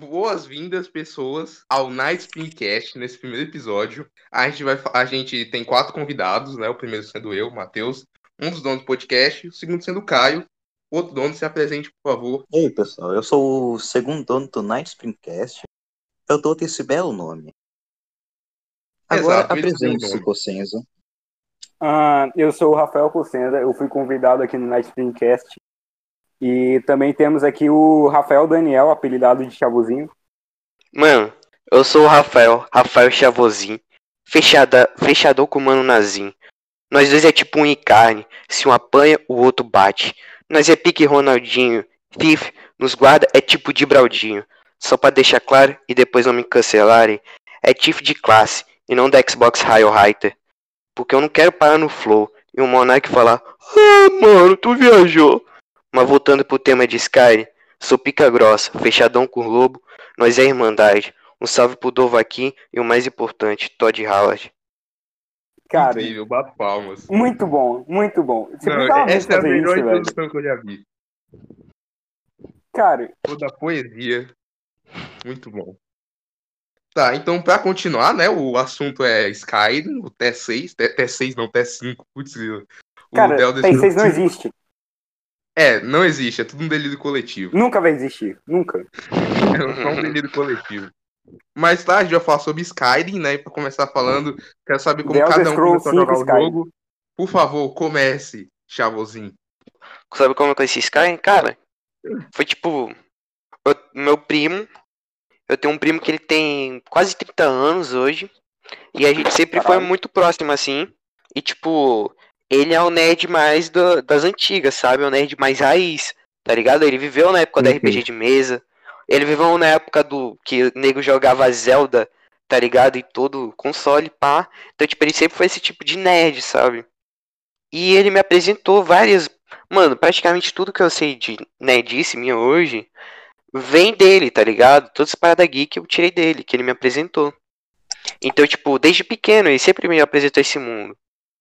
boas-vindas, pessoas, ao Night Springcast, nesse primeiro episódio. A gente, vai, a gente tem quatro convidados, né? O primeiro sendo eu, Matheus, um dos donos do podcast, o segundo sendo o Caio. O outro dono, se apresente, por favor. Ei, pessoal, eu sou o segundo dono do Night Springcast. Eu dou esse belo nome. Agora apresente-se, nome. Cossenza. Ah, eu sou o Rafael Cossenza, eu fui convidado aqui no Night Springcast. E também temos aqui o Rafael Daniel, apelidado de Chavozinho. Mano, eu sou o Rafael, Rafael Chavozinho, fechada, fechador com o Mano Nazim. Nós dois é tipo um e carne, se um apanha, o outro bate. Nós é pique Ronaldinho, Fif, nos guarda é tipo de Braldinho. Só pra deixar claro e depois não me cancelarem, é tif de classe e não da Xbox High Highter. Porque eu não quero parar no flow e o Monark falar, ah mano, tu viajou. Mas voltando pro tema de Sky, sou pica grossa, fechadão com o lobo, nós é Irmandade. Um salve pro Dovaqui e o mais importante, Todd Howard. Cara, Incrível, bato palmas. muito bom, muito bom. Você Não, essa é a melhor isso, velho. introdução que eu já vi. Cara, Toda a poesia. Muito bom. Tá, então pra continuar, né? O assunto é Skyrim, o T6, T- T6 não, T5, putz, o cara, Elder T6 não existe. É, não existe, é tudo um delírio coletivo. Nunca vai existir. Nunca. É só um delírio coletivo. Mais tarde a gente vai falar sobre Skyrim, né? E pra começar falando, quero saber como The cada um começou a jogar 5 o Skyrim. jogo. Por favor, comece, Chavozinho. Sabe como eu conheci Sky? Cara, foi tipo. eu- meu primo. Eu tenho um primo que ele tem quase 30 anos hoje. E a gente sempre foi Caralho. muito próximo assim. E tipo, ele é o nerd mais do- das antigas, sabe? É o nerd mais raiz, tá ligado? Ele viveu na época da Uhum. RPG de mesa. Ele viveu na época do que o nego jogava Zelda, tá ligado? Em todo console, pá. Então, tipo, ele sempre foi esse tipo de nerd, sabe? E ele me apresentou várias. Mano, praticamente tudo que eu sei de nerdice minha hoje vem dele, tá ligado? Todas as paradas geek eu tirei dele, que ele me apresentou. Então, tipo, desde pequeno ele sempre me apresentou esse mundo.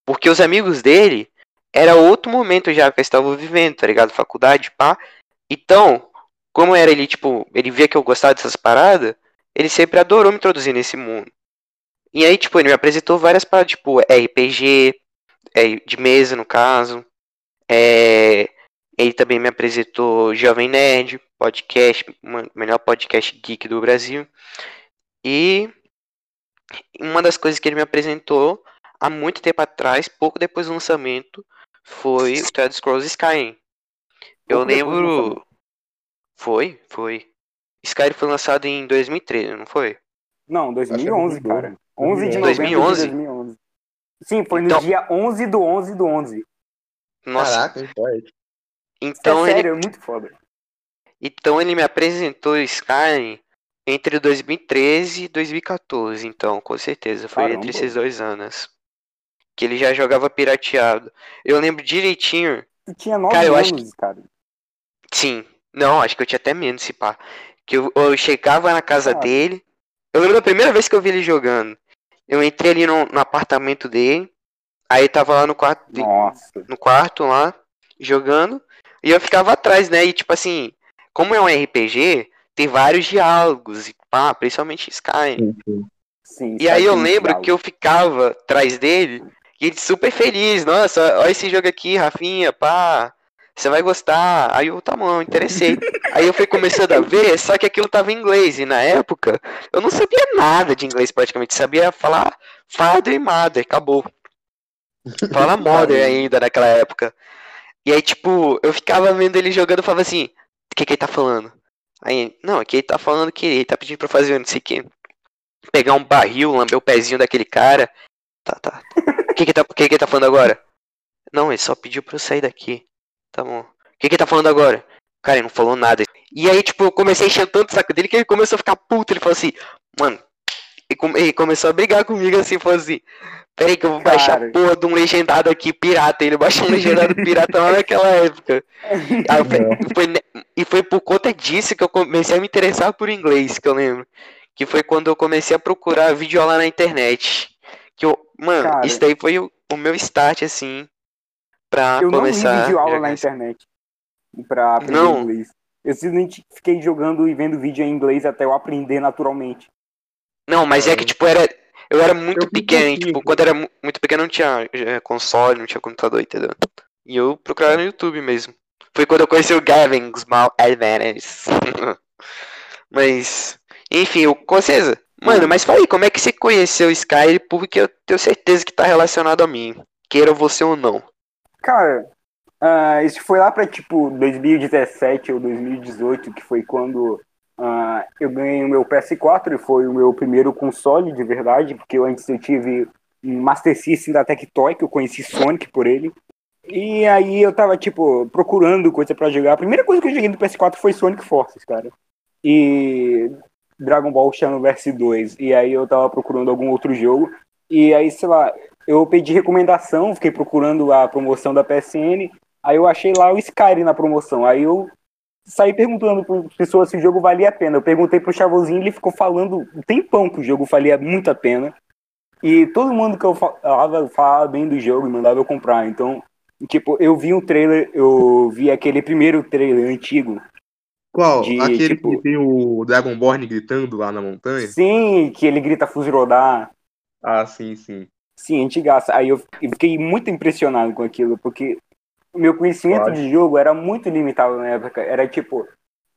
Porque os amigos dele era outro momento já que eu estava vivendo, tá ligado? Faculdade, pá. Então, como era ele, tipo, ele via que eu gostava dessas paradas, ele sempre adorou me introduzir nesse mundo. E aí, tipo, ele me apresentou várias paradas, tipo, RPG, é, de mesa, no caso. É, ele também me apresentou Jovem Nerd, podcast, melhor podcast geek do Brasil. E uma das coisas que ele me apresentou há muito tempo atrás, pouco depois do lançamento, foi o Elder Scrolls Skyrim. Eu lembro. Foi, foi. Skyrim foi lançado em 2013, não foi? Não, 2011, muito cara. 11 de novembro 2011? de 2011. Sim, foi no Então- dia 11 do 11 do 11. Nossa, Caraca, forte. então é ele sério, é muito foda. Então ele me apresentou Skyrim entre 2013 e 2014, então, com certeza. Foi Caramba. entre esses dois anos. Que ele já jogava pirateado. Eu lembro direitinho. Tu tinha 9 Cara, anos, acho cara. Sim. Não, acho que eu tinha até menos, se pá. Que eu, eu chegava na casa Ah. dele. Eu lembro da primeira vez que eu vi ele jogando. Eu entrei ali no, no apartamento dele. Aí tava lá no quarto, de- no quarto lá, jogando. E eu ficava atrás, né? E tipo assim, como é um RPG, tem vários diálogos, e pá, principalmente Skyrim. Sim, E aí eu lembro diálogo. que eu ficava atrás dele, e ele super feliz, nossa, olha esse jogo aqui, Rafinha, pá, você vai gostar. Aí eu, tá bom, interessei. aí eu fui começando a ver, só que aquilo tava em inglês, e na época eu não sabia nada de inglês praticamente, sabia falar father e mother, acabou. Falar mother ainda naquela época. E aí, tipo, eu ficava vendo ele jogando e falava assim, o que que ele tá falando? Aí, não, aqui ele tá falando que ele tá pedindo pra eu fazer não sei o que. Pegar um barril, lamber o pezinho daquele cara. Tá, tá. O que que, tá, que que tá falando agora? Não, ele só pediu pra eu sair daqui. Tá bom. O que que tá falando agora? Cara, ele não falou nada. E aí, tipo, eu comecei a encher tanto o saco dele que ele começou a ficar puto. Ele falou assim, mano. Ele, come- ele começou a brigar comigo assim, falou assim. Peraí que eu vou baixar Cara. a porra de um legendado aqui pirata. Ele baixou um legendado pirata lá naquela época. Aí foi ne- e foi por conta disso que eu comecei a me interessar por inglês, que eu lembro. Que foi quando eu comecei a procurar vídeo lá na internet. Que eu, mano, Cara. isso daí foi o, o meu start, assim, pra Eu não li começar. a vídeo aula na internet pra aprender Não. inglês. Eu simplesmente fiquei jogando e vendo vídeo em inglês até eu aprender naturalmente. Não, mas é que, tipo, era. Eu era muito Eu pequeno, tipo, quando eu era mu- muito pequeno não tinha eh, console, não tinha computador, entendeu? E eu procurava no YouTube mesmo. Foi quando eu conheci o Gavin Small Adventures. mas, enfim, eu, com certeza. Mano, mas fala aí, como é que você conheceu o Skyrim? Porque eu tenho certeza que tá relacionado a mim. Queira você ou não. Cara, ah, isso foi lá pra tipo 2017 ou 2018, que foi quando ah, eu ganhei o meu PS4 e foi o meu primeiro console de verdade, porque eu antes eu tive um Master System da Tectoy, que eu conheci Sonic por ele. E aí eu tava, tipo, procurando coisa pra jogar. A primeira coisa que eu joguei no PS4 foi Sonic Forces, cara. E Dragon Ball Xenoverse 2. E aí eu tava procurando algum outro jogo. E aí, sei lá, eu pedi recomendação, fiquei procurando a promoção da PSN. Aí eu achei lá o Skyrim na promoção. Aí eu saí perguntando para pessoas se o jogo valia a pena. Eu perguntei pro Chavozinho, ele ficou falando um tempão que o jogo valia muito a pena. E todo mundo que eu falava, falava bem do jogo e mandava eu comprar. Então, tipo, eu vi um trailer, eu vi aquele primeiro trailer antigo. Qual? De, Aquele tipo- que tem o Dragonborn gritando lá na montanha? Sim, que ele grita Fuzirodar. Ah, sim, sim. Sim, antigaça. Aí eu fiquei muito impressionado com aquilo, porque o meu conhecimento Claro. de jogo era muito limitado na época. Era tipo,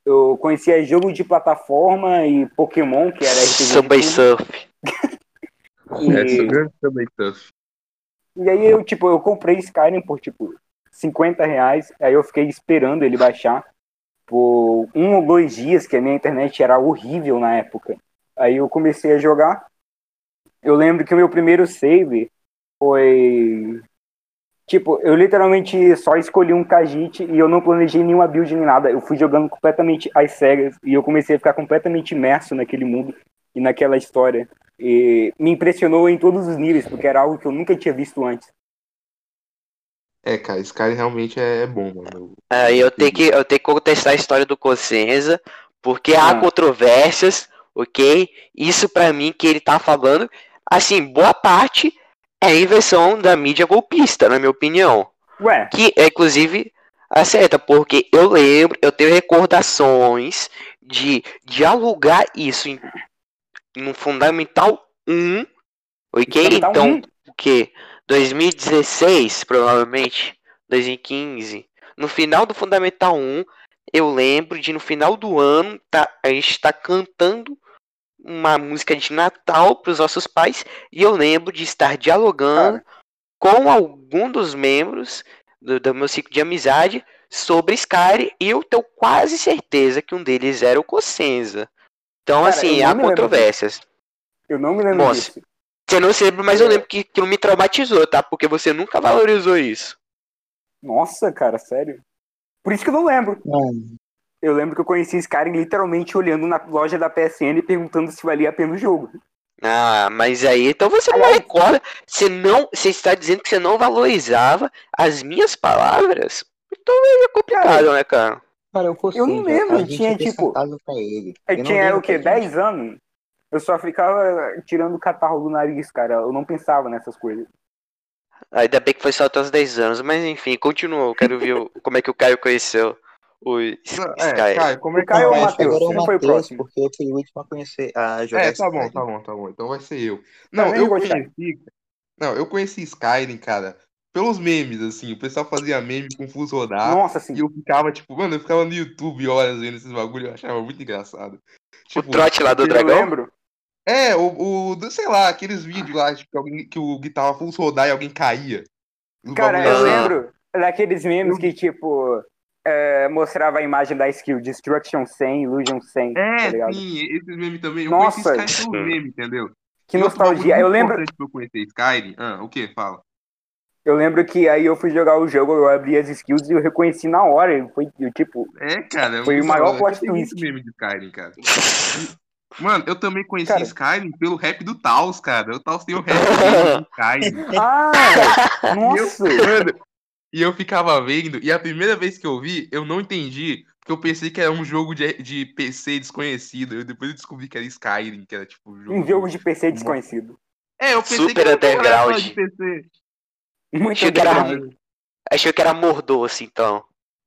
eu conhecia jogo de plataforma e Pokémon, que era RPG. Subway Surf. e, É, também tough. e aí eu, tipo, eu comprei Skyrim por, tipo, 50 reais. Aí eu fiquei esperando ele baixar por um ou dois dias, que a minha internet era horrível na época. Aí eu comecei a jogar. Eu lembro que o meu primeiro save foi. Tipo, eu literalmente só escolhi um Khajiit e eu não planejei nenhuma build nem nada. Eu fui jogando completamente às cegas e eu comecei a ficar completamente imerso naquele mundo e naquela história. E me impressionou em todos os níveis, porque era algo que eu nunca tinha visto antes. É, cara, Skyrim realmente é, é bom, mano. Aí eu tenho que, eu tenho que contestar a história do Cosenza, porque há Ah. controvérsias, ok? Isso pra mim que ele tá falando, assim, boa parte é inversão da mídia golpista, na minha opinião. Ué, Que é inclusive acerta, porque eu lembro, eu tenho recordações de dialogar isso em, em um Fundamental 1, ok? Fundamental então, 1? o que? 2016, provavelmente, 2015. No final do Fundamental 1, eu lembro de no final do ano tá, a gente tá cantando uma música de Natal para os nossos pais e eu lembro de estar dialogando com algum dos membros do, do meu ciclo de amizade sobre Skyrim e eu tenho quase certeza que um deles era o Cosenza. Então, Cara, assim, há controvérsias. eu não me lembro Nossa. disso. Você não se lembra, mas eu É. lembro que aquilo me traumatizou, tá? Porque você nunca valorizou isso. Nossa, cara, sério. Por isso que eu não lembro. Não, Eu lembro que eu conheci Skyrim literalmente olhando na loja da PSN e perguntando se valia a pena o jogo. Ah, mas aí, então você não Aliás- recorda, você não, você está dizendo que você não valorizava as minhas palavras? Então é complicado, né, cara? cara, eu fosse. Eu não lembro, a gente tinha, fez tipo, catálogo pra ele. Eu não tinha o quê? pra gente. 10 anos? Eu só ficava tirando o catarro do nariz, cara. Eu não pensava nessas coisas. Ainda bem que foi só até os 10 anos, mas enfim, continua. Eu quero ver o- como é que o Caio conheceu o Não, Sky. É, cara, como é O que Caio eu ou o Matheus? agora é o foi o próximo? porque eu fui o último a conhecer, a jogar É, tá bom, tá bom, tá bom. Então vai ser eu. Não, nem eu conheci. Não, eu conheci Skyrim, cara, pelos memes, assim. O pessoal fazia meme com Fuso rodar. Nossa, assim. E eu ficava, tipo, mano, eu ficava no YouTube horas vendo esses bagulho, eu achava muito engraçado. O Tipo, trote lá do Eu dragão? lembro. É, o, o sei lá, aqueles vídeos lá, tipo, que, alguém, que o Gui tava full rodar e alguém caía. Cara, eu assim. lembro daqueles memes que, tipo, é, mostrava a imagem da skill Destruction 100, Illusion 100, tá É, ligado? sim, esses memes também. Eu Nossa. conheci Skyrim pelos memes, entendeu? Que E nostalgia. Eu lembro, eu conhecer Skyrim. Ah, o que? Fala. eu lembro que aí eu fui jogar o jogo, eu abri as skills e eu reconheci na hora. Foi, eu, tipo, É, cara. é Foi o maior plot twist. meme de Skyrim, cara. Mano, eu também conheci Cara. Skyrim pelo rap do Taos, cara. O Taos tem o rap de Skyrim. ah, E eu, nossa. mano, e eu ficava vendo, e a primeira vez que eu vi, eu não entendi, porque eu pensei que era um jogo de, de PC desconhecido. Eu depois eu descobri que era Skyrim, que era tipo um jogo. Um jogo de PC desconhecido. É, eu pensei Super que era um jogo underground. de PC. Muito Achei que era- underground. Achei que era Mordoce, então.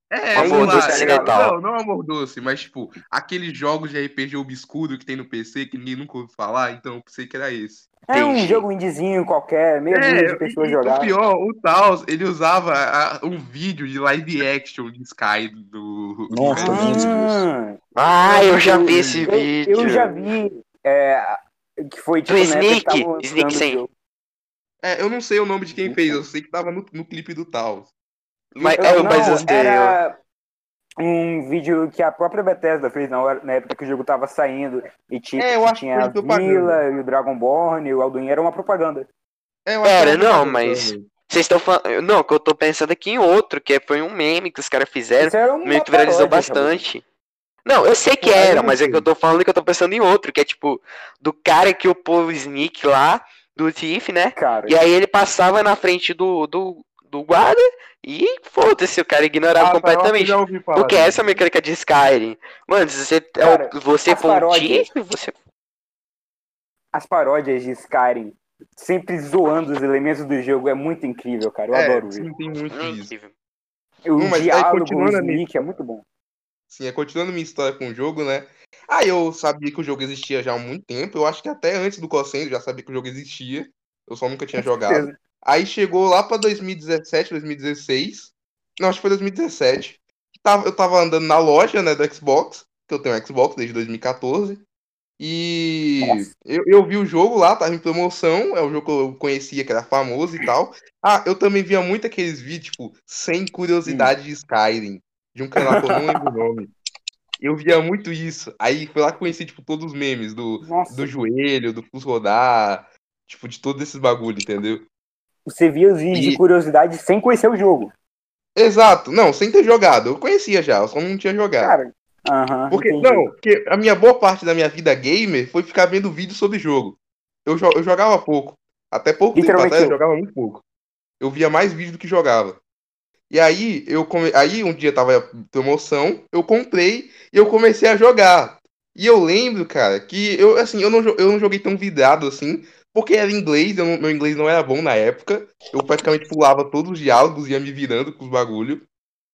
É, Amor lá, doce é, ocidental. Não, não amor doce, mas tipo, aqueles jogos de RPG obscuro que tem no PC que ninguém nunca ouviu falar, então eu pensei que era esse. É um Entendi. jogo indizinho qualquer, meia dúzia de pessoas É, e, o pior, o Taos, ele usava a- um vídeo de live action de Sky do. Nossa. Ah, Ah, eu já vi esse eu, vídeo. eu já vi é, que foi tipo Do Snake, Snake jogo. É, eu não sei o nome de quem fez, eu sei que tava no, no clipe do Taos. Mas, Eu- é, não, mas era um vídeo que a própria Bethesda fez na, hora, na época que o jogo tava saindo e tipo, É, eu acho que tinha foi a. Vila e o Dragonborn e o Alduin, era uma propaganda. É, não, mas- também. Vocês estão falando. Não, que eu tô pensando aqui em outro, que foi um meme que os caras fizeram. Meio que viralizou paródia, bastante. Não, eu sei que era, mas é que eu tô falando que eu tô pensando em outro, que é tipo, do cara que upou o Sneak lá, do Thief, né? Cara, E aí ele passava na frente do, do, do guarda e foda-se, o cara ignorava Ah, tá, completamente. Porque essa é a mecânica de Skyrim. Mano, se você, é Cara, você for paródias- você. as paródias de Skyrim, sempre zoando os elementos do jogo, é muito incrível, cara. Eu É, adoro sim, tem muito É isso. incrível. O Não, mas aí diálogo, o Sneak, é muito bom. Sim, é continuando minha história com o jogo, né? Ah, eu sabia que o jogo existia já há muito tempo. Eu acho que até antes do Cossendo eu já sabia que o jogo existia. Eu só nunca tinha jogado. Aí chegou lá pra 2017, 2016. Não, acho que foi 2017. Tava- Eu tava andando na loja, né, do Xbox, que eu tenho Xbox desde 2014. E eu, eu vi o jogo lá, tava em promoção. É um jogo que eu conhecia, que era famoso e tal. Ah, eu também via muito aqueles vídeos, tipo, sem curiosidade de Skyrim. De um canal que eu não lembro o nome. Eu via muito isso. Aí foi lá que eu conheci, tipo, todos os memes do, Nossa, do joelho, do pulso rodar, tipo, de todos esses bagulho, entendeu? Você via os vídeos E- de curiosidade sem conhecer o jogo. Exato, não, sem ter jogado. Eu conhecia já, eu só não tinha jogado. Cara, aham, porque, entendi. não, porque a minha boa parte da minha vida gamer foi ficar vendo vídeo sobre jogo. Eu, jo- eu jogava pouco. Até pouco tempo atrás eu jogava muito pouco. Eu via mais vídeo do que jogava. E aí, eu come... aí um dia tava promoção, eu comprei e eu comecei a jogar. E eu lembro, cara, que eu, assim, eu não, eu não joguei tão vidrado assim, porque era inglês, não- meu inglês não era bom na época. Eu praticamente pulava todos os diálogos, ia me virando com os bagulho.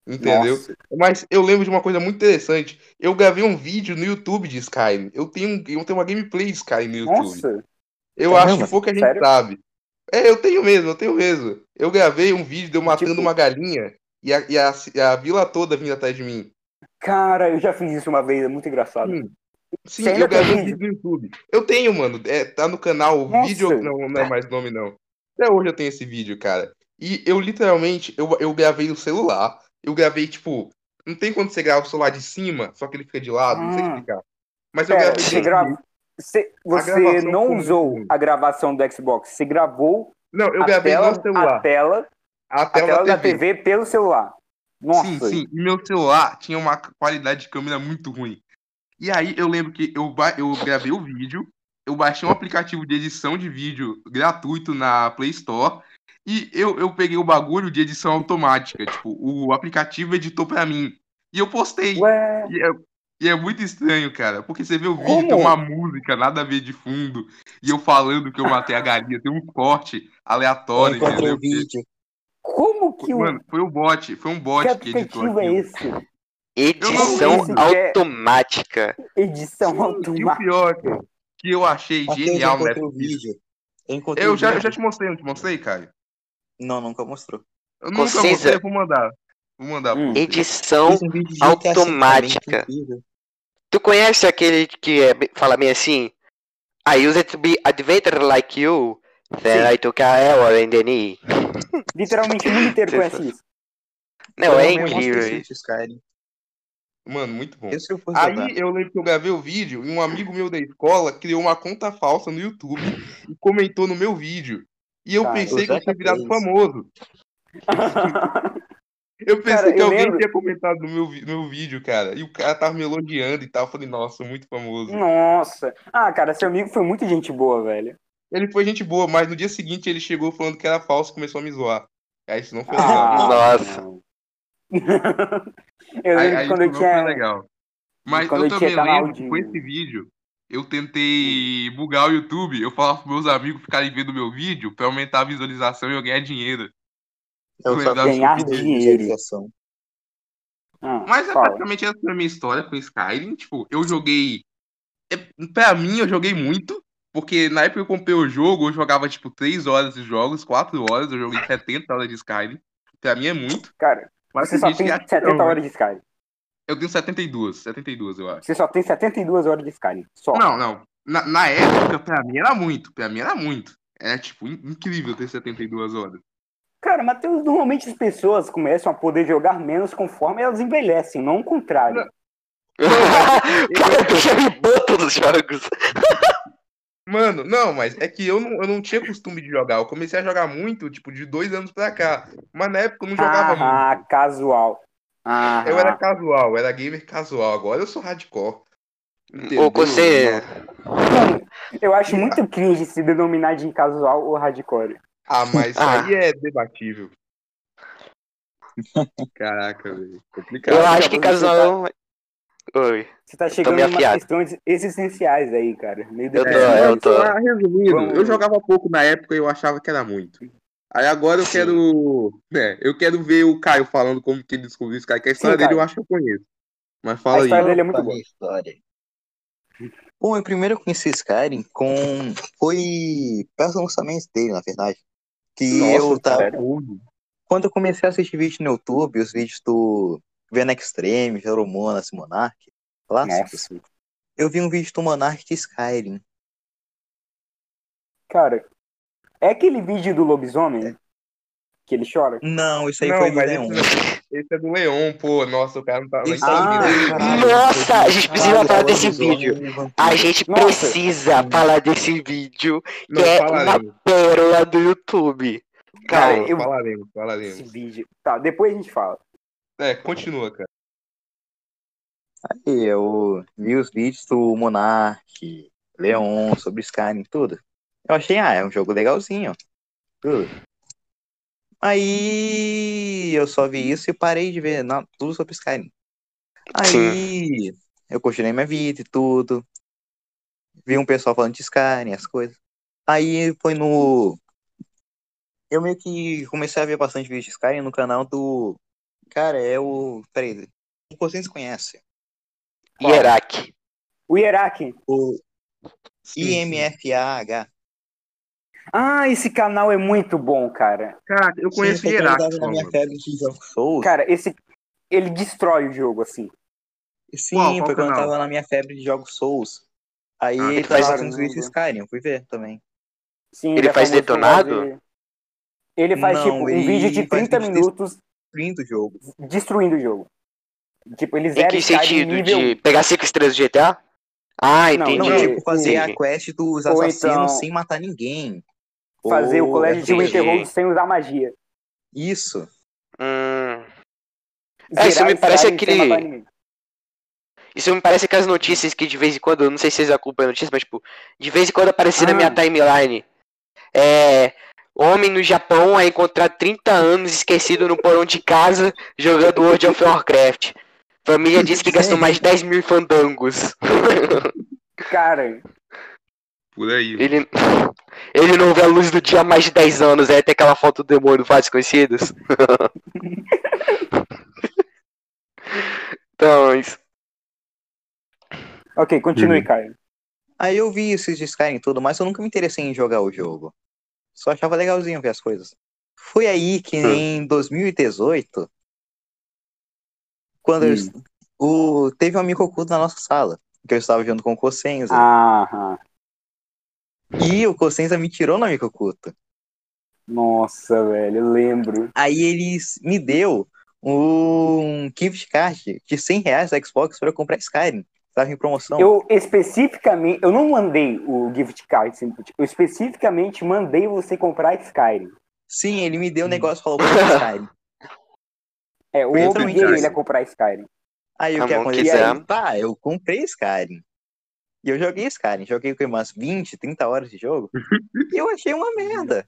Entendeu? Nossa, Mas eu lembro de uma coisa muito interessante. Eu gravei um vídeo no YouTube de Skyrim. Eu tenho, eu tenho uma gameplay de Skyrim no YouTube. nossa, Eu Caramba, acho que pouca gente sério? sabe. É, eu tenho mesmo, eu tenho mesmo. Eu gravei um vídeo de eu matando Tipo- uma galinha e, a, e a, a vila toda vindo atrás de mim. cara, eu já fiz isso uma vez, é muito engraçado. Sim. Sim, Você eu gravei vídeo no YouTube. Eu tenho, mano. É, tá no canal Nossa. vídeo. Não, não é mais nome, não. Até hoje eu tenho esse vídeo, cara. E eu literalmente, eu, eu gravei no celular. Eu gravei, tipo. Não tem quando você grava o celular de cima, só que ele fica de lado, não sei Ah. explicar. Mas eu Pera, gravei você, desse gra... jeito. você, você não usou a gravação do Xbox, você gravou Não, eu a, gravei tela, no celular. a tela, A a tela, tela da da TV. TV pelo celular. Nossa, Sim, sim. E meu celular tinha uma qualidade de câmera muito ruim. E aí eu lembro que eu, ba- eu gravei o vídeo, eu baixei um aplicativo de edição de vídeo gratuito na Play Store e eu, eu peguei o bagulho de edição automática. Tipo, o aplicativo editou pra mim. E eu postei. Ué, E é, e é muito estranho, cara, porque você vê o vídeo, Como? tem uma música, nada a ver de fundo, e eu falando que eu matei a galinha, tem um corte Eu aleatório, encontrei entendeu? o vídeo. como que o Mano, foi o bot, foi um bot que que editou aplicativo é esse? Edição é- automática. Edição E o automática. pior, cara, que eu achei eu genial, né? encontrei o vídeo. Eu Eu já, eu já te mostrei, não te mostrei, Caio? Não, nunca mostrou. Eu nunca Concisa. mostrei, eu vou mandar. Vou mandar Hum. Edição. Fiz um também, automática. Tu conhece aquele que é, fala bem assim? I use it to be adventure like you. Then Sim. I took a hour in the knee. Literalmente o mundo inteiro conhece isso. Não, é Eu incrível. gostei isso. de Skyrim. Mano, muito bom. Esse eu jogar. Aí eu lembro que eu gravei o vídeo e um amigo meu da escola criou uma conta falsa no YouTube e comentou no meu vídeo. E eu Cara, pensei o que eu tinha virado famoso. Eu pensei Cara, que eu alguém lembro- tinha comentado no meu, no meu vídeo, cara. E o cara tava me elogiando e tal. Eu falei, nossa, muito famoso. Nossa. Ah, cara, seu amigo foi muito gente boa, velho. Ele foi gente boa, mas no dia seguinte ele chegou falando que era falso e começou a me zoar. Aí isso não foi Ah, legal. Nossa. não. eu Aí, lembro aí quando isso eu tinha. foi legal. Mas quando eu eu também lembro que com esse vídeo eu tentei bugar o YouTube. Eu falava pros meus amigos ficarem vendo meu vídeo pra aumentar a visualização e eu ganhar dinheiro. Eu Tu só ganhar dinheiro. visualização. Ah, Mas é fala. praticamente essa foi a minha história com Skyrim. Tipo, eu joguei. é, Pra mim, eu joguei muito. Porque na época que eu comprei o jogo, eu jogava tipo 3 horas de jogos, 4 horas, eu joguei 70 horas de Skyrim. Pra mim é muito. Cara, Mas você só tem que acha que 70 não, horas né? de Skyrim. Eu tenho 72, 72, eu acho. Você só tem 72 horas de Skyrim. Só. Não, não. Na, na época, pra mim era muito. Pra mim era muito. É, tipo, in- incrível ter 72 horas. Cara, Matheus, normalmente as pessoas começam a poder jogar menos conforme elas envelhecem, não o contrário. cara deixa me boto nos jogos. Mano, não, mas é que eu não, eu não tinha costume de jogar. Eu comecei a jogar muito, tipo, de dois anos pra cá. Mas na época eu não jogava ah, muito. casual. Ah, Eu era casual, eu era gamer casual. Agora eu sou hardcore. Entendeu? Ou você. Eu acho muito cringe se denominar de casual ou hardcore. Ah, mas isso Ah. aí é debatível. Caraca, velho. Complicado. Eu acho que casual. Oi. Você tá chegando em questões existenciais aí, cara. Meio Eu tô- depressivo. eu tô- Ah, Resumindo, Vamos- eu jogava pouco na época e eu achava que era muito. Aí agora eu Sim. quero. né, eu quero ver o Caio falando como que ele descobriu esse cara, que a história dele Caio. eu acho que eu conheço. Mas A fala aí. história dele é muito boa. história. Bom, eu primeiro conheci Skyrim com. Foi perto do lançamento dele, na verdade. Que Nossa, eu tava. sério? Quando eu comecei a assistir vídeo no YouTube, os vídeos do Vena Extreme, Feromonas, Monarch, clássicos, Nossa. eu vi um vídeo do Monarch de Skyrim. Cara, é aquele vídeo do lobisomem que ele chora? Não, isso aí Não, foi do Leon. esse, esse é do Leon, pô. Nossa, o cara não tá nem Ah, Nossa, a gente precisa caralho, falar desse vídeo. e. A gente Nossa. precisa falar desse vídeo, que Não, é uma falaremos. pérola do YouTube. Cara, Calma. eu- Falaremos, Esse falaremos. vídeo. Tá, depois a gente fala. É, continua, cara. Aí eu vi os vídeos do Monarch, Leon, sobre Skyrim, tudo. Eu achei, ah, é um jogo legalzinho. Tudo. Aí eu só vi isso e parei de ver não, tudo sobre Skyrim. Aí eu continuei minha vida e tudo. Vi um pessoal falando de Skyrim, as coisas. Aí foi no. Eu meio que comecei a ver bastante vídeo de Skyrim no canal do. Cara, é o. Peraí. Vocês conhecem? O Ieraki. O Sim, sim. IMFAH. Ah, esse canal é muito bom, cara. Cara, eu conheço Sim, o foi quando eu Hierarque. tava na minha mano. febre de jogos Souls. Cara, esse. Ele destrói o jogo, assim. Sim, Qual- qual foi quando eu tava na minha febre de jogos Souls. Aí Ah, ele faz caramba. uns vídeos de Skyrim, eu fui ver também. Sim, Ele é faz detonado? fazer- Ele faz, Não, tipo, um ele vídeo de faz 30 vídeo minutos Lindo jogo. destruindo o jogo. Tipo, ele Em que sentido? nível... De pegar 5 estrelas do GTA? Ah, entendi. Não, Não, tipo, fazer entendi. a quest dos assassinos então- sem matar ninguém. fazer o colégio de entendi. Winterhold sem usar magia. Isso. Hum, É, isso me parece aquele- isso me parece aquelas notícias que de vez em quando, não sei se vocês acompanham notícias, mas tipo, de vez em quando aparecia na Ah. minha timeline. É. Homem no Japão a encontrar 30 anos esquecido no porão de casa jogando World of Warcraft. Família diz que gastou mais de 10 mil em fandangos. Cara, Por aí. Ele, ele não vê a luz do dia há mais de 10 anos, aí tem aquela foto do demônio Fatos Conhecidos. então, isso. ok, continue, Uhum. Caio. Aí eu vi esses de Skyrim e tudo, mas eu nunca me interessei em jogar o jogo. Só achava legalzinho ver as coisas. Foi aí que Hum. em 2018, quando eu, Hum. o, teve um amigo oculto na nossa sala, que eu estava junto com o Cossenza. Aham. E o Cossenza me tirou no amigo oculto. Nossa, velho, eu lembro. Aí ele me deu um gift card de 100 reais da Xbox para eu comprar Skyrim. Tava em promoção. Eu especificamente, eu não mandei o gift card, assim, eu especificamente mandei você comprar Skyrim. Sim, ele me deu o negócio e falou, Skyrim. É, eu obriguei ele a comprar Skyrim. Aí Tá o que bom, aconteceu? Tá, eu comprei Skyrim. E eu joguei Skyrim. Joguei com umas 20, 30 horas de jogo. e eu achei uma merda.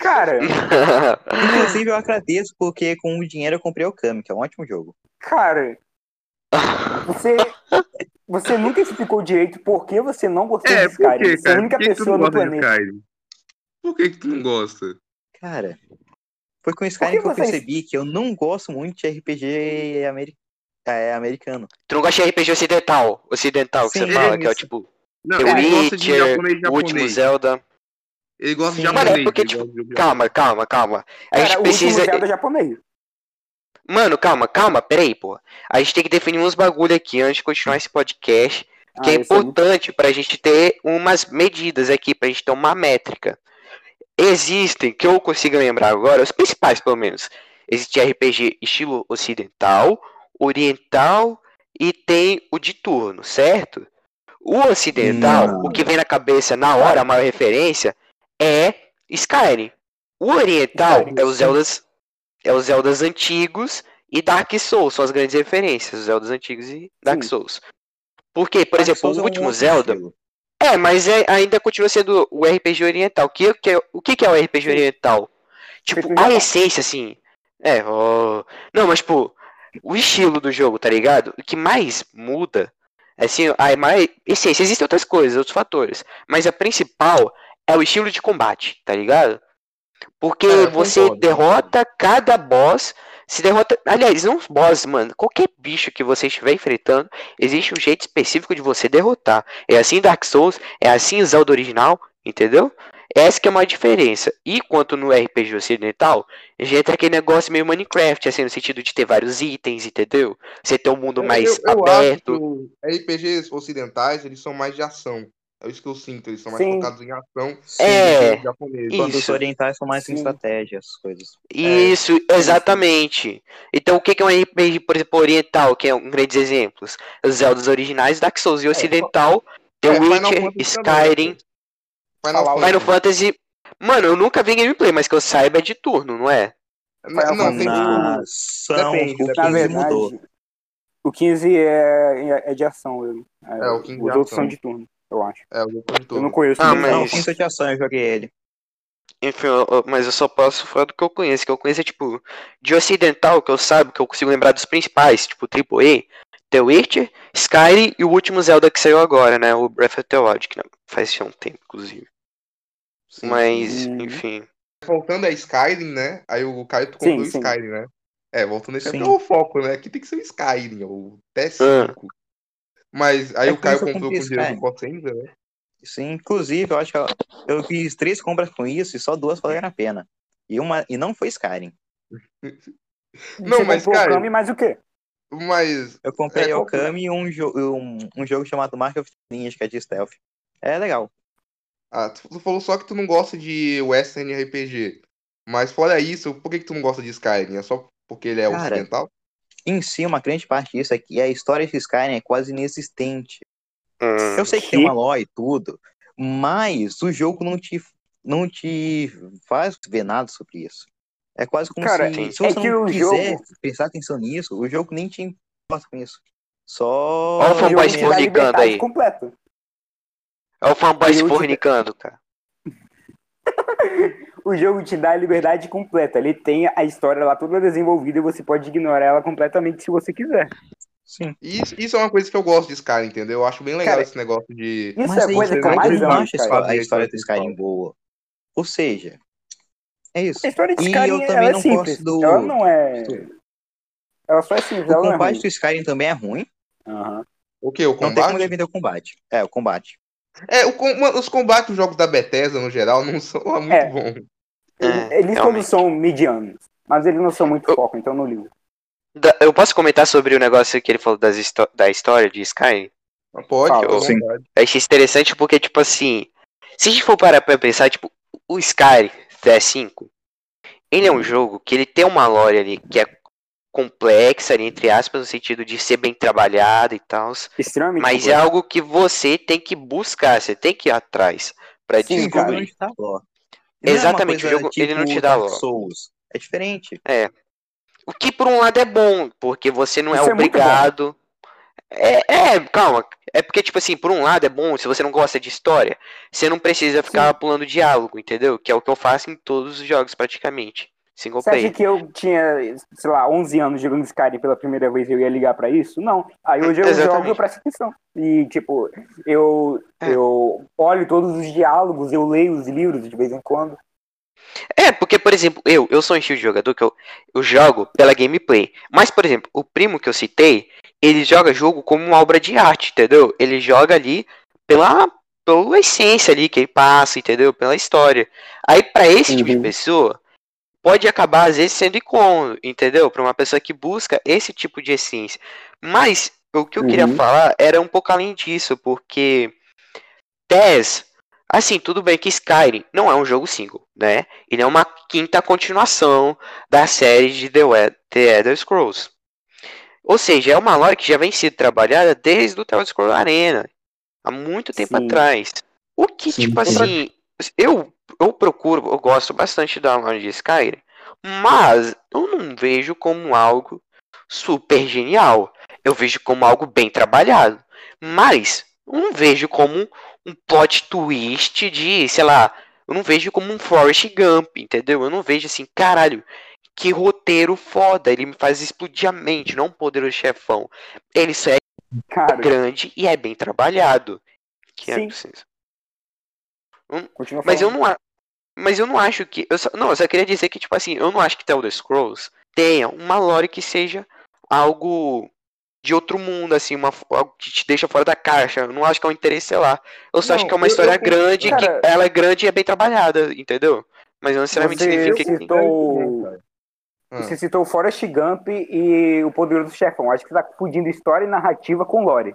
Cara, Inclusive, eu agradeço porque com o dinheiro eu comprei o Kami, que é um ótimo jogo. cara, você você nunca explicou direito por que você não gostou É, de por Skyrim. que, Você é a única que que pessoa não no gosta de planeta. Skyrim? Por que que tu não gosta? Cara, Foi com Skyrim que que eu vocês- percebi que eu não gosto muito de RPG ameri- é, americano. Tu não gosta de RPG ocidental? Ocidental, que Sim, você fala, é que é o tipo Não, The de Witcher, japonês o último japonês. Zelda. Ele gosta de Sim. japonês. Mano, é porque, tipo, de- Calma, calma, calma. A Cara, gente o precisa. último Zelda japonês. Mano, calma, calma, peraí, pô. A gente tem que definir uns bagulho aqui antes de continuar esse podcast. Que Ah, é muito- importante pra gente ter umas medidas aqui, pra gente ter uma métrica. Existem, que eu consiga lembrar agora, os principais pelo menos. Existe RPG estilo ocidental, oriental e tem o de turno, certo? O ocidental, Não. o que vem na cabeça na hora, a maior referência, é Skyrim. O oriental Skyrim, é os. Zeldas, é os Zeldas antigos e Dark Souls, são as grandes referências, os Zeldas antigos e Dark Sim. Souls. Porque, por Dark exemplo, Souls é o um último outro Zelda, estilo. é, mas é- ainda continua sendo o RPG oriental. O que, que é, o que, que é o RPG oriental? Tipo, a essência, assim. É, ó. Não, mas, tipo, o estilo do jogo, tá ligado? O que mais muda, assim, a mais essência. Existem outras coisas, outros fatores. Mas a principal é o estilo de combate, tá ligado? Porque É, você concordo. derrota cada boss. Se derrota. Aliás, não os boss, mano. Qualquer bicho que você estiver enfrentando, existe um jeito específico de você derrotar. É assim Dark Souls, é assim Zelda original, entendeu? Essa que é uma diferença. E quanto no RPG ocidental, já entra aquele negócio meio Minecraft, assim, no sentido de ter vários itens, entendeu? Você ter um mundo mais eu, eu aberto. RPGs ocidentais, eles são mais de ação. É isso que eu sinto, eles são mais Sim. focados em ação. É, japonês. Isso. Orientais são mais em Sim. estratégia, essas coisas. Isso, exatamente. Então, o que que é um RPG, por exemplo, oriental, que é um grandes exemplos? Os Zeldas originais, Dark Souls e ocidental, The é, Final Witcher, Skyrim, Final. Final Fantasy. Mano, eu nunca vi gameplay, mas que eu saiba é de turno, não é? Não, não, tem Na... São... Depende, o depende. Na 15 verdade, mudou. o 15 é, é de ação. eu- É, É, o 15 os outros ação. são de turno, eu acho. É, Eu turno. não conheço. Ah, mas- Não, bem. 15 de ação, eu joguei ele. Enfim, eu- eu- mas eu só posso falar do que eu conheço. Que eu conheço é tipo, de ocidental, que eu saiba, que eu consigo lembrar dos principais, tipo AAA, The Witcher, Skyrim e o último Zelda que saiu agora, né? O Breath of the Wild, que não- faz já um tempo, inclusive. Sim, Mas, sim. enfim. Voltando a Skyrim, né? Aí o Caio tu Sim, comprou o sim. Skyrim, né? É, voltando a esse Sim. é o foco, né? Aqui tem que ser o Skyrim, o T5. Mas aí É o Caio comprou com dinheiro do. Potenza, né? Sim, inclusive, eu acho que eu, fiz três compras com isso e só duas valeram a pena. E, uma, e não foi Skyrim. Não, mas, cara- Kami, mas o quê? Mas Eu comprei É, Okami e um, jo um, um jogo chamado Mark of Ninjas, que é de stealth. É legal. ah, tu tu falou só que tu não gosta de Western RPG. Mas fora isso, por que, que tu não gosta de Skyrim? É só porque ele é Cara, ocidental? Em si, uma grande parte disso é que a história de Skyrim é quase inexistente. Hum, Eu sei que tem uma lore e tudo, mas o jogo não te, não te faz ver nada sobre isso. É quase como Cara, se, é se você que não o quiser jogo- prestar atenção nisso, o jogo nem te importa com isso. Só. Ó o O fanboy se fornicando aí. completa. É o fanboy se fornicando, cara. O jogo te dá a liberdade completa. Ele tem a história lá toda desenvolvida e você pode ignorar ela completamente se você quiser. Sim. E Isso, isso é uma coisa que eu gosto de Skyrim, entendeu? Eu acho bem legal Cara, esse negócio de. Isso Mas é coisa que eu mais acho a história- do. Skyrim boa. Ou seja, é isso. A história de E Skyrim eu também ela é não simples. gosto do- Ela não é. Ela só é simples, O é combate ruim. do Skyrim também é ruim. Aham. O que? O Não tem como combate? defender o combate. É, o combate. É, o com- os combates dos jogos da Bethesda, no geral, não são muito É. bons. É, Eles realmente. todos são medianos. Mas eles não são muito Eu- foco, então não ligo. Da- Eu posso comentar sobre o negócio que ele falou das da história de Skyrim? Mas Pode, fica à sim. Eu achei interessante porque, tipo assim, se a gente for parar pra pensar, tipo, o Skyrim CS5, ele é um jogo que ele tem uma lore ali que é complexa, ali, entre aspas, no sentido de ser bem trabalhada e tal, Extremamente. mas é algo que você tem que buscar, você tem que ir atrás não descobrir. dá Não é Exatamente, o jogo, ele não tipo te dá Dark. Souls. É diferente. O que por um lado é bom, porque você não é Isso é obrigado. É, é, calma. É porque, tipo assim, por um lado é bom, se você não gosta de história, você não precisa ficar pulando diálogo, entendeu? Que é o que eu faço em todos os jogos, praticamente. Single Você acha player. que eu tinha, sei lá, 11 anos jogando Skyrim pela primeira vez e eu ia ligar pra isso? Não. Aí hoje eu Exatamente. jogo e eu presto atenção. E, tipo, eu, É. eu olho todos os diálogos, eu leio os livros de vez em quando. É, porque, por exemplo, eu, eu sou um estilo de jogador que eu, eu jogo pela gameplay. Mas, por exemplo, o primo que eu citei, ele joga jogo como uma obra de arte, entendeu? Ele joga ali pela, pela essência ali que ele passa, entendeu? Pela história. Aí, para esse tipo de Uhum. pessoa, pode acabar, às vezes, sendo incômodo, entendeu? Para uma pessoa que busca esse tipo de essência. Mas, o que eu queria Uhum. falar era um pouco além disso, porque TES, assim, tudo bem que Skyrim não é um jogo single, né? Ele é uma quinta continuação da série de The, We- The Elder Scrolls. Ou seja, é uma lore que já vem sendo trabalhada desde o The Elder Scrolls Arena, há muito tempo Sim. atrás. O que, Sim. tipo assim, eu, eu procuro, eu gosto bastante da lore de Skyrim, mas eu não vejo como algo super genial. Eu vejo como algo bem trabalhado. Mas eu não vejo como um plot twist de, sei lá, eu não vejo como um Forrest Gump, entendeu? Eu não vejo assim, caralho, que roteiro foda. Ele me faz explodir a mente, não um poderoso chefão. Ele só é Cara, grande e é bem trabalhado. Que é Sim. preciso. Continua Mas eu falando. não a- Mas eu não acho que. Eu só... Não, eu só queria dizer que, tipo assim, eu não acho que The Elder Scrolls tenha uma lore que seja algo de outro mundo, assim, uma... algo que te deixa fora da caixa. Eu não acho que é um interesse lá. Eu só Não, acho que é uma eu- história eu- grande, cara- que ela é grande e é bem trabalhada, entendeu? Mas não necessariamente Você significa que. citou, Ah. você citou Forrest Gump e o Poderoso Chefão. Acho que você tá confundindo história e narrativa com lore.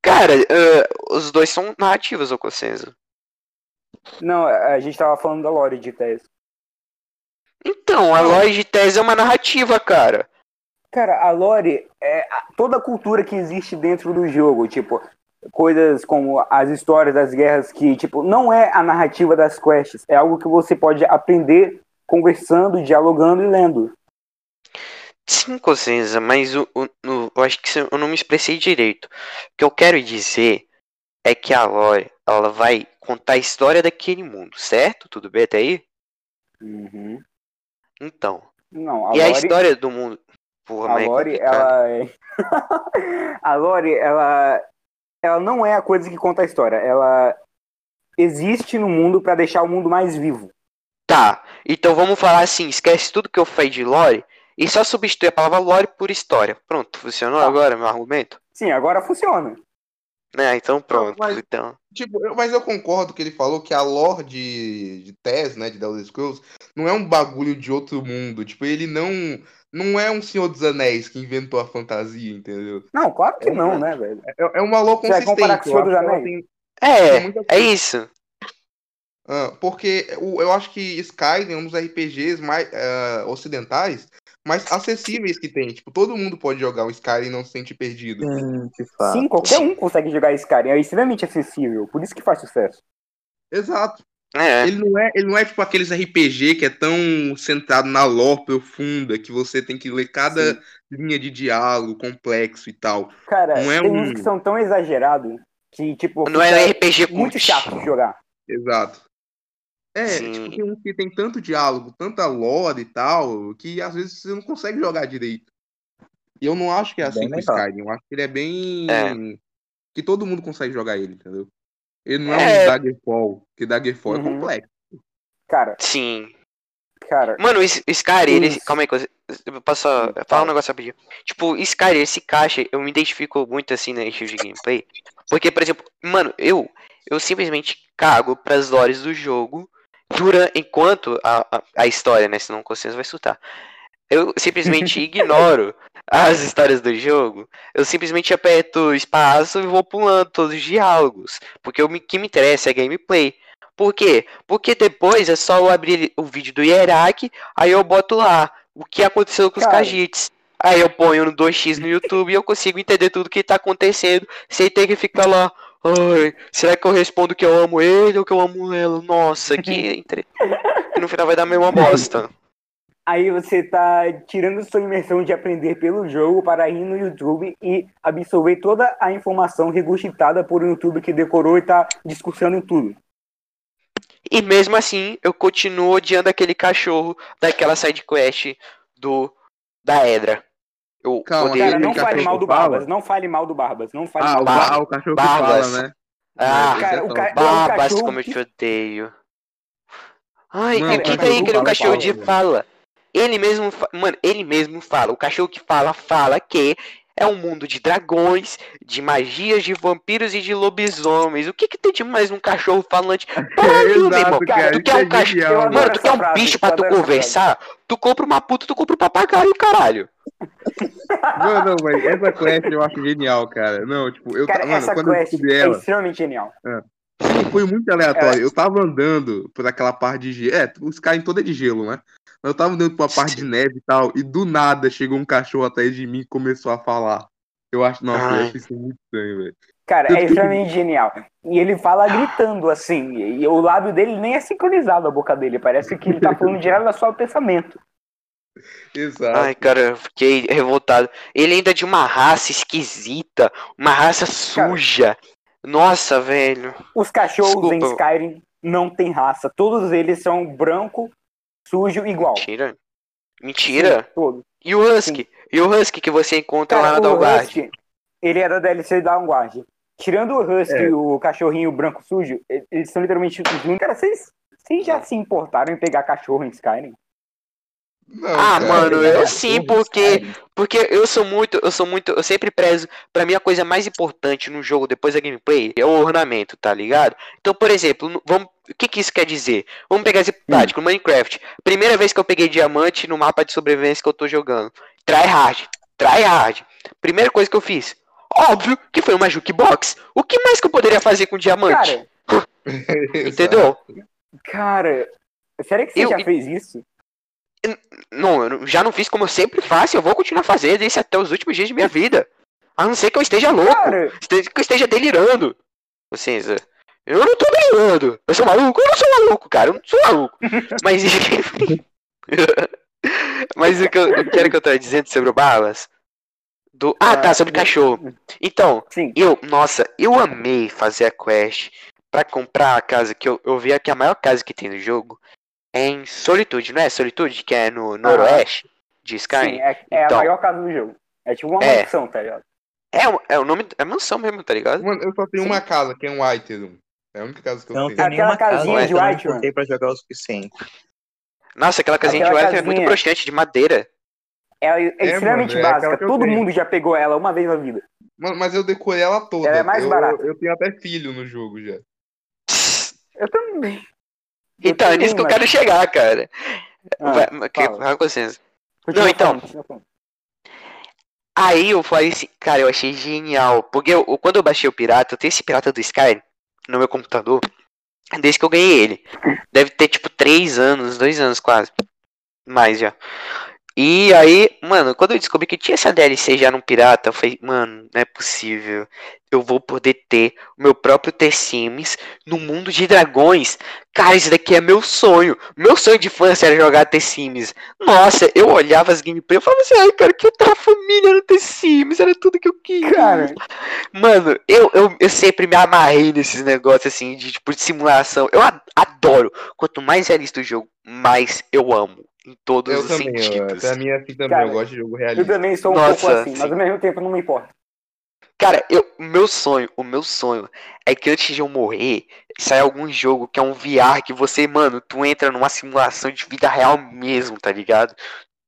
Cara, eh, os dois são narrativos, ô Cossenzo. Não, a gente tava falando da lore de Tess. Então, a lore de Tese é uma narrativa, cara. Cara, a lore é toda a cultura que existe dentro do jogo, tipo, coisas como as histórias das guerras que, tipo, não é a narrativa das quests, é algo que você pode aprender conversando, dialogando e lendo. Sim, Cossenza, mas o, o- o- eu acho que eu não me expressei direito. O que eu quero dizer é que a lore, ela vai contar a história daquele mundo, certo? Tudo bem até aí? Uhum. Então, Não, a e a lore, história do mundo? Porra, a é lore, complicado. ela é... a lore, ela ela não é a coisa que conta a história, ela existe no mundo pra deixar o mundo mais vivo. Tá, então vamos falar assim, esquece tudo que eu falei de lore e só substitui a palavra lore por história. Pronto, funcionou Tá. agora meu argumento? Sim, agora funciona. Né, então pronto, mas- então... Tipo, eu- mas eu concordo que ele falou que a lore de, de Tess, né, de The Elder Scrolls, não é um bagulho de outro mundo. Tipo, ele não não é um Senhor dos Anéis que inventou a fantasia, entendeu? Não, claro que não, né, velho? É, é uma lore vai consistente. com eu Anéis? tem- É, tem é isso. Ah, porque o- eu acho que Skyrim é um dos RPGs mais ah, ocidentais mais acessíveis que tem. Tipo, todo mundo pode jogar o Skyrim e não se sentir perdido. Sim. Sim, qualquer um consegue jogar Skyrim, é extremamente acessível, por isso que faz sucesso. Exato. É, Ele não é, ele não é tipo aqueles RPG que é tão centrado na lore profunda que você tem que ler cada Sim. linha de diálogo complexo e tal. Cara, Não é tem um- uns que são tão exagerados que, tipo, não é RPG muito chato de jogar. Exato. É, Sim. tipo, tem um que tem tanto diálogo, tanta lore e tal, que às vezes você não consegue jogar direito. E eu não acho que é assim Bem com o legal. Skyrim. Eu acho que ele é bem. É. Que todo mundo consegue jogar ele, entendeu? Ele não é, É. um Daggerfall, que Daggerfall é Uhum. complexo. Cara, Sim. cara, Mano, esse Skyrim, ele. Calma aí, coisa. Eu posso falar um negócio rapidinho. Tipo, Skyrim, esse caixa, eu me identifico muito assim no estilo de gameplay. Porque, por exemplo, mano, eu. Eu simplesmente cago pras lores do jogo durante, enquanto a, a, a história, né? Senão o Consciência vai surtar. Eu simplesmente ignoro as histórias do jogo. Eu simplesmente aperto espaço e vou pulando todos os diálogos. Porque o que me interessa é gameplay. Por quê? Porque depois é só eu abrir o vídeo do Hierarch, aí eu boto lá o que aconteceu com os Cara. Khajiits. Aí eu ponho no 2x no YouTube e eu consigo entender tudo que tá acontecendo sem ter que ficar lá. Ai, será que eu respondo que eu amo ele ou que eu amo ela? Nossa, que. entre- E no final vai dar a mesma bosta. aí você tá tirando sua imersão de aprender pelo jogo para ir no YouTube e absorver toda a informação regurgitada por um YouTube que decorou e tá discursando em tudo. E mesmo assim, eu continuo odiando aquele cachorro daquela sidequest do. da Edra. Eu Calma, odeio Cara, não fale mal do fala? Barbas, não fale mal do Barbas, não fale Ah, mal o, do ba- Barbas. ah, o cachorro Barbas. que fala, né? Ah, cara, é o top. ca- Barbas, cachorro como eu te odeio. Ai, Mano, e o que cachorro daí que é fala, cachorro fala, de fala? Ele mesmo, fa- mano, ele mesmo fala. O cachorro que fala, fala que é um mundo de dragões, de magias, de vampiros e de lobisomens. O que que tem de mais um cachorro falante? Caralho, meu irmão. Cara. tu quer um é cachorro- Eu mano. tu quer um frase, bicho pra eu tu conversar? Tu compra uma puta, tu compra um papagaio, caralho. Não, não, mas essa quest eu acho genial, cara. Não, tipo, eu Cara, mano, essa quando eu quest descobri é ela, extremamente genial. foi muito aleatório. Eu tava andando por aquela parte de gelo. É, os caem toda de gelo, né? Eu tava andando por uma parte de neve e tal, e do nada chegou um cachorro atrás de mim e começou a falar. Eu acho, nossa, eu acho isso muito estranho, velho. Cara, é extremamente genial. E ele fala gritando assim, e o lábio dele nem é sincronizado a boca dele. Parece que ele tá falando direto da sua pensamento. Exato. Ai, cara, eu fiquei revoltado. Ele ainda é de uma raça esquisita, uma raça suja. Nossa, velho. Os cachorros em Desculpa. Skyrim não têm raça. Todos eles são branco, sujo, igual. Mentira. Mentira. Sim, todos. E o Husky? E o Husky que você encontra lá Cara, na o Dalgard? Husky, ele é da DLC da Vanguard. Tirando o Husky É. e o cachorrinho branco sujo, e- eles são literalmente os únicos. Cara, vocês, vocês já se importaram em pegar cachorro em Skyrim? Não, Ah, cara, mano, é- eu sim, porque porque eu sou muito, eu sou muito, eu sempre prezo, pra mim a coisa mais importante no jogo depois da gameplay é o ornamento, tá ligado? Então, por exemplo, vamos, o que que isso quer dizer? Vamos pegar esse prático, no Minecraft. Primeira vez que eu peguei diamante no mapa de sobrevivência que eu tô jogando. Try hard, try hard. Primeira coisa que eu fiz, óbvio que foi uma jukebox. O que mais que eu poderia fazer com diamante? Cara, Entendeu? cara, será que você Eu- já fez isso? Não, eu já não fiz como eu sempre faço, eu vou continuar fazendo isso até os últimos dias de minha vida. A não ser que eu esteja louco, Cara, que eu esteja delirando. Ô, Cinza, eu não tô delirando. Eu sou maluco? Eu não sou maluco, cara, eu não sou maluco. Mas. Mas o que, eu, o que era que eu tava dizendo sobre o Balas? Do... Ah, tá, sobre cachorro. Então, sim. eu, nossa, eu amei fazer a quest pra comprar a casa que eu, eu vi que a maior casa que tem no jogo é em Solitude, não é? Solitude, que é no noroeste de Skyrim. Sim, é, é Então. a maior casa do jogo. É tipo uma É. mansão, tá ligado? É, o- é o nome, é mansão mesmo, tá ligado? Mano, eu só tenho Sim. uma casa, que é um White É a única casa que eu Eu não tenho. tenho Aquela casa, casinha mas de eu não Whiterun. contei pra jogar o suficiente. Nossa, aquela casinha Aquela de White é muito casinha. broxante, de madeira. Ela é, extremamente mano, é básica. eu Todo tenho. mundo já pegou ela uma vez na vida. Mano, mas eu decorei ela toda. Ela é mais eu, barata. Eu tenho até filho no jogo já. Eu também. Eu Então, é nisso que eu quero chegar, cara. Ah, Vai, que- vai. Continua Não, então. falando. Aí eu falei assim, cara, eu achei genial. Porque eu, quando eu baixei o pirata, eu tenho esse pirata do Skyrim no meu computador. Desde que eu ganhei ele. Deve ter tipo 3 anos, 2 anos quase. Mais já. E aí, mano, quando eu descobri que tinha essa DLC já no pirata, eu falei, mano, não é possível. Eu vou poder ter o meu próprio T-Sims no mundo de dragões. Cara, isso daqui é meu sonho. Meu sonho de infância era jogar The-Sims. Nossa, eu olhava as gameplays e falava assim, ai, cara, que outra família no The-Sims, era tudo que eu queria. Cara, Mano, eu, eu, eu sempre me amarrei nesses negócios assim, de tipo, de simulação. Eu adoro. Quanto mais realista o jogo, mais eu amo. Em todos Eu os também, eu, sentidos. pra mim é assim também, Cara, eu gosto de jogo eu realista. também sou um Nossa, pouco assim, mas sim. ao mesmo tempo não me importa. Cara, eu, o meu sonho, o meu sonho é que antes de eu morrer, saia algum jogo que é um VR que você, mano, tu entra numa simulação de vida real mesmo, tá ligado?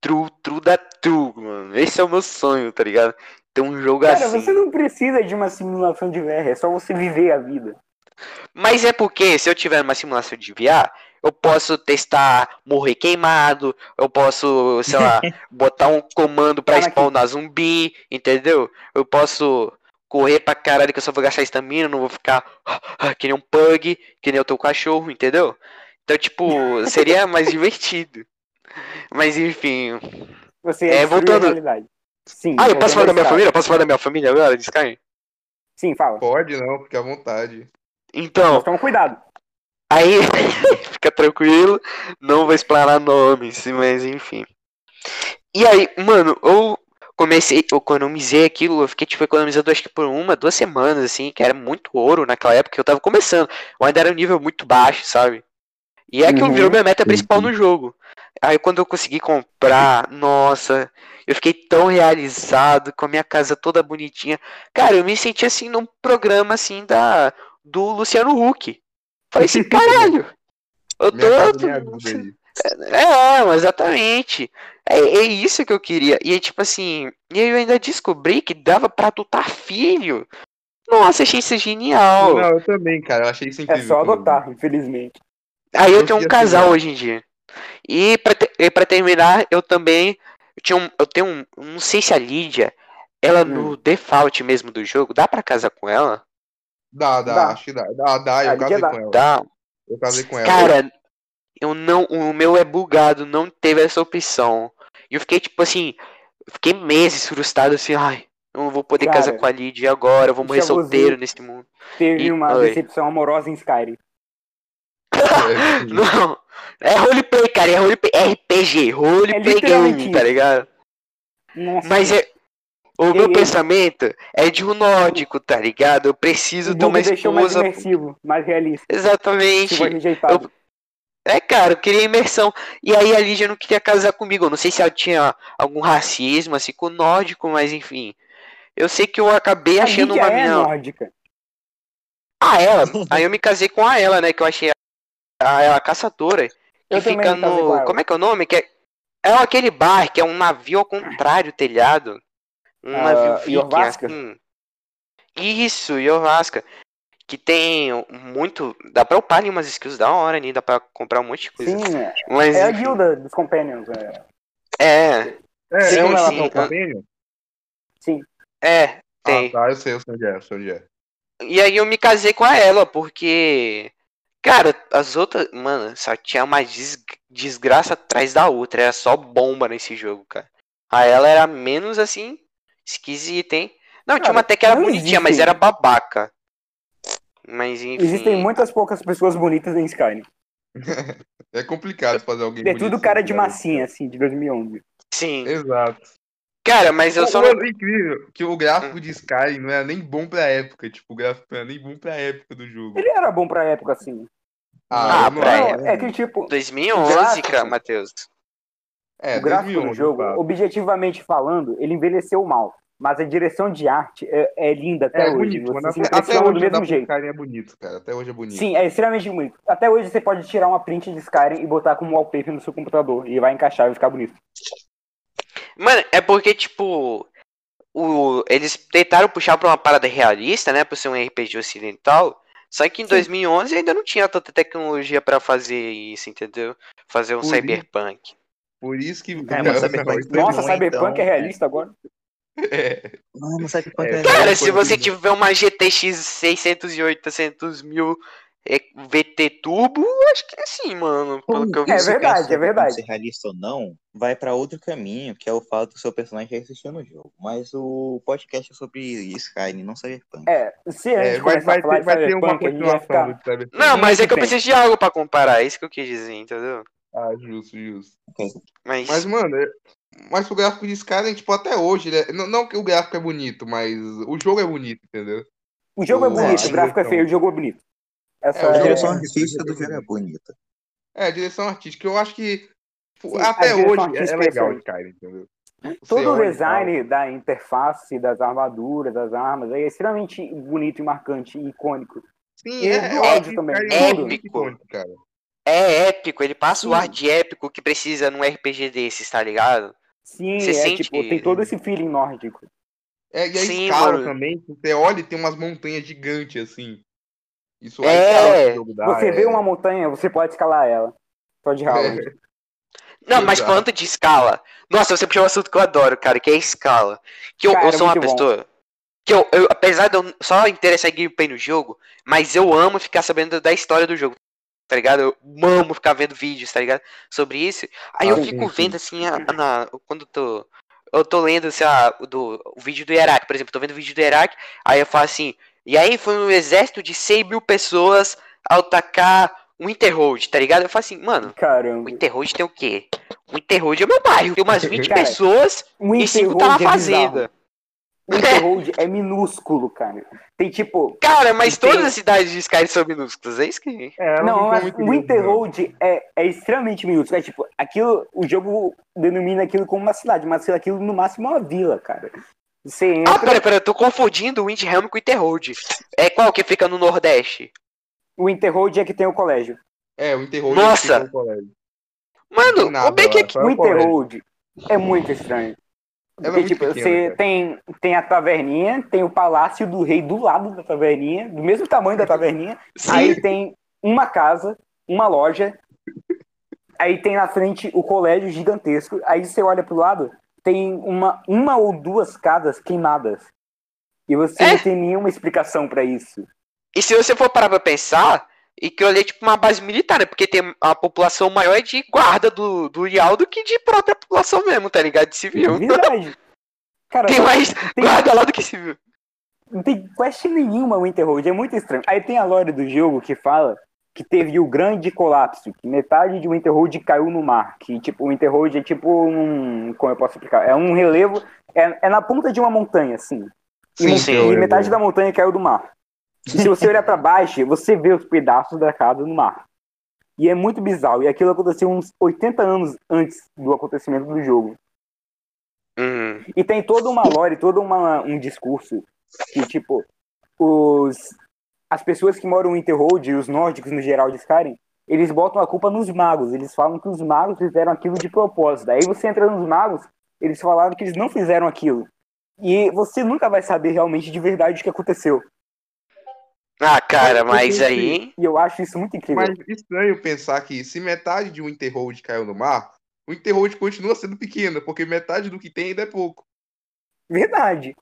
True, true da true, mano. Esse é o meu sonho, tá ligado? Ter um jogo Cara, assim. você não precisa de uma simulação de VR, é só você viver a vida. Mas é porque se eu tiver uma simulação de VR, eu posso testar morrer queimado, eu posso, sei lá, botar um comando pra spawnar zumbi, entendeu? Eu posso correr pra caralho que eu só vou gastar estamina, não vou ficar que nem um pug, que nem o teu cachorro, entendeu? Então, tipo, seria mais divertido. Mas enfim. Você É, voltando- a realidade. Sim. Ah, eu posso falar da minha família? Posso falar da minha família agora, Sky? Sim, fala. Pode não, fica à vontade. Então, Mas toma cuidado. Aí, fica tranquilo, não vou explanar nomes, mas enfim. E aí, mano, eu comecei, eu economizei aquilo, eu fiquei tipo economizando acho que por uma, duas semanas, assim, que era muito ouro naquela época que eu tava começando. Eu ainda era um nível muito baixo, sabe? E é que Uhum. virou minha meta principal no jogo. Aí quando eu consegui comprar, nossa, eu fiquei tão realizado com a minha casa toda bonitinha. Cara, eu me senti assim num programa assim da do Luciano Huck. Falei assim, caralho, Eu tô. aí. É, exatamente. É, é isso que eu queria. E tipo assim, e aí eu ainda descobri que dava pra adotar filho. Nossa, achei isso genial. Não, eu também, cara. Eu achei isso É incrível. só eu vi. adotar, infelizmente. Aí eu Eu tenho um casal hoje em dia. E pra, te- e pra terminar, eu também. Eu, tinha um, eu tenho um. Não sei se a Lídia, ela no default mesmo do jogo, dá pra casar com ela? Dá, dá, Dá. acho que dá. Dá, dá, eu casei dá. com ela. Dá. Eu casei com ela. Cara, eu não. O meu é bugado, não teve essa opção. E eu fiquei tipo assim. eu Fiquei meses frustrado assim, ai, eu não vou poder Cara, casar com a Lídia agora, eu vou morrer solteiro nesse mundo. Teve E- uma oi. decepção amorosa em Skyrim. É. Não, é roleplay, cara, é roleplay, RPG, roleplay literalmente game, tá ligado? Nossa, Mas é. O meu ei. pensamento é de um nórdico, tá ligado? Eu preciso de uma deixou mais esposa. imersivo, mais realista. Exatamente. Foi rejeitado. É, cara, eu queria imersão. E aí a Lígia não queria casar comigo. Eu não sei se ela tinha algum racismo, assim, com o nórdico, mas enfim. Eu sei que eu acabei A achando Lídia uma é mina. nórdica. Ah, ela. Aí eu me casei com a ela, né? Que eu achei a, ela caçadora. Que Eu fica com no. ela. Como é que é o nome? Que é, é aquele bar que é um navio ao contrário, telhado. Um Ah, navio viking, Iorvasca? assim. Isso, Iorvasca. Que tem muito. Dá pra upar ali umas skills da hora ali, dá pra comprar um monte de coisa. Sim, é. Mas, É a guilda dos Companions. É. É, É, Sim, é tá. convênio? Sim. é, tem. Ah, tá, eu sei, eu sei onde é, eu sei onde é. E aí eu me casei com a ela, porque. Cara, as outras. Mano, só tinha uma des- desgraça atrás da outra. Era só bomba nesse jogo, cara. A ela era menos assim. Esquisita, hein? Não, tinha Cara, uma até que era bonitinha, mas existem- era babaca. Mas enfim. Existem muitas poucas pessoas bonitas em Skyrim. É complicado fazer alguém É tudo cara de cara. massinha, assim, de 2011. Sim. Exato. Cara, mas eu só não. É incrível que o gráfico de Skyrim não era nem bom pra época. Tipo, o gráfico não era nem bom pra época do jogo. Ele era bom pra época, assim. Ah, eu não é que, tipo, 2011, Gráfico. cara, Matheus. É, o gráfico 2011, do jogo, fato. objetivamente falando, ele envelheceu mal. Mas a direção de arte é, é linda até É hoje. bonito, Você Até, até impressiona do hoje mesmo jeito. Skyrim é bonito, cara. Até hoje é bonito. Sim, é extremamente bonito. Até hoje você pode tirar uma print de Skyrim e botar como wallpaper no seu computador. E vai encaixar e vai ficar bonito. Mano, é porque, tipo, o, eles tentaram puxar pra uma parada realista, né? Por ser um RPG ocidental. Só que em Sim. 2011 ainda não tinha tanta tecnologia pra fazer isso, entendeu? Fazer um Por isso- cyberpunk. Por isso que. É, mas Cyberpunk Nossa, bom, Cyberpunk então, é realista agora? é, Mano, sabe que É, é, Cara, se você horrível. tiver uma GTX 600 e 800 mil é, VT Turbo, acho que é sim, mano. Pelo que eu vi. É verdade, é verdade. Ser realista ou não, vai pra outro caminho, que é o fato do seu personagem já existir no jogo. Mas o podcast é sobre Skyrim, não Cyberpunk. É, se a gente é, vai, vai a falar ter, de vai ter uma Cyberpunk, continuação ficar... do Cyberpunk. Não, mas é que eu preciso de algo pra comparar, é isso que eu quis dizer, entendeu? Ah, justo, justo. Mas, Mas, mano, é- mas o gráfico de Skyrim, tipo, até hoje, ele é- não, não que o gráfico é bonito, mas o jogo é bonito, entendeu? O jogo é bonito, o gráfico é feio, o jogo é bonito. Essa É, o A direção é- artística do jogo é bonita. É, a direção artística, eu acho que tipo, Sim, até hoje é, é é legal excelente. Skyrim, entendeu? Todo o design da interface, das armaduras, das armas, é extremamente bonito e marcante e icônico. Sim, E é, que também, é icônico, cara. É épico, ele passa o Sim. ar de épico que precisa num RPG desses, tá ligado? Sim, Você é sente- tipo, tem todo esse feeling nórdico. É, e a Sim, escala mano. também, você olha e tem umas montanhas gigantes, assim. Isso É. o jogo dá, Você é- vê uma montanha, você pode escalar ela. Só de Howard. Não, mas falando de escala. Nossa, você puxou um assunto que eu adoro, cara, que é escala. Que eu, Cara, eu sou uma muito bom. pessoa. Que eu, eu- apesar de eu só interessar em gameplay no jogo, mas eu amo ficar sabendo da história do jogo. Tá ligado? Eu amo ficar vendo vídeos, tá ligado? Sobre isso. Aí Ah, eu sim, fico sim. vendo assim, a- na, quando eu tô. Eu tô lendo assim, ah, o do, o vídeo do Iraque, por exemplo, tô vendo o vídeo do Iraque, aí eu falo assim, e aí foi um exército de 100 mil pessoas ao atacar um Interroad, tá ligado? Eu falo assim, mano, o Caramba. Interroad tem o quê? O Interroad é meu bairro, tem umas 20 Cara, pessoas O e 5 tá na é fazenda. bizarro. O Interroad é minúsculo, cara. Tem tipo. Cara, mas Tem- todas as cidades de Skyrim são minúsculas, é isso que. É, elas Não, o grandes, Interroad é, é extremamente minúsculo. É tipo, aquilo, o jogo denomina aquilo como uma cidade, mas aquilo no máximo é uma vila, cara. Você entra. Ah, pera, pera, eu tô confundindo o Windhelm com o Interroad. É qual que fica no Nordeste? O Interroad é que tem o colégio. É, o Interroll Nossa! no colégio. Mano, Não tem nada como é que. lá, O é o colégio. Interroad é muito estranho. É Porque, tipo, pequena, você cara. tem, tem a taverninha, tem o palácio do rei do lado da taverninha, do mesmo tamanho da taverninha. Sim. Aí tem uma casa, uma loja. Aí tem na frente o colégio gigantesco. Aí você olha pro lado, tem uma, uma ou duas casas queimadas. E você É. não tem nenhuma explicação pra isso. E se você for parar pra pensar, e que eu olhei tipo uma base militar, né? Porque tem a população maior é de guarda do, do IAL do que de própria população mesmo, tá ligado? De civil. Verdade. Cara, Tem mais tem- guarda lá do que civil. Não tem quest nenhuma o Winterhold, é muito estranho. Aí tem a lore do jogo que fala que teve o grande colapso, que metade de Winterhold caiu no mar. Que tipo, o Winterhold é tipo um. Como eu posso explicar? É um relevo, é, é na ponta de uma montanha, assim. E, Sim, mon- sim, e metade da montanha caiu do mar. E se você olhar pra baixo, você vê os pedaços da casa no mar. E é muito bizarro. E aquilo aconteceu uns 80 anos antes do acontecimento do jogo. Uhum. E tem toda uma lore, todo uma, um discurso que, tipo, os, as pessoas que moram em Interhold e os nórdicos no geral de Skyrim, eles botam a culpa nos magos. Eles falam que os magos fizeram aquilo de propósito. Aí você entra nos magos, eles falaram que eles não fizeram aquilo. E você nunca vai saber realmente de verdade o que aconteceu. Ah, cara, Mas mas aí. E eu acho isso muito incrível. Mas estranho pensar que se metade de um Interrold caiu no mar, o Interrold continua sendo pequeno, porque metade do que tem ainda é pouco. Verdade.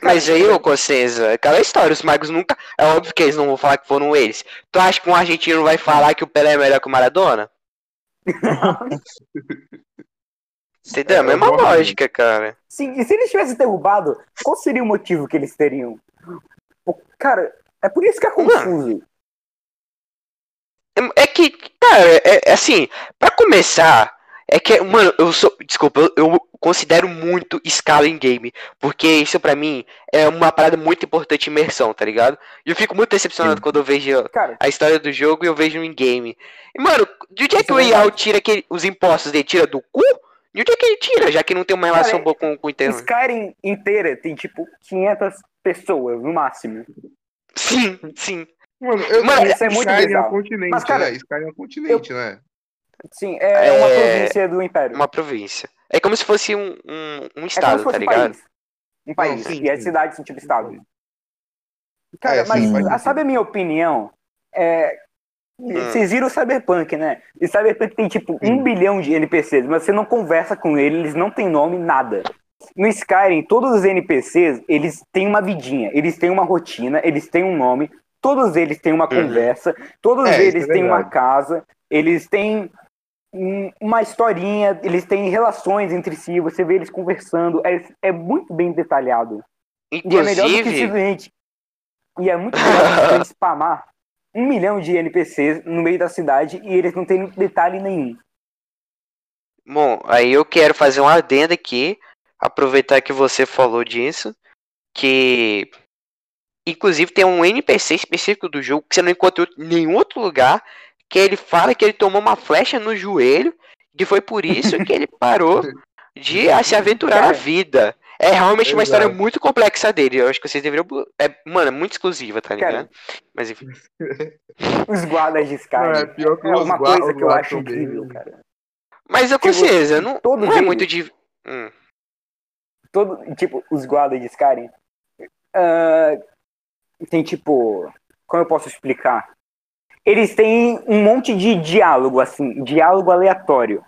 Mas aí, ô Cossenza, é aquela história, os magos nunca. É óbvio que eles não vão falar que foram eles. Tu acha que um argentino vai falar que o Pelé é melhor que o Maradona? Entendeu? É, a mesma eu gosto lógica, cara. Sim, e se eles tivessem derrubado, qual seria o motivo que eles teriam? Cara, é por isso que é confuso. É- É que, cara, é, é assim, pra começar, é que, mano, eu sou. Desculpa, eu, eu considero muito escala em game. Porque isso pra mim é uma parada muito importante em imersão, tá ligado? E eu fico muito decepcionado quando eu vejo Cara, a história do jogo e eu vejo em game. E, mano, de onde é que é o IAL tira aquele, os impostos dele? Tira do cu? De onde é que ele tira? Já que não tem uma relação Cara, boa com, com o interno. Skyrim inteira tem tipo 500 pessoas no máximo. Sim, sim. Mano, eu Mano, isso é muito Skyrim é um bizarro. continente, Mas, cara, né? Skyrim é um continente, né? Sim, é, uma É, província do Império. Uma província. É como se fosse um, um, um é como estado, se fosse tá um ligado? país. Um país. sim, e as sim. cidades são tipo estados. Cara, É, sim, mas a- sentido. sabe a minha opinião? É, Hum. Vocês viram o Cyberpunk, né? E Cyberpunk tem tipo um bilhão de NPCs, mas você não conversa com eles, eles não têm nome, nada. No Skyrim, todos os NPCs, eles têm uma vidinha, eles têm uma rotina, eles têm um nome, todos eles têm uma conversa, todos É, eles é têm uma casa, eles têm um- uma historinha, eles têm relações entre si, você vê eles conversando, é, é muito bem detalhado. E é melhor do que Inclusive, simplesmente. E é muito melhor spamar um milhão de NPCs no meio da cidade e eles não têm detalhe nenhum. bom, aí eu quero fazer um adendo aqui, aproveitar que você falou disso, que inclusive tem um NPC específico do jogo que você não encontra em nenhum outro lugar, que ele fala que ele tomou uma flecha no joelho, que foi por isso que ele parou de a se aventurar na Cara, vida. É realmente uma história Exato. muito complexa dele. Eu acho que vocês deveriam. É, mano, é muito exclusiva, tá Cara, ligado? Mas enfim. Os guardas de Skyrim. Não, é pior que É uma coisa que eu acho incrível, cara. Mas eu com Tipo, certeza, não, não é muito de. Hum. Todo, tipo, os guardas de Skyrim. ah, tem tipo. Como eu posso explicar? Eles têm um monte de diálogo, assim, diálogo aleatório.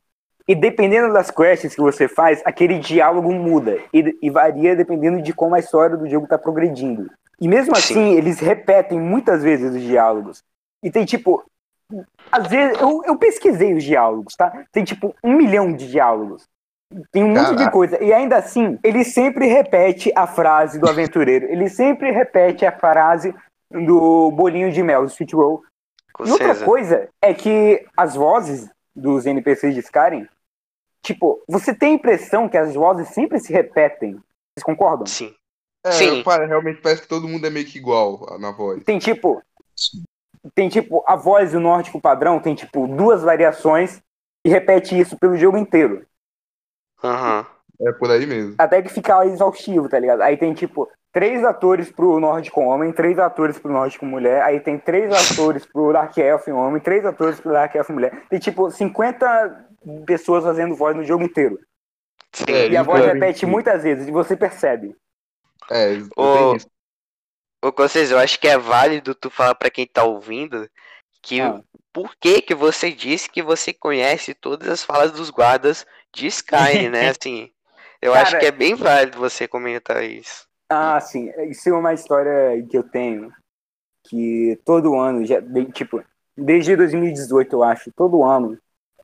E dependendo das quests que você faz, aquele diálogo muda. E, e varia dependendo de como a história do jogo tá progredindo. E mesmo Sim. assim, eles repetem muitas vezes os diálogos. E tem tipo. Às vezes, eu, eu pesquisei os diálogos, tá? Tem tipo um milhão de diálogos. Tem um monte de Caraca. coisa. E ainda assim, ele sempre repete a frase do aventureiro. Ele sempre repete a frase do bolinho de mel, do sweet roll. Com E outra certeza. coisa é que as vozes dos NPCs de Skyrim, tipo, você tem a impressão que as vozes sempre se repetem. Vocês concordam? Sim. É, Sim. realmente parece que todo mundo é meio que igual na voz. Tem tipo. Tem tipo, a voz do nórdico padrão tem tipo duas variações e repete isso pelo jogo inteiro. Aham. É por aí mesmo. Até que fica exaustivo, tá ligado? Aí tem tipo três atores pro nórdico homem, três atores pro nórdico mulher, aí tem três atores pro Dark Elf homem, três atores pro Dark Elf mulher. Tem tipo 50 pessoas fazendo voz no jogo inteiro. Sim. É, E a voz então, repete muitas vezes, e você percebe. É, Ô, isso. Ô, Conceição, eu acho que é válido tu falar pra quem tá ouvindo que Ah. por que que você disse que você conhece todas as falas dos guardas de Skyrim, né? Assim, eu acho Cara- que é bem válido você comentar isso. Ah, sim. Isso é uma história que eu tenho. Que todo ano, já, de- tipo, desde 2018, eu acho, todo ano,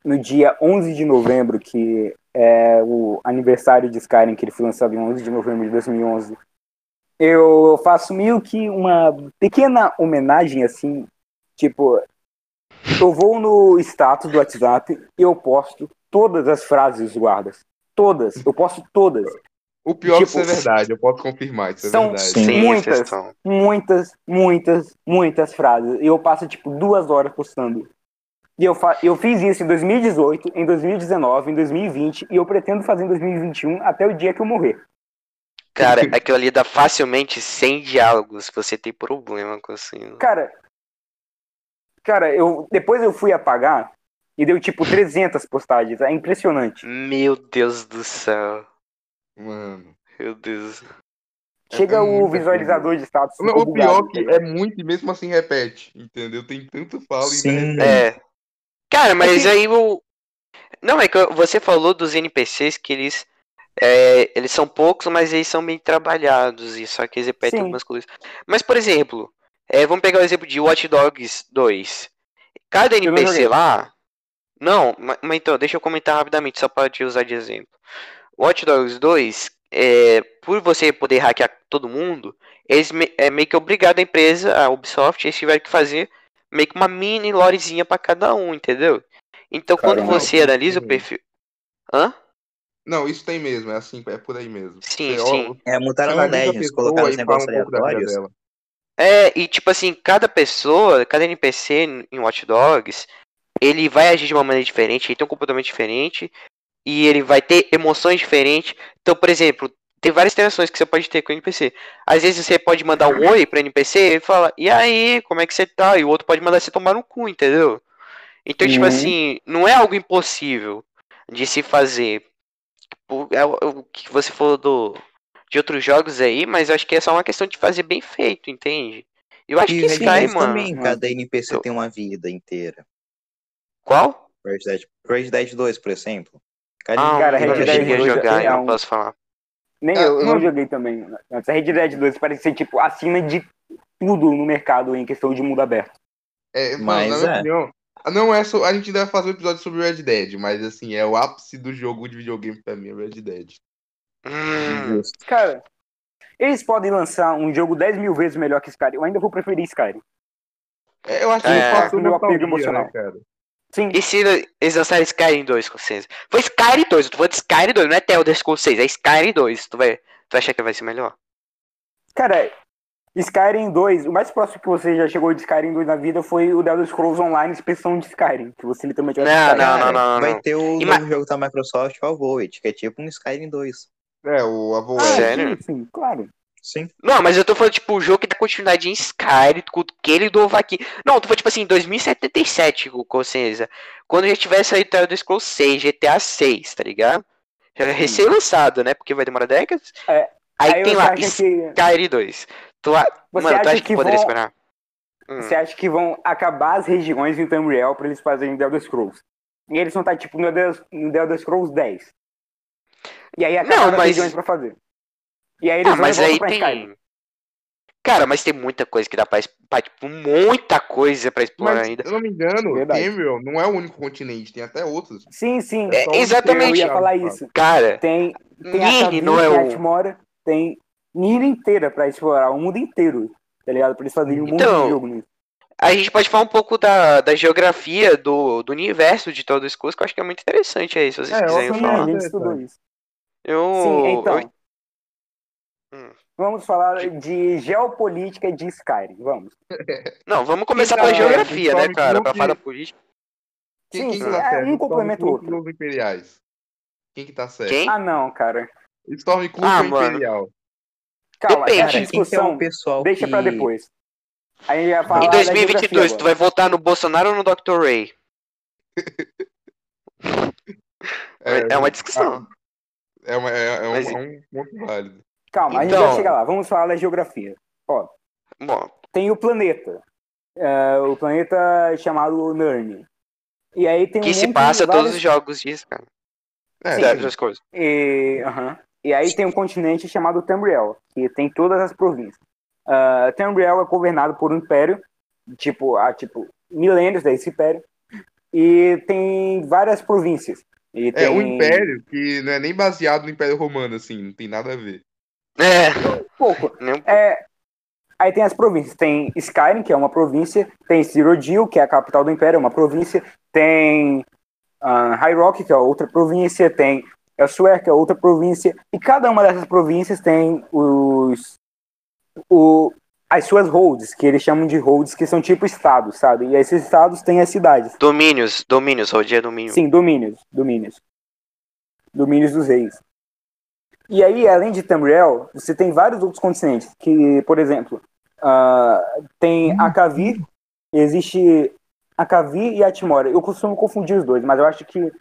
no dia 11 de novembro, que é o aniversário de Skyrim, que ele foi lançado em 11 de novembro de 2011, eu faço meio que uma pequena homenagem, assim, tipo, eu vou no status do WhatsApp e eu posto todas as frases dos guardas. Todas, eu posto todas. O pior tipo, que isso é verdade, eu posso confirmar, isso é são- verdade. Sim. Muitas. estão- muitas, muitas, muitas frases. E eu passo, tipo, duas horas postando. E eu, fa eu fiz isso em 2018, em 2019, em 2020, e eu pretendo fazer em 2021 até o dia que eu morrer. Cara, aquilo ali dá facilmente 100 diálogos. Você tem problema com assim. Cara, cara, eu depois eu fui apagar e deu, tipo, 300 postagens. É impressionante. Meu Deus do céu. Mano. Meu Deus. Chega é o visualizador de status. Não, o pior bugado, que é muito e mesmo assim repete, entendeu? Tem tanto fala e Sim. ainda repete. É. Cara, mas que- aí o. Não, é que você falou dos NPCs que eles. é, eles são poucos, mas eles são bem trabalhados. E só que eles repetem Sim. algumas coisas. Mas, por exemplo, é, vamos pegar o exemplo de Watch Dogs 2. Cada NPC lá. Não, ma- mas então, deixa eu comentar rapidamente, só para te usar de exemplo. Watch Dogs 2, é, por você poder hackear todo mundo, eles me- é meio que obrigado a empresa, a Ubisoft, eles tiveram que fazer meio que uma mini lorezinha pra cada um, entendeu? Então quando Caramba. você analisa o Sim. perfil. Hã? Não, isso tem mesmo, é assim, é por aí mesmo. Sim, Você, ó, sim. É, mutaram no analisa a Legends, colocaram os negócios um pouco da vida aleatórios. É, e tipo assim, cada pessoa, cada NPC em Watch Dogs, ele vai agir de uma maneira diferente, ele tem um comportamento diferente, e ele vai ter emoções diferentes. Então, por exemplo, tem várias interações que você pode ter com o NPC. Às vezes você pode mandar um oi pro NPC e fala, e aí, como é que você tá? E o outro pode mandar você tomar no cu, entendeu? Então, tipo Uhum. assim, não é algo impossível de se fazer. Tipo, É o, o que você falou do, de outros jogos aí, mas eu acho que é só uma questão de fazer bem feito, entende? Eu acho E que Sky, mano. também, cada NPC Eu- tem uma vida inteira. Qual? Red Dead, Red Dead 2, por exemplo. Ah, Cara, eu Red não Dead cheguei a 2 jogar, é eu não um- posso falar. Nem É, eu, eu não joguei também. Antes, a Red Dead 2 parece ser, tipo, acima de tudo no mercado em questão de mundo aberto. É, mano, Mas na minha é. opinião, não é só. A gente deve fazer um episódio sobre Red Dead, mas assim, é o ápice do jogo de videogame pra mim, é Red Dead. Hum. Cara, eles podem lançar um jogo 10 mil vezes melhor que Skyrim. Eu ainda vou preferir Skyrim. É, eu acho que É. eu faço Meu apego nostalgia, emocional. né, cara? Sim, E se eles lançarem Skyrim 2 com vocês? Foi Skyrim 2, eu tô falando de Skyrim 2, não é The Elder Scrolls 6, é Skyrim 2. Tu vai, tu vai achar que vai ser melhor? cara, Skyrim 2, o mais próximo que você já chegou de Skyrim 2 na vida foi o The Elder Scrolls Online Expansão de Skyrim, que você literalmente vai Não, Skyrim. não, não, não, vai ter o novo jogo da Microsoft, o Void, que é tipo um Skyrim 2. É, o avô Ah, Sério? sim, sim, claro. Sim. Não, mas eu tô falando, tipo, o jogo que dá continuidade em Skyrim, com aquele do aqui. Não, eu tô falando, tipo assim, 2077, com com certeza. Quando já tiver saído The Elder Scrolls 6, GTA 6, tá ligado? Já é recém-lançado, né? Porque vai demorar décadas. É, Aí, Aí tem lá, acha que, Skyrim 2. Tu, Você Mano, tu acha acha que, que poderia vão- esperar? Hum. você acha que vão acabar as regiões em Tamriel pra eles fazerem The Elder Scrolls. E eles vão estar, tipo, no The no The Elder Scrolls 10. E aí acabaram Não, as mas- regiões pra fazer. E aí eles Ah, mas aí pra Skyrim. tem. Cara, mas tem muita coisa que dá pra explorar. Tipo, muita coisa pra explorar Mas, ainda. se eu não me engano, Verdade. Tamriel não é o único continente, tem até outros. Sim, sim. É, um exatamente. Eu ia falar fala. isso. Cara, Tem, tem Kavir, não é o. Atmora, tem Nir inteira pra explorar, o mundo inteiro, tá ligado? Pra eles fazerem um Então, de jogo nisso. A gente pode falar um pouco da, da geografia do, do universo de todo esse curso, que eu acho que é muito interessante aí, se vocês É, quiserem a falar. gente interessante. estudou isso. Eu, Sim, então. eu- Hum. Vamos falar de geopolítica de Skyrim, vamos. Não, vamos começar tá, pela é, geografia, né, cara? Pra falar da política. Quem, Sim, quem tá é, um complementa o outro. ou os Imperiais? Quem que tá certo? Quem? Ah, não, cara. Stormcloak Ah, ou mano. Imperial? Calma, Depende. Cara, é discussão o pessoal deixa que... pra depois. Aí falar Em da 2022, tu vai votar no Bolsonaro ou no Dr. Ray? É, uma discussão. É, uma, é, é um, Mas- é um ponto válido. Calma, a gente Então- vai chegar lá. Vamos falar da geografia. Bom, Tem o planeta. É, o planeta chamado Nern. E aí tem um que se monte passa de todos os jogos disso, cara. É, Sim. Dessas coisas. E, aham. e aí tem um continente chamado Tamriel, que tem todas as províncias. Uh, Tamriel é governado por um império, tipo, há tipo milênios desse império, e tem várias províncias. E É tem... um império que não é nem baseado no Império Romano, assim, não tem nada a ver. É, Pouco. nem um- É, aí tem as províncias. Tem Skyrim, que é uma província. Tem Cyrodiil, que é a capital do Império, é uma província. Tem ah, High Rock, que é outra província. Tem Elsewhere, que é outra província. E cada uma dessas províncias tem os, o, as suas holds, que eles chamam de holds, que são tipo estados, sabe? E esses estados têm as cidades. domínios, domínios, rodia domínio. Sim, domínios, domínios. Domínios dos reis. E aí, além de Tamriel, você tem vários outros continentes, que, por exemplo, ah, tem Akavi, existe Akavi e Atmora. Eu costumo confundir os dois, mas eu acho que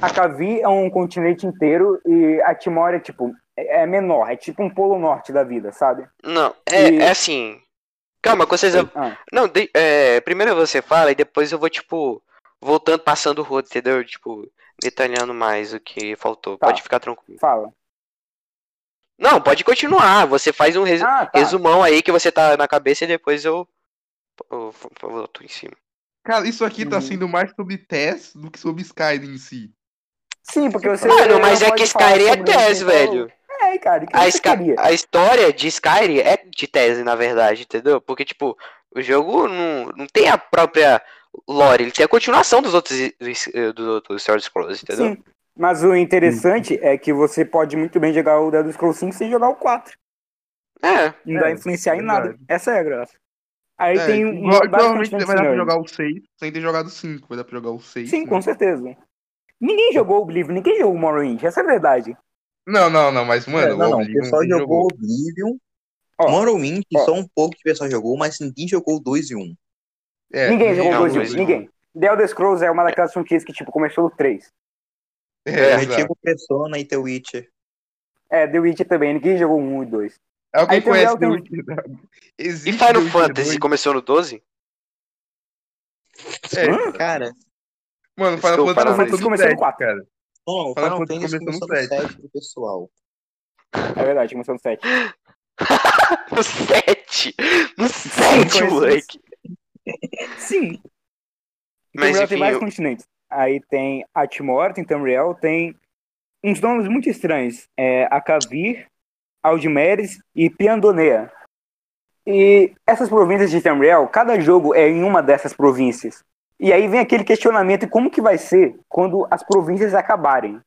Akavi é um continente inteiro e Atmora é tipo, é menor, é tipo um polo norte da vida, sabe? Não, é, E- é assim. Calma, com vocês. Ah, Não, de- é, primeiro você fala e depois eu vou, tipo, voltando, passando o rodo, entendeu? Tipo, detalhando mais o que faltou. Tá. Pode ficar tranquilo. fala. Não, pode continuar. Você faz um resu- Ah, tá. resumão aí que você tá na cabeça e depois eu, eu, eu volto em cima. Cara, isso aqui tá Uhum. sendo mais sobre TES do que sobre Skyrim em si. Sim, porque você. Mano, mas é que Skyrim é tese, então- velho. É, cara, que A, Sky- a história de Skyrim é de tese, na verdade, entendeu? Porque, tipo, o jogo não, não tem a própria lore, ele tem a continuação dos outros, dos, dos outros Sword Scrolls, entendeu? Sim. Mas o interessante é que você pode muito bem jogar o Dead Scrolls 5 sem jogar o 4. É, Não É, vai influenciar em nada. Essa é a graça. Aí É, tem um, provavelmente vai dar pra jogar o 6 sem ter jogado o 5. Vai dar pra jogar o 6. Sim, né? com certeza. Ninguém jogou o Oblivion, ninguém jogou o Morrowind, essa é a verdade. Não, não, não, mas, mano, É, não, o não, o Oblivion pessoal jogou Oblivion, Ó, Morrowind, ó. só um pouco de pessoal jogou, mas ninguém jogou o 2 e 1. É, ninguém jogou não, o 2 dois e um, ninguém. The Elder Scrolls é uma daquelas franquias que, tipo, começou no 3. É, É, exato. tipo Persona e The Witcher. É, The Witcher também, ninguém jogou o 1 e 2. Alguém Aí o conhece Real The Witcher? Existe E Final Fantasy 2? começou no 12? É, Cara, mano, Final Fantasy Final Fantasy começou no começou no 7, 4. cara. não, Final Final Fantasy Fantasy começou no começou no 7. 7 pro pessoal. É verdade, começou no 7. No 7! No 7, começou no moleque! Sim. Mas, enfim, tem vários eu- continentes. Aí tem Atmor, tem Tamriel, tem uns nomes muito estranhos. É Akavir, Aldimeres e Piandonea. E essas províncias de Tamriel, cada jogo é em uma dessas províncias. E aí vem aquele questionamento como que vai ser quando as províncias acabarem.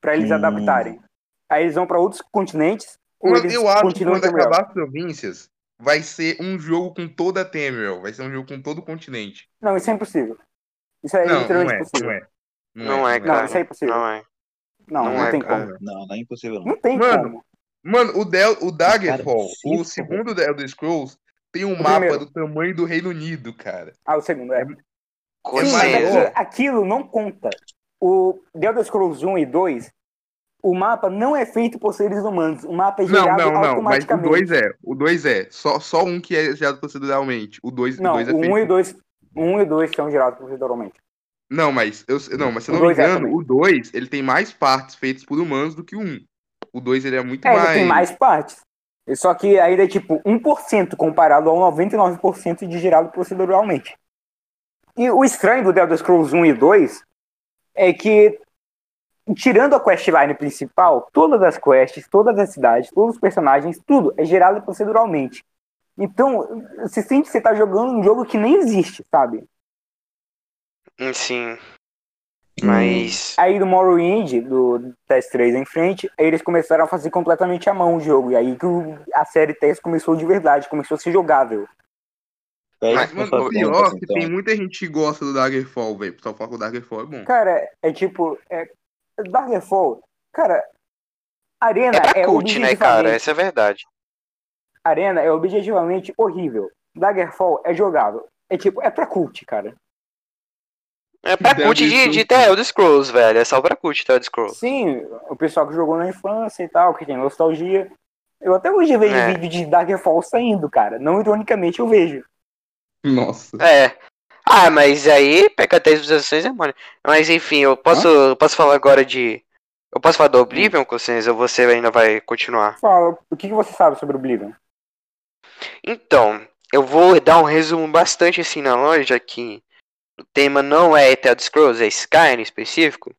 Pra eles Hum. adaptarem. Aí eles vão pra outros continentes ou eles eu acho que em quando acabar as províncias, vai ser um jogo com toda a Tamriel. Vai ser um jogo com todo o continente. Não, isso é impossível. Isso é Não, não literalmente é, impossível. não é. Não é, Não, cara. isso é impossível. Não é. Não, Não não, é, tem cara. como. Não, não é impossível não. Não tem Mano, como. Mano, o, Del, o Daggerfall, Cara, o segundo The Elder Scrolls, tem um O mapa primeiro. do tamanho do Reino Unido, cara. Ah, o segundo, é. Coisa Sim, mas maior. é que aquilo não conta. O The Elder Scrolls 1 e 2, o mapa não é feito por seres humanos. O mapa é Não, gerado não, não. Mas o automaticamente. 2 é. O 2 é. Só, só um que é gerado proceduralmente. O 2 Não, dois é o 1 feito. e o 2, o 1 e o 2 são gerados proceduralmente. Não, mas eu, não, mas se eu não me é engano, também. o 2 ele tem mais partes feitas por humanos do que o 1. Um. O 2 ele é muito É, mais. ele tem mais partes. Só que ainda é tipo 1% comparado ao 99% de gerado proceduralmente. E o estranho do The Elder Scrolls 1 e 2 é que, tirando a questline principal, todas as quests, todas as cidades, todos os personagens, tudo é gerado proceduralmente. Então, você sente que você tá jogando um jogo que nem existe, sabe? Sim. Mas. Aí do Morrowind, do Test 3 em frente, aí eles começaram a fazer completamente à mão o jogo. E aí que a série Test começou de verdade, começou a ser jogável. Pede Mas, mano, o pior é que então. tem muita gente que gosta do Daggerfall, velho. Pessoal fala que o Daggerfall é bom. Cara, é tipo. É, Daggerfall, cara, Arena É é cult, né, cara? Essa é a verdade. Arena é objetivamente horrível. Daggerfall é jogável. É tipo, é pra cult, cara. É pra Deve cult de, de. The Elder Scrolls, velho. É só pra cult The Elder Scrolls. Sim, o pessoal que jogou na infância e tal, que tem nostalgia. Eu até hoje vejo É. vídeo de Daggerfall saindo, cara. Não ironicamente eu vejo. Nossa. É. Ah, mas aí pega 10 visualizações é mano. Mas enfim, eu posso, eu posso falar agora de. Eu posso falar do Oblivion, Consciência, ou você ainda vai continuar? Fala, o que, que você sabe sobre o Oblivion? Então, eu vou dar um resumo bastante assim na loja que o tema não é Elder Scrolls, é Skyrim em específico.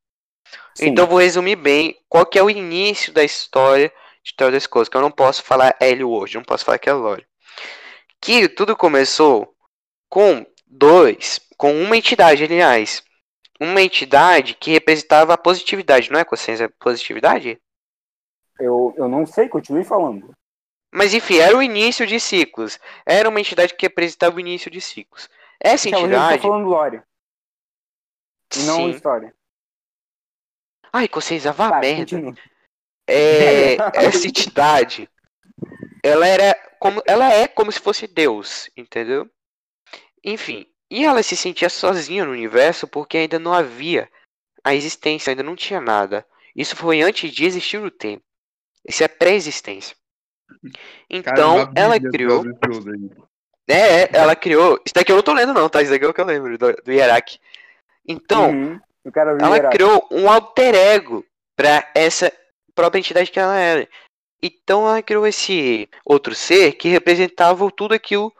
Sim. Então eu vou resumir bem qual que é o início da história de Elder Scrolls, que eu não posso falar ele hoje, não posso falar que é lore. Que tudo começou com dois, com uma entidade, aliás. Uma entidade que representava a positividade, não é consciência positividade? Eu, eu não sei, continue falando. Mas enfim, era o início de ciclos. Era uma entidade que representava o início de ciclos. Essa Então, a tá entidade. falando lore, e não Sim. história. Ai, consciência, vá Tá, merda. É, essa entidade, ela era como, ela é como se fosse Deus, entendeu? Enfim, e ela se sentia sozinha no universo porque ainda não havia a existência, ainda não tinha nada. Isso foi antes de existir o tempo. Isso é pré-existência. Cara, Então, uma ela criou, é, é, ela criou. Isso daqui eu não tô lendo não, tá? Isso daqui é o que eu lembro do, do Hierarque. Então, Uhum, ela criou um alter ego para essa própria entidade que ela era. Então ela criou esse outro ser que representava tudo aquilo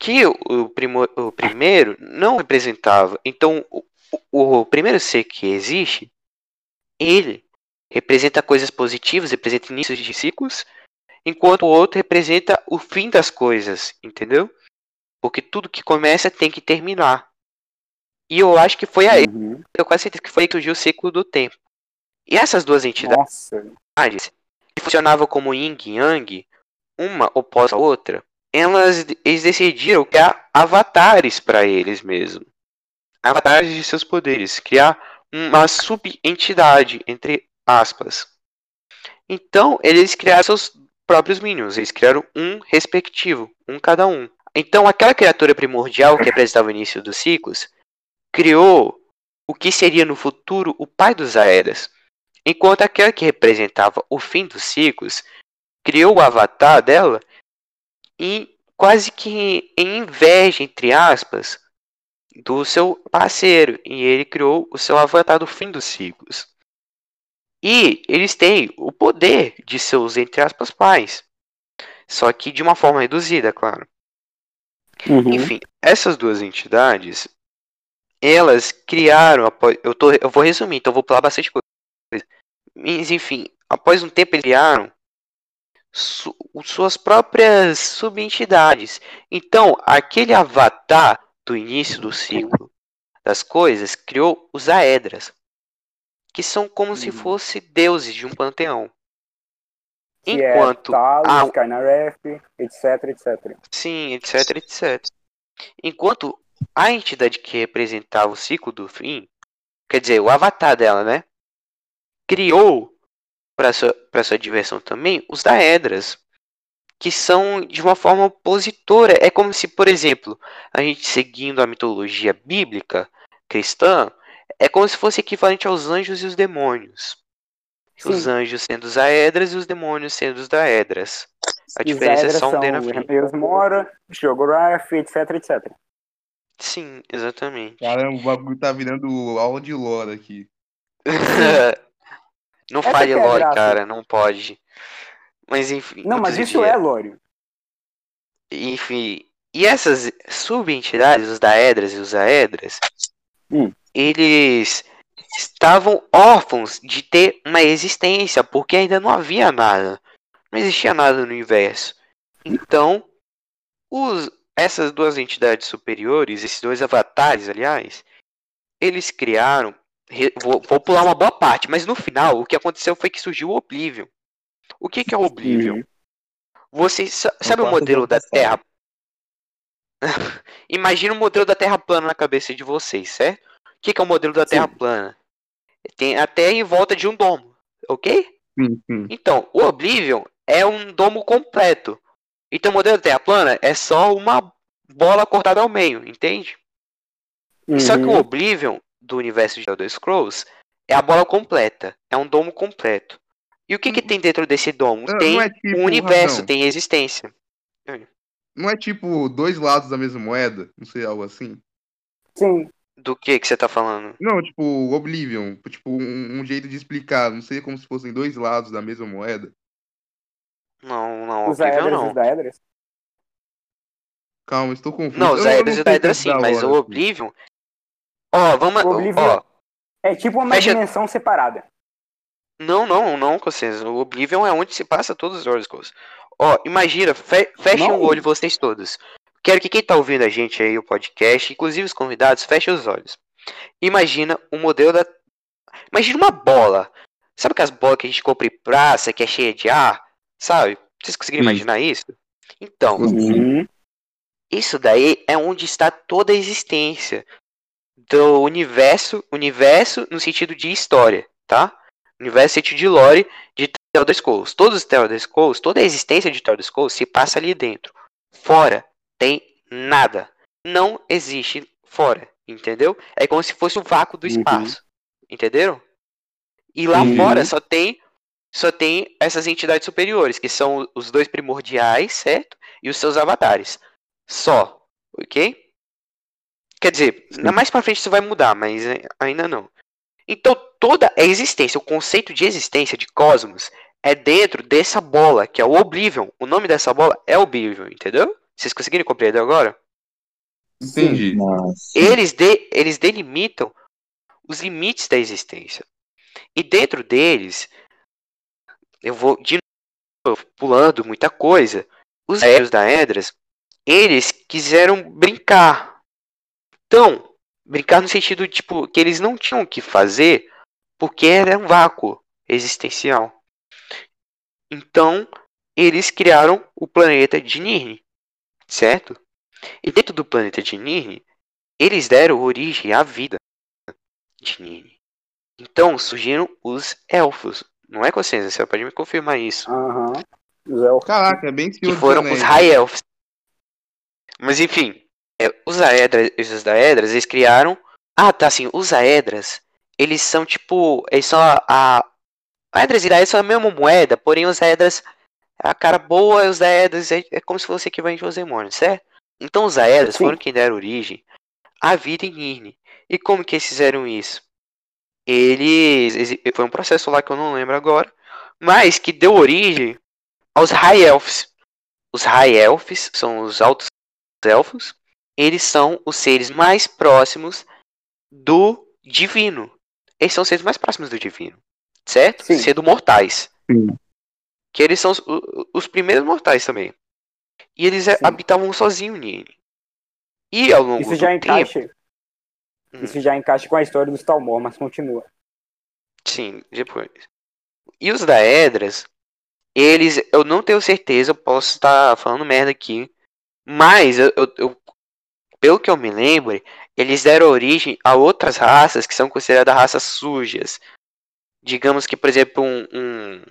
que o, o primo- o primeiro não representava. Então o, o- o primeiro ser que existe, ele representa coisas positivas, representa inícios de ciclos, enquanto o outro representa o fim das coisas, entendeu? Porque tudo que começa tem que terminar. E eu acho que foi aí Uhum. eu quase certeza que foi aí que surgiu o ciclo do tempo. E essas duas entidades Nossa. que funcionavam como yin e yang, uma oposta à outra, elas eles decidiram criar avatares para eles mesmos. Avatares de seus poderes, criar uma subentidade entre aspas. Então, eles criaram seus próprios minions, eles criaram um respectivo, um cada um. Então, aquela criatura primordial que representava o início dos ciclos criou o que seria no futuro o pai dos Aedas, enquanto aquela que representava o fim dos ciclos criou o avatar dela e quase que em inveja, entre aspas, do seu parceiro, e ele criou o seu avatar do fim dos ciclos. E eles têm o poder de seus, entre aspas, pais. Só que de uma forma reduzida, claro. Uhum. Enfim, essas duas entidades, elas criaram, eu, tô, eu vou resumir, então eu vou pular bastante coisa. Mas, enfim, após um tempo eles criaram su- suas próprias subentidades. Então, aquele avatar do início do ciclo das coisas criou os Aedras, que são como se Uhum. fossem deuses de um panteão. Que Enquanto é Talos, a- Skynareth, etc, etc. Sim, etc, etc. Enquanto a entidade que representava o ciclo do fim, quer dizer, o avatar dela, né? Criou para sua, pra sua diversão também os Daedras, que são de uma forma opositora. É como se, por exemplo, a gente seguindo a mitologia bíblica cristã, é como se fosse equivalente aos anjos e os demônios. Os Sim. anjos sendo os Aedras e os demônios sendo os Daedras. A Os diferença é só um são D na frente. Hermeios Mora, Shogorath, etc, etc. Sim, exatamente. Caramba, o bagulho tá virando aula de lore aqui. não Essa fale é lore, graça. cara, não pode. Mas enfim. Não, mas isso é lore. Enfim. E essas subentidades, os Daedras e os Aedras, Hum. Eles estavam órfãos de ter uma existência, porque ainda não havia nada. Não existia nada no universo. Então, os, essas duas entidades superiores, esses dois avatares, aliás, eles criaram. Vou, vou pular uma boa parte, mas no final o que aconteceu foi que surgiu o Oblivion. O que, que é o Oblivion? Você sa- sabe o modelo da Terra? Imagina o modelo da Terra plana na cabeça de vocês, certo? O que, que é o modelo da Sim. Terra plana? Tem a Terra em volta de um domo, ok? Sim, sim. Então, o Oblivion é um domo completo. Então, o modelo Terra plana é só uma bola cortada ao meio, entende? Só que o Uhum. Oblivion do universo de Elder Scrolls é a bola completa, é um domo completo. E o que, que tem dentro desse domo? Não, tem não é tipo, o universo, Razão, tem existência. Não é tipo dois lados da mesma moeda? Não sei, algo assim? Sim. Do que que você tá falando? Não, tipo, Oblivion. Tipo, um, um jeito de explicar. Não seria como se fossem dois lados da mesma moeda? Não, não, Os Oblivion Aedras e não. os Daedras. Calma, estou confuso. Não, os Aedras sei e Daedras sim, mas o assim. Oblivion. Ó, vamos. O Oblivion- Ó, É tipo uma Fecha- dimensão separada. não, não, não, com certeza. O Oblivion é onde se passa todos os Scrolls. Ó, imagina, fe fechem Não. o olho vocês todos. Quero que quem tá ouvindo a gente aí, o podcast, inclusive os convidados, fechem os olhos. Imagina o modelo da. Imagina uma bola. Sabe aquelas bolas que a gente compra em praça, que é cheia de ar? Sabe? Vocês conseguiram imaginar isso? Então, Uhum. isso daí é onde está toda a existência do universo, universo no sentido de história, tá? Universo no sentido de lore de Elder Scrolls. Todos os Elder Scrolls, toda a existência de Elder Scrolls se passa ali dentro. Fora tem nada. Não existe fora, entendeu? É como se fosse o vácuo do Uhum. espaço. Entenderam? E lá Uhum. fora só tem só tem essas entidades superiores, que são os dois primordiais, certo? E os seus avatares. Só, ok? Quer dizer, Sim. mais pra frente isso vai mudar, mas é, ainda não. Então toda a existência, o conceito de existência de cosmos é dentro dessa bola, que é o Oblivion. O nome dessa bola é Oblivion, entendeu? Vocês conseguiram compreender agora? Entendi. Nossa. Eles, de, eles delimitam os limites da existência. E dentro deles, eu vou de novo pulando muita coisa. Os aéreos da Edras, eles quiseram brincar. Então, brincar no sentido tipo que eles não tinham o que fazer porque era um vácuo existencial. Então, eles criaram o planeta de Nirn, certo? E dentro do planeta de Nirn, eles deram origem à vida de Nirn. Então surgiram os elfos. Não é consciência, você pode me confirmar isso. Aham. Os elfos. Caraca, é bem Que foram Anéis. os High Elves. Mas enfim, é, os Aedras, os Daedras, eles criaram. Ah, tá assim, os Aedras, eles são tipo. Eles são a. a Aedras e Daedras são a mesma moeda, porém os Aedras. A cara boa e os Daedras é, é como se fosse equivalente aos demônios, certo? Então os Aedras Sim. foram quem deram origem à vida em Nirn. E como que eles fizeram isso? Eles. Foi um processo lá que eu não lembro agora. Mas que deu origem aos High Elves. Os High Elves são os altos elfos. Eles são os seres mais próximos do divino. Eles são os seres mais próximos do divino. Certo? Sim. Sendo mortais. Sim. Que eles são os, os primeiros mortais também. E eles é, Sim. habitavam sozinhos nele. E ao longo Isso do já tempo. encaixa. Hum. Isso já encaixa com a história dos Talmor, mas continua. Sim, depois. E os Daedras, eles, eu não tenho certeza, eu posso estar falando merda aqui, mas eu, eu- eu- pelo que eu me lembro, eles deram origem a outras raças que são consideradas raças sujas. Digamos que, por exemplo, um, um-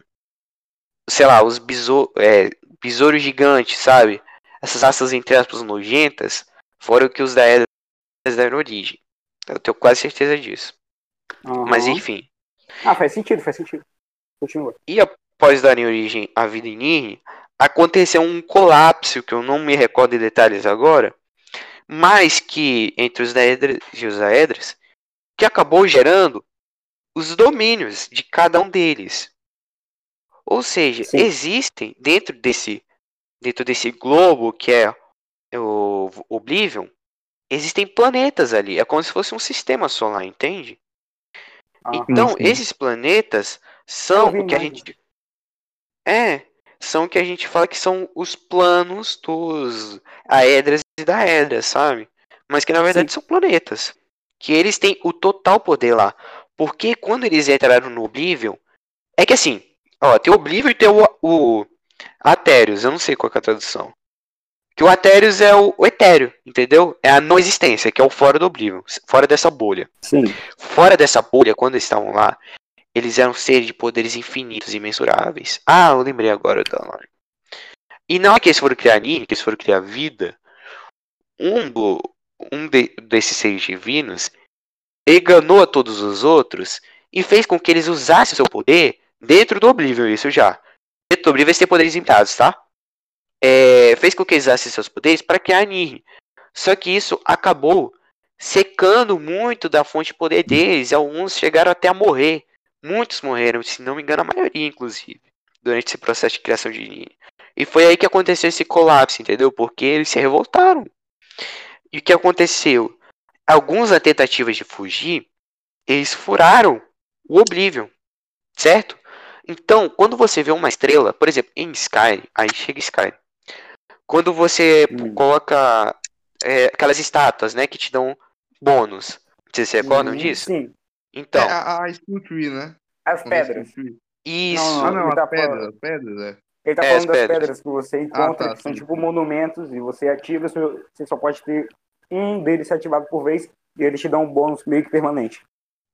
sei lá, os besouro, é, besouros gigantes, sabe? Essas raças entre aspas nojentas foram que os Daedras deram origem. Eu tenho quase certeza disso. Mas Aham. enfim. Ah, faz sentido, faz sentido. Continua. E após darem origem à vida em Nirn, aconteceu um colapso que eu não me recordo em detalhes agora, mas que entre os Daedras e os Aedras, que acabou gerando os domínios de cada um deles. Ou seja, Sim. existem dentro desse dentro desse globo que é o Oblivion, existem planetas ali, é como se fosse um sistema solar, entende? Aham. Então, sim. esses planetas são o que a gente. É, são o que a gente fala que são os planos dos Aedras e Daedras, sabe? Mas que na verdade são planetas. Que eles têm o total poder lá. Porque quando eles entraram no Oblivion. É que assim, ó, tem o Oblivion e tem o, o Aterius, eu não sei qual é a tradução. Que o Aterius é o, o etéreo, entendeu? É a não existência, que é o fora do Oblivion, fora dessa bolha. Sim. Fora dessa bolha, quando eles estavam lá, eles eram seres de poderes infinitos e imensuráveis. Ah, eu lembrei agora da hora. E não é que eles foram criar Nini, que eles foram criar vida. Um, do, um de, desses seres divinos enganou a todos os outros e fez com que eles usassem o seu poder dentro do Oblivion, isso já. Dentro do Oblivion eles têm poderes limitados, tá? É, fez com que eles usassem seus poderes para criar Nini. Só que isso acabou secando muito da fonte de poder deles. Alguns chegaram até a morrer. Muitos morreram, se não me engano, a maioria, inclusive, durante esse processo de criação de Nini. E foi aí que aconteceu esse colapso, entendeu? Porque eles se revoltaram. E o que aconteceu? Alguns na tentativa de fugir, eles furaram o Oblivion, certo? Então, quando você vê uma estrela, por exemplo, em Skyrim, aí chega Skyrim. Quando você Hum. coloca é, aquelas estátuas, né, que te dão bônus. Vocês se recordam Hum, disso? Sim, Então, É a, a Tree, né? as pedras. Isso. não, Ah, não, ele as tá pedras, falando- as pedras, é. Ele tá É, falando as das pedras. pedras que você encontra, tá, que são sim. tipo monumentos, e você ativa, você só pode ter um deles ativado por vez, e eles te dão um bônus meio que permanente.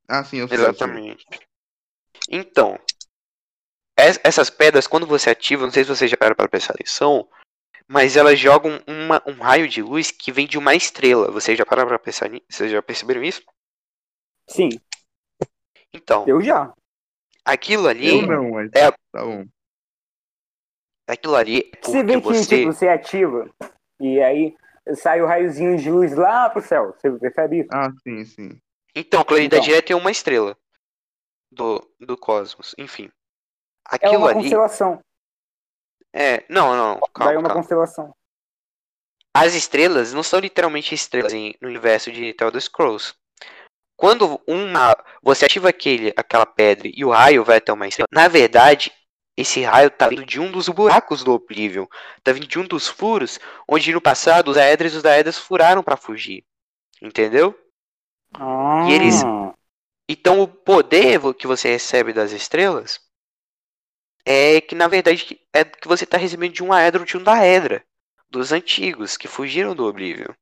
Ah, sim, eu sei. Exatamente. Então, essas pedras, quando você ativa, não sei se vocês já pararam para prestar atenção, mas elas jogam uma- um raio de luz que vem de uma estrela. Vocês já pararam para pensar nisso? Vocês já perceberam isso? Sim, Então, eu já. aquilo ali, Eu não, mas É. tá bom. aquilo ali é Você vê que você... tipo, você ativa, e aí sai o raiozinho de luz lá pro céu. Você percebe isso? Ah, sim, sim. Então, claridade Então. direta é uma estrela do, do cosmos. Enfim. É Aquilo uma ali. constelação. É, não, não, Daí é calma, uma calma. constelação. As estrelas não são literalmente estrelas em- no universo de The Elder Scrolls. Quando uma você ativa aquele, aquela pedra e o raio vai até uma estrela, na verdade, esse raio tá vindo de um dos buracos do Oblivion. Tá vindo de um dos furos onde no passado os Aedres e os Daedras furaram para fugir. Entendeu? Ah, E eles- Então o poder que você recebe das estrelas é que na verdade é que você está recebendo de um Aedro de um Daedra, dos antigos que fugiram do Oblivion.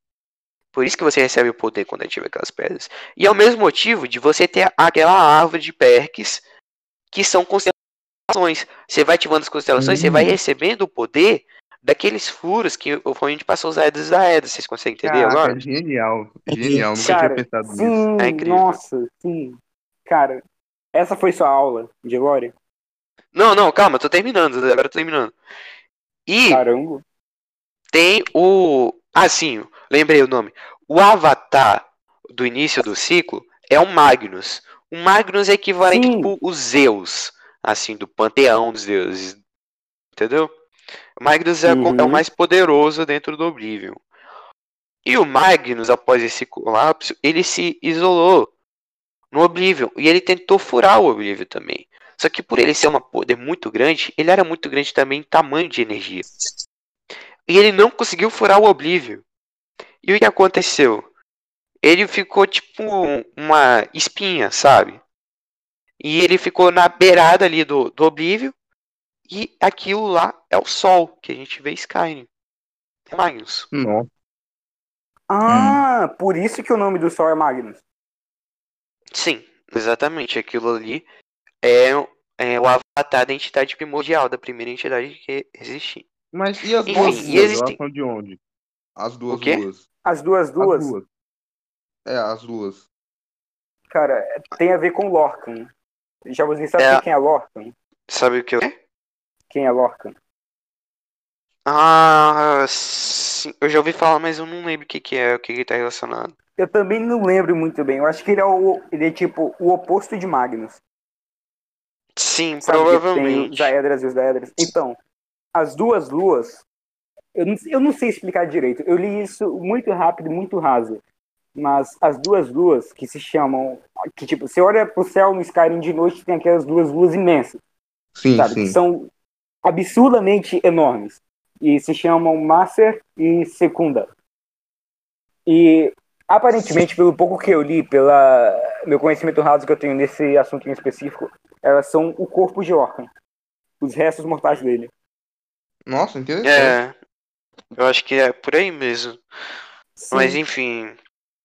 Por isso que você recebe o poder quando ativa aquelas pedras. E é o mesmo motivo de você ter aquela árvore de perks que são constelações. Você vai ativando as constelações, você vai Hum. recebendo o poder daqueles furos que foi onde passou os Aedros e Daedras. Vocês conseguem entender Caraca, agora? genial. Genial, nunca Cara, tinha pensado nisso. sim, É incrível. nossa, sim. Cara, essa foi sua aula de glória? Não, não, calma, eu tô terminando. Agora eu tô terminando. E Caramba. tem o. Ah, sim, lembrei o nome. O avatar do início do ciclo é o Magnus. O Magnus é equivalente Sim. tipo o Zeus, assim, do panteão dos deuses. Entendeu? O Magnus é, co- é o Uhum. mais poderoso dentro do Oblivion. E o Magnus, após esse colapso, ele se isolou no Oblivion. E ele tentou furar o Oblivion também. Só que por ele ser um poder muito grande, ele era muito grande também em tamanho de energia. E ele não conseguiu furar o Oblivion. E o que aconteceu? Ele ficou tipo uma espinha, sabe? E ele ficou na beirada ali do, do Oblivion. E aquilo lá é o Sol, que a gente vê Skyrim. É Magnus. Nossa. Ah, por isso que o nome do sol é Magnus. Sim, exatamente. Aquilo ali é, é o avatar da entidade primordial, da primeira entidade que existia. Mas e as Enfim, duas e Elas são de onde? As duas O quê? luas. As duas As duas, duas. É, as luas. cara, tem a ver com Lorcan. Já você sabe É. quem é Lorcan? Sabe o que eu. Quem é Lorcan? Ah, sim. Eu já ouvi falar, mas eu não lembro o que, que é, o que, que tá relacionado. Eu também não lembro muito bem. Eu acho que ele é o, ele é tipo o oposto de Magnus. Sim, Sabe que Tem provavelmente. os Daedras e os Daedras. Então, as duas luas, eu não, eu não sei explicar direito. Eu li isso muito rápido, muito raso. Mas as duas luas que se chamam. Que tipo, você olha pro céu no Skyrim de noite tem aquelas duas luas imensas, Sim, sabe? sim. Que são absurdamente enormes. E se chamam Master e Secunda. E aparentemente, pelo pouco que eu li, pela meu conhecimento raso que eu tenho nesse assunto em específico, elas são o corpo de Orcan. Os restos mortais dele. Nossa, interessante. É, eu acho que é por aí mesmo. Sim. Mas enfim.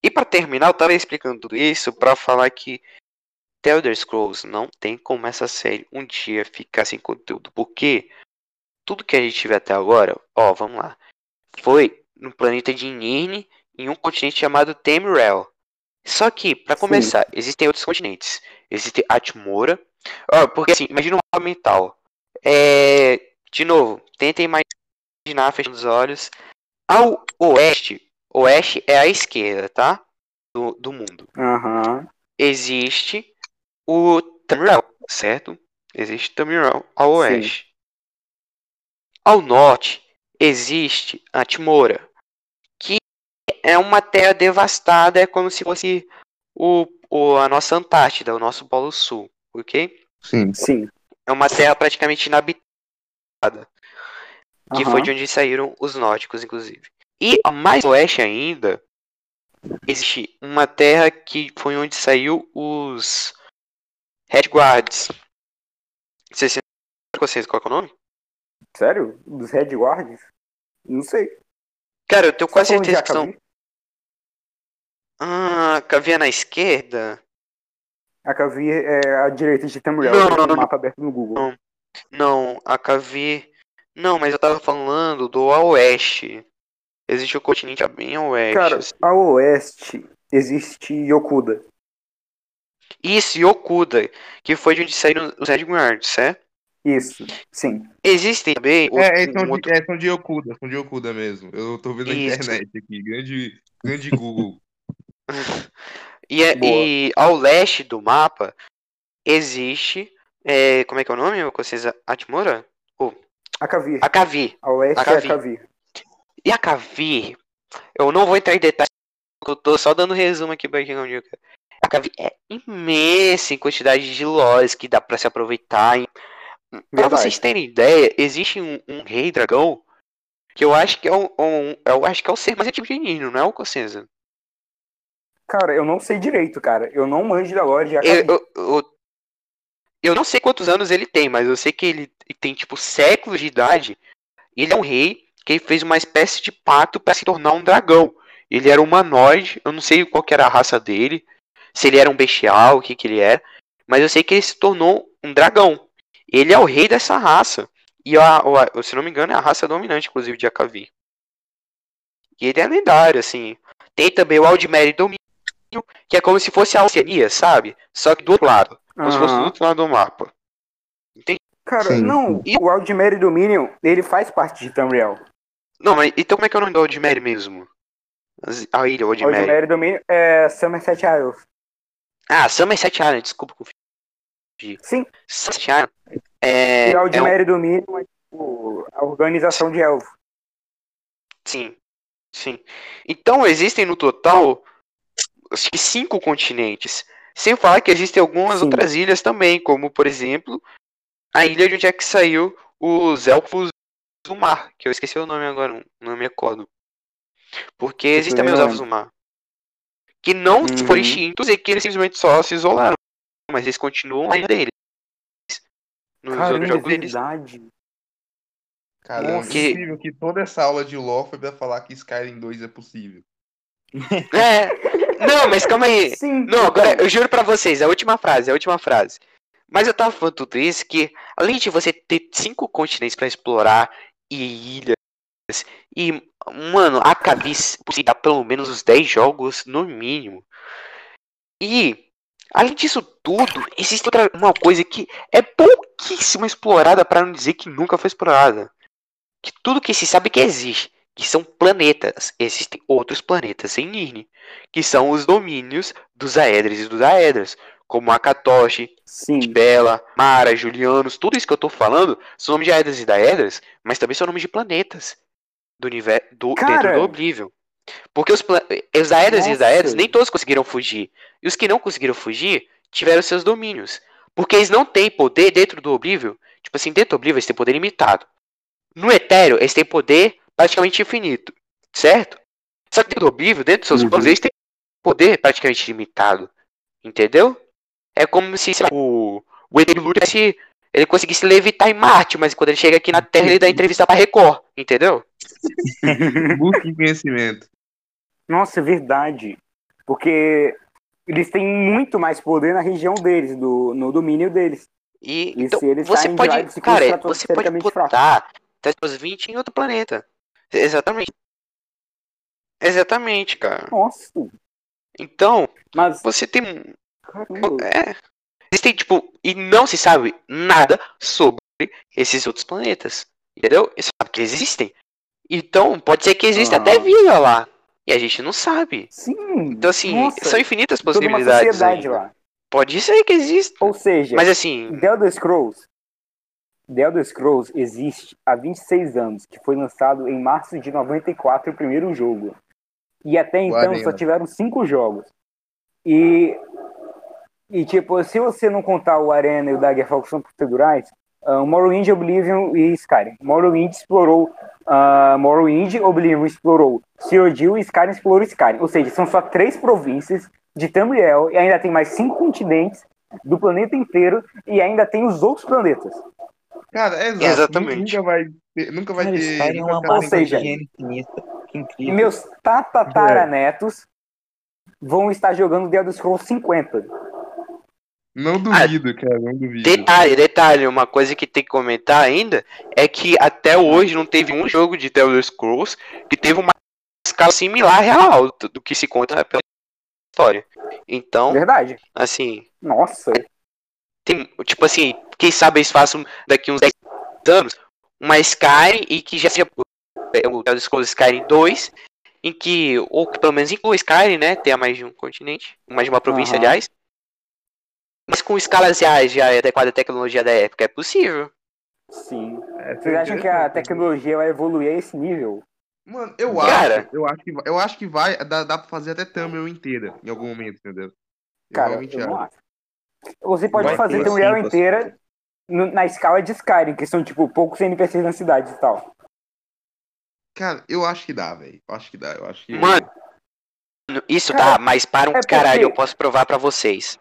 E pra terminar, eu tava explicando tudo isso pra falar que The Elder Scrolls não tem como essa série um dia ficar sem conteúdo. Porque tudo que a gente tiver até agora, ó, vamos lá. Foi no planeta de Nirn, em um continente chamado Temrel. Só que, para começar, existem outros continentes. Existe Atmora. Ó, porque assim, imagina um mapa mental. É, de novo, tentem imaginar fechando os olhos. Ao oeste, oeste é a esquerda, tá? Do, do mundo. Aham. Existe o Tamriel, certo? Existe Tamriel ao Sim. oeste. Ao norte existe a Timora, que é uma terra devastada, é como se fosse o, o, a nossa Antártida, o nosso Polo Sul, ok? Sim. Sim. É uma terra praticamente inabitada, que Aham. foi de onde saíram os nórdicos, inclusive. E a mais oeste ainda, existe uma terra que foi onde saiu os Redguards. Vocês se lembram vocês qual que é o nome? Sério? Dos Red Guards? Não sei. Cara, eu tenho quase certeza que são. Ah, Cavia na esquerda? Akavi é a direita de Tamriel. Não, tem não, não, mapa aberto no Google. Não. Não, a Cavi. Não, mas eu tava falando do a oeste. Existe o continente bem a oeste. Cara, assim. a oeste existe Yokuda. Isso, Yokuda, que foi de onde saíram os Redguards, certo? Isso, sim. Existem também outro- É, é, são, um de, outro... é, são de Okuda, são de Okuda mesmo. Eu tô vendo na internet aqui, grande, grande Google. E, é- e ao leste do mapa existe. é, como é que é o nome, vocês? Atmora? Akavi. A Cavi. A oeste Akavi. é Akavi. E a Cavi, eu não vou entrar em detalhes, eu tô só dando resumo aqui pra quem não viu. cara. A Cavi é imensa em quantidade de lores que dá pra se aproveitar. E, pra vocês terem ideia, existe um, um rei dragão que eu acho que é um, um- eu acho que é o ser mais antigo de Nino, não é o Cossenza? Cara, eu não sei direito, cara. Eu não manjo da lore de Eu, Akavi. eu, eu, eu não sei quantos anos ele tem, mas eu sei que ele tem tipo séculos de idade. Ele é um rei que ele fez uma espécie de pacto para se tornar um dragão. Ele era humanoide, eu não sei qual que era a raça dele, se ele era um bestial, o que que ele era, mas eu sei que ele se tornou um dragão. Ele é o rei dessa raça. E a, a- se não me engano é a raça dominante, inclusive, de Akavi. E ele é lendário, assim. Tem também o Aldmeri Domínio, que é como se fosse a Oceania, sabe? Só que do outro lado. Como se fosse do outro lado do mapa. Cara, Sim, não. sim. O Aldmeri Dominion, ele faz parte de Tamriel. Não, mas então como é que é o nome do Aldmeri mesmo? A ilha, Aldmeri. Aldmeri Dominion é Somerset Isles. Ah, Somerset Island, desculpa. Sim. Somerset Island é, e é um- Dominion é tipo, a organização de elfos. Sim, sim. Então existem no total acho que cinco continentes. Sem falar que existem algumas Sim. outras ilhas também, como por exemplo a ilha de onde é que saiu os elfos do mar, que eu esqueci o nome agora, não me recordo. Porque existem também os elfos do mar. Que não Uhum. foram extintos e que eles simplesmente só se isolaram. Mas eles continuam na ilha deles. Nos outros Caramba, é jogos eles. verdade. Caramba, Nossa. é incrível que toda essa aula de lore foi pra falar que Skyrim 2 é possível. É. Não, mas calma aí. Sim. Não, então. agora eu juro pra vocês, a última frase, a última frase. Mas eu tava falando tudo isso que, além de você ter cinco continentes pra explorar e ilhas, e, mano, a cabeça dá pelo menos uns 10 jogos no mínimo. E, além disso tudo, existe outra uma coisa que é pouquíssimo explorada, pra não dizer que nunca foi explorada. Que tudo que se sabe que existe, que são planetas. Existem outros planetas em Nirn, que são os domínios dos Aedres e dos Aedras, como Akatoshi. Bela, Mara, Julianos, tudo isso que eu tô falando são nomes de Aedras e Daedras, mas também são nomes de planetas do universo do, Cara! dentro do Oblivion. Porque os, pla- os Aedras e os! Daedras nem todos conseguiram fugir. E os que não conseguiram fugir tiveram seus domínios. Porque eles não têm poder dentro do Oblivion. Tipo assim, dentro do Oblivion eles têm poder limitado. No Etéreo eles têm poder praticamente infinito. Certo? Só que dentro do Oblivion, dentro dos seus Uhum. planos, eles têm poder praticamente limitado. Entendeu? É como se sei lá, o, o tivesse- ele conseguisse levitar em Marte, mas quando ele chega aqui na Terra ele dá entrevista pra Record, entendeu? Busque conhecimento. Nossa, é verdade. Porque eles têm muito mais poder na região deles, do, no domínio deles. E, E então, se eles você pode, cara, você pode teoricamente fracos. botar Teslas 20 em outro planeta. Exatamente. Exatamente, cara. Nossa, Então, mas você tem caramba. É. Existem, tipo, e não se sabe nada sobre esses outros planetas. Entendeu? Você sabe que existem. Então, pode ser que exista Aham. até vida lá. E a gente não sabe. Sim. Então, assim, nossa, são infinitas toda uma possibilidades. sociedade ainda. lá. Pode ser que exista. Ou seja, Mas assim, The Elder Scrolls. The Elder Scrolls existe há 26 anos, que foi lançado em março de 94 o primeiro jogo. E até então só tiveram cinco jogos. E, e tipo, se você não contar o Arena e o Daggerfall que são procedurais, uh, Morrowind, Oblivion e Skyrim. Morrowind explorou uh, Morrowind, Oblivion explorou Cyrodiil e Skyrim explorou Skyrim. Ou seja, são só três províncias de Tamriel e ainda tem mais cinco continentes do planeta inteiro e ainda tem os outros planetas. Cara, é exato. Exatamente. Nunca vai ter. Nunca vai Cara, ter. É nunca uma Ou seja, infinita. Que meus tatataranetos vão estar jogando The Elder Scrolls 50. Não duvido, cara, não duvido. detalhe, detalhe, uma coisa que tem que comentar ainda é que até hoje não teve um jogo de The Elder Scrolls que teve uma escala similar real do do que se conta pela história. Então, Verdade. assim, Nossa. Tem, tipo assim, quem sabe eles façam daqui uns 10 anos uma Skyrim e que já seja é, o Elder Scrolls Skyrim 2, em que, ou que pelo menos inclua Skyrim, né, tenha mais de um continente, mais de uma província, Aham. aliás, mas com escalas reais já adequada à tecnologia da época, é possível. Sim. É, Vocês acham que a tecnologia vai evoluir a esse nível? Mano, eu Cara. acho, eu acho que vai, eu acho que vai, dá, dá pra fazer até Tamriel inteira em algum momento, entendeu? Eu Cara, realmente eu não acho. Você pode Vai fazer ter, sim, inteira no- na escala de Skyrim, que são, tipo, poucos NPCs na cidade e tal. Cara, eu acho que dá, velho. Eu acho que dá, eu acho que. Mano, isso Cara, tá, mas para um é caralho, porque- eu posso provar pra vocês.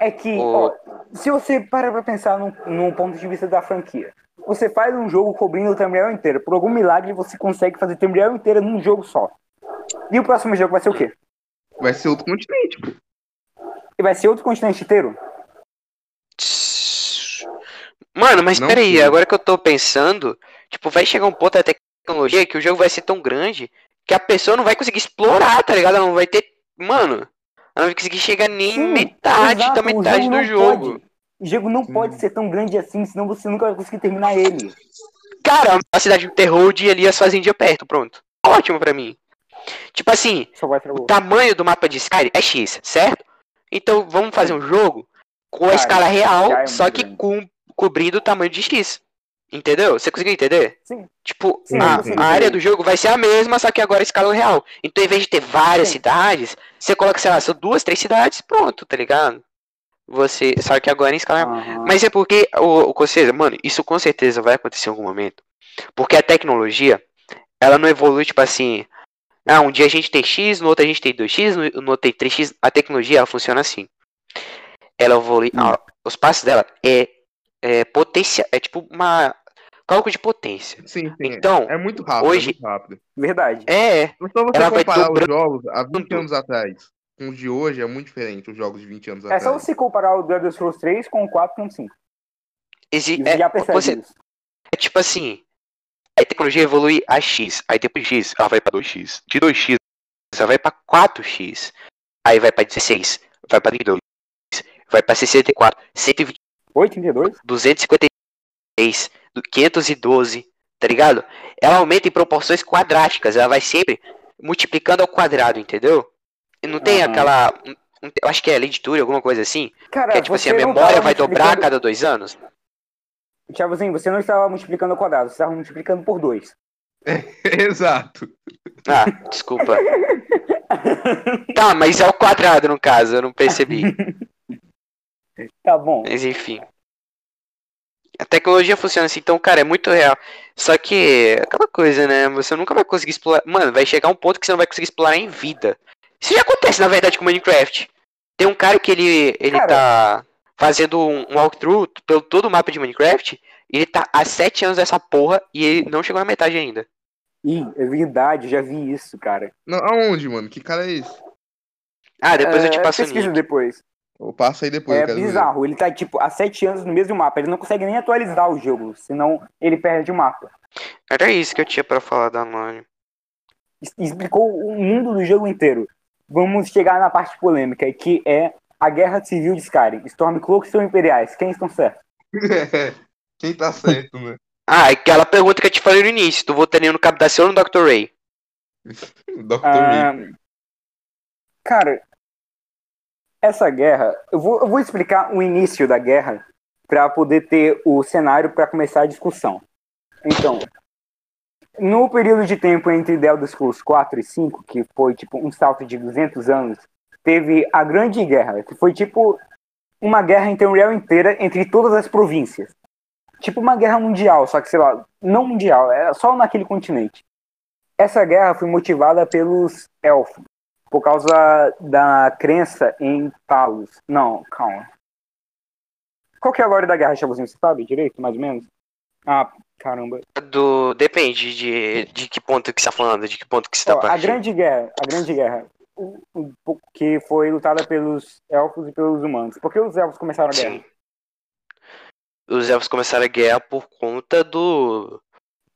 É que, O- ó, se você para pra pensar num, num ponto de vista da franquia, você faz um jogo cobrindo o Tamriel inteiro. Por algum milagre, você consegue fazer Tamriel inteira num jogo só. E o próximo jogo vai ser o quê? Vai ser outro continente, pô. E vai ser outro continente inteiro? Mano, mas Não peraí, agora que eu tô pensando, tipo, vai chegar um ponto da tecnologia que o jogo vai ser tão grande que a pessoa não vai conseguir explorar, tá ligado? Ela não vai ter. Mano, ela não vai conseguir chegar nem Sim, metade exato, da o metade jogo do jogo. pode. O jogo não Sim. pode ser tão grande assim, senão você nunca vai conseguir terminar ele. Cara, a cidade do terror e ali as fazendinhas perto, pronto. Ótimo pra mim. Tipo assim, o tamanho do mapa de Skyrim é X, certo? Então vamos fazer um jogo com a Cara, escala real, é só que com, cobrindo o tamanho de X. Entendeu? Você conseguiu entender? Sim. Tipo, Sim, a, a área do jogo vai ser a mesma, só que agora a escala real. Então, em vez de ter várias Sim. cidades, você coloca, sei lá, são duas, três cidades, pronto, tá ligado? Você. Só que agora em escala real. Aham. Mas é porque, o, o, ou seja, mano, isso com certeza vai acontecer em algum momento. Porque a tecnologia, ela não evolui, tipo assim. Ah, um dia a gente tem X, no outro a gente tem 2X, no, no outro tem 3X. A tecnologia, ela funciona assim. Ela evolui. Hum. ah, os passos dela é, é potência. É tipo uma. Cálculo de potência. Sim, sim. Então, é muito rápido, hoje- é muito rápido. Verdade. É, é. Só você Ela vai comparar os dobrando. jogos há 20 tudo. anos atrás com os de hoje, é muito diferente os jogos de 20 anos É atrás. só você comparar o The Elder Scrolls 3 com o 4.5. Exi- E você é, você-. É tipo assim, a tecnologia evolui a X, aí depois de X ela vai pra 2X, de 2X ela vai pra 4X, aí vai pra 16, vai pra 32, vai pra 64, 120, 832? 256, do 512, tá ligado? Ela aumenta em proporções quadráticas, ela vai sempre multiplicando ao quadrado, entendeu? E não tem Aham. aquela, eu acho que é lei de Turing, alguma coisa assim, Cara, que é tipo assim, a memória vai dobrar a cada dois anos. Thiagozinho, você não estava multiplicando ao quadrado, você estava multiplicando por 2. Exato. Ah, desculpa. Tá, mas é o quadrado no caso, eu não percebi. Tá bom. Mas enfim. A tecnologia funciona assim, então, cara, é muito real. Só que, aquela coisa, né? Você nunca vai conseguir explorar. Mano, vai chegar um ponto que você não vai conseguir explorar em vida. Isso já acontece, na verdade, com Minecraft. Tem um cara que ele, ele Cara. tá fazendo um, um walkthrough pelo todo o mapa de Minecraft. E ele tá há sete anos nessa porra e ele não chegou na metade ainda. Ih, é verdade, já vi isso, cara. Não, aonde, mano? Que cara é esse? Ah, depois eu te É, passo o pesquisa link. depois. Eu passo aí depois. eu É quero ver. bizarro. Ele tá, tipo, há sete anos no mesmo mapa. Ele não consegue nem atualizar o jogo, senão ele perde o mapa. Era isso que eu tinha pra falar da. Es- Explicou o mundo do jogo inteiro. Vamos chegar na parte polêmica, que é a Guerra Civil de Skyrim. Stormcloaks são imperiais. Quem estão certos? Quem tá certo, né? Ah, aquela pergunta que eu te falei no início. Tu votaria no da Cielo ou no Dr. Ray? Dr. Ah, Who. cara, essa guerra, eu vou, eu vou explicar o início da guerra para poder ter o cenário para começar a discussão. Então, no período de tempo entre The Elder Scrolls 4 e 5, que foi tipo um salto de 200 anos, teve a Grande Guerra, que foi tipo uma guerra territorial inteira entre todas as províncias. Tipo uma guerra mundial, só que sei lá, não mundial, é só naquele continente. Essa guerra foi motivada pelos elfos, por causa da crença em Talos. Não, calma. Qual que é a glória da guerra, Chavozinho? Você sabe direito, mais ou menos? Ah, caramba. Do... Depende de, de que ponto que você tá falando, de que ponto que você tá Ó, a partindo. grande guerra, a grande guerra, que foi lutada pelos elfos e pelos humanos. Por que os elfos começaram a guerra? Sim. Os elfos começaram a guerra por conta do.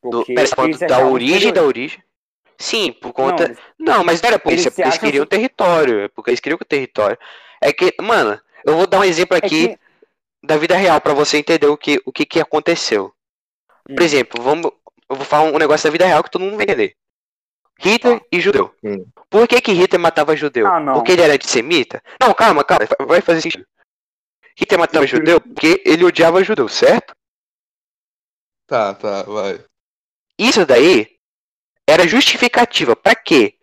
do pera, da origem da origem? Sim, por Não, conta. eles- Não, mas não era por isso, é porque eles queriam su- território. É porque eles queriam o território. É que, mano, eu vou dar um exemplo é aqui que- da vida real pra você entender o que, o que, que aconteceu. Por Hum. exemplo, vamos, eu vou falar um negócio da vida real que todo mundo vai entender. Hitler e judeu. Hum. Por que, que Hitler matava judeu? Ah, não. Porque ele era antissemita? Não, calma, calma, vai fazer sentido. Hitler matava judeu porque ele odiava judeu, certo? Tá, tá, vai. Isso daí era justificativa. Pra quê?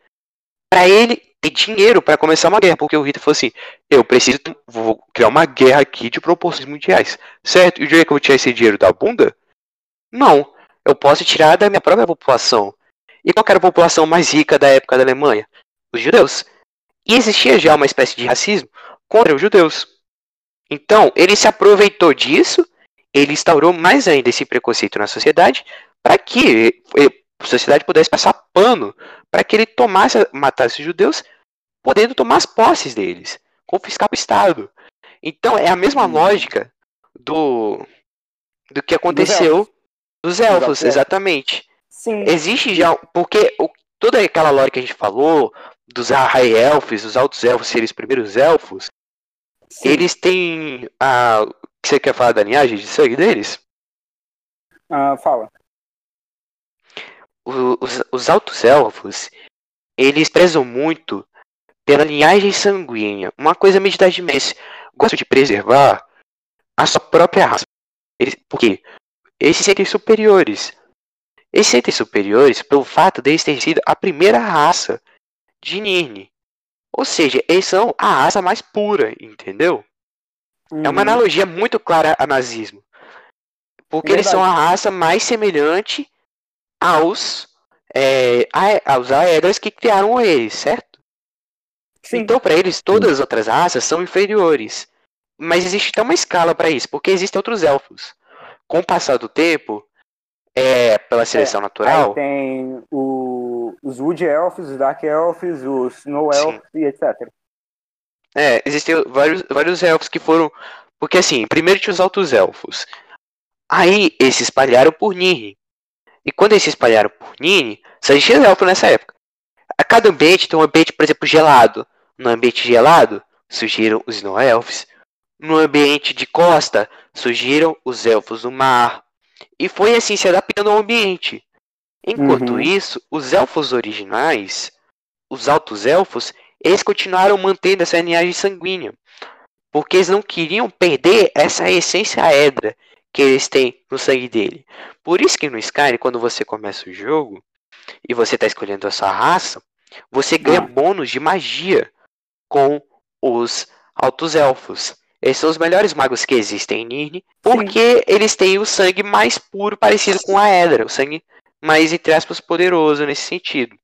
Pra ele ter dinheiro pra começar uma guerra. Porque o Hitler falou assim: eu preciso, vou criar uma guerra aqui de proporções mundiais. Certo? E o dia que eu vou tirar esse dinheiro da bunda? Não. Eu posso tirar da minha própria população. E qual era a população mais rica da época da Alemanha? Os judeus. E existia já uma espécie de racismo contra os judeus. Então, ele se aproveitou disso, ele instaurou mais ainda esse preconceito na sociedade, para que eh, a sociedade pudesse passar pano para que ele tomasse, matasse os judeus, podendo tomar as posses deles, confiscar para o Estado. Então é a mesma Hum. lógica do do que aconteceu dos elfos, elfos. exatamente. Sim. Existe já, porque o- toda aquela lore que a gente falou dos High Elfos, dos Altos Elfos serem os primeiros elfos, sim. eles têm a você quer falar da linhagem de sangue deles? Ah, fala. O- os, os altos elfos, eles prezam muito pela linhagem sanguínea. Uma coisa meio de média. Gostam de preservar a sua própria raça. Eles, por quê? Eles se sentem superiores. Eles se sentem superiores pelo fato de eles terem sido a primeira raça de Nirn. Ou seja, eles são a raça mais pura, entendeu? É uma Uhum. analogia muito clara a nazismo. Porque eles são a raça mais semelhante aos, é, aos Aedras que criaram eles, certo? Sim. Então, para eles, todas as outras raças são inferiores. Mas existe até uma escala para isso, porque existem outros elfos. Com o passar do tempo, é, pela seleção natural, Aí tem o- os Wood Elves, os Dark Elves, os Snow Sim. Elves e etc. É, existem vários, vários elfos que foram. Porque assim, primeiro tinha os altos elfos. Aí eles se espalharam por Nirn. E quando eles se espalharam por Nirn, só existia elfo nessa época. A cada ambiente tem um ambiente, por exemplo, gelado. No ambiente gelado, surgiram os Snow Elves. No ambiente de costa, surgiram os elfos do mar. E foi assim se adaptando ao ambiente. Enquanto Uhum. isso, os elfos originais, os altos elfos, eles continuaram mantendo essa linhagem sanguínea. Porque eles não queriam perder essa essência edra que eles têm no sangue dele. Por isso que no Skyrim, quando você começa o jogo e você está escolhendo a sua raça, você ganha Ah. bônus de magia com os altos elfos. Eles são os melhores magos que existem em Nirn, porque eles têm o sangue mais puro parecido com a Edra, o sangue mais, entre aspas, poderoso nesse sentido.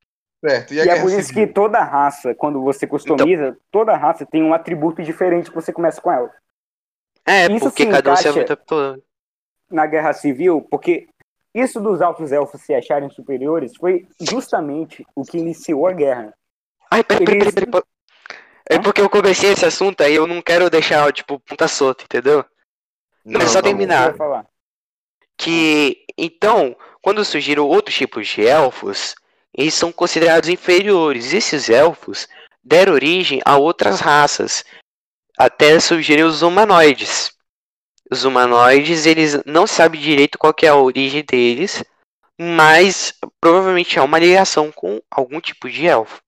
Certo. E E, a é por isso civil? que toda raça, quando você customiza, toda raça tem um atributo diferente que você começa com ela. É, Isso porque cada um se adaptou. Na Guerra Civil, porque isso dos altos elfos se acharem superiores foi justamente o que iniciou a guerra. Ai, peraí, peraí, peraí, peraí. É porque eu comecei esse assunto aí, eu não quero deixar, tipo, ponta solta, entendeu? Não, é só terminar. Que, então, quando surgiram outros tipos de elfos, eles são considerados inferiores. Esses elfos deram origem a outras raças, até surgirem os humanoides. Os humanoides, eles não sabem direito qual é a origem deles, mas provavelmente é uma ligação com algum tipo de elfo.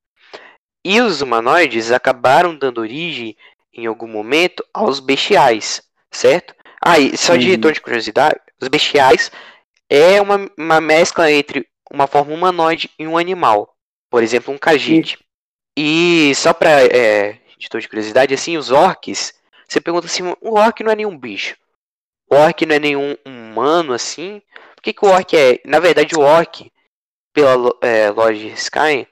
E os humanoides acabaram dando origem, em algum momento, aos bestiais, certo? Ah, e só de Uhum. retorno de curiosidade, os bestiais é uma, uma mescla entre uma forma humanoide e um animal. Por exemplo, um khajiit. E só pra é, de de curiosidade, assim, os orcs, você pergunta assim, o orc não é nenhum bicho. O orc não é nenhum humano, assim. O que, que o orc é? Na verdade, o orc, pela é, loja Sky,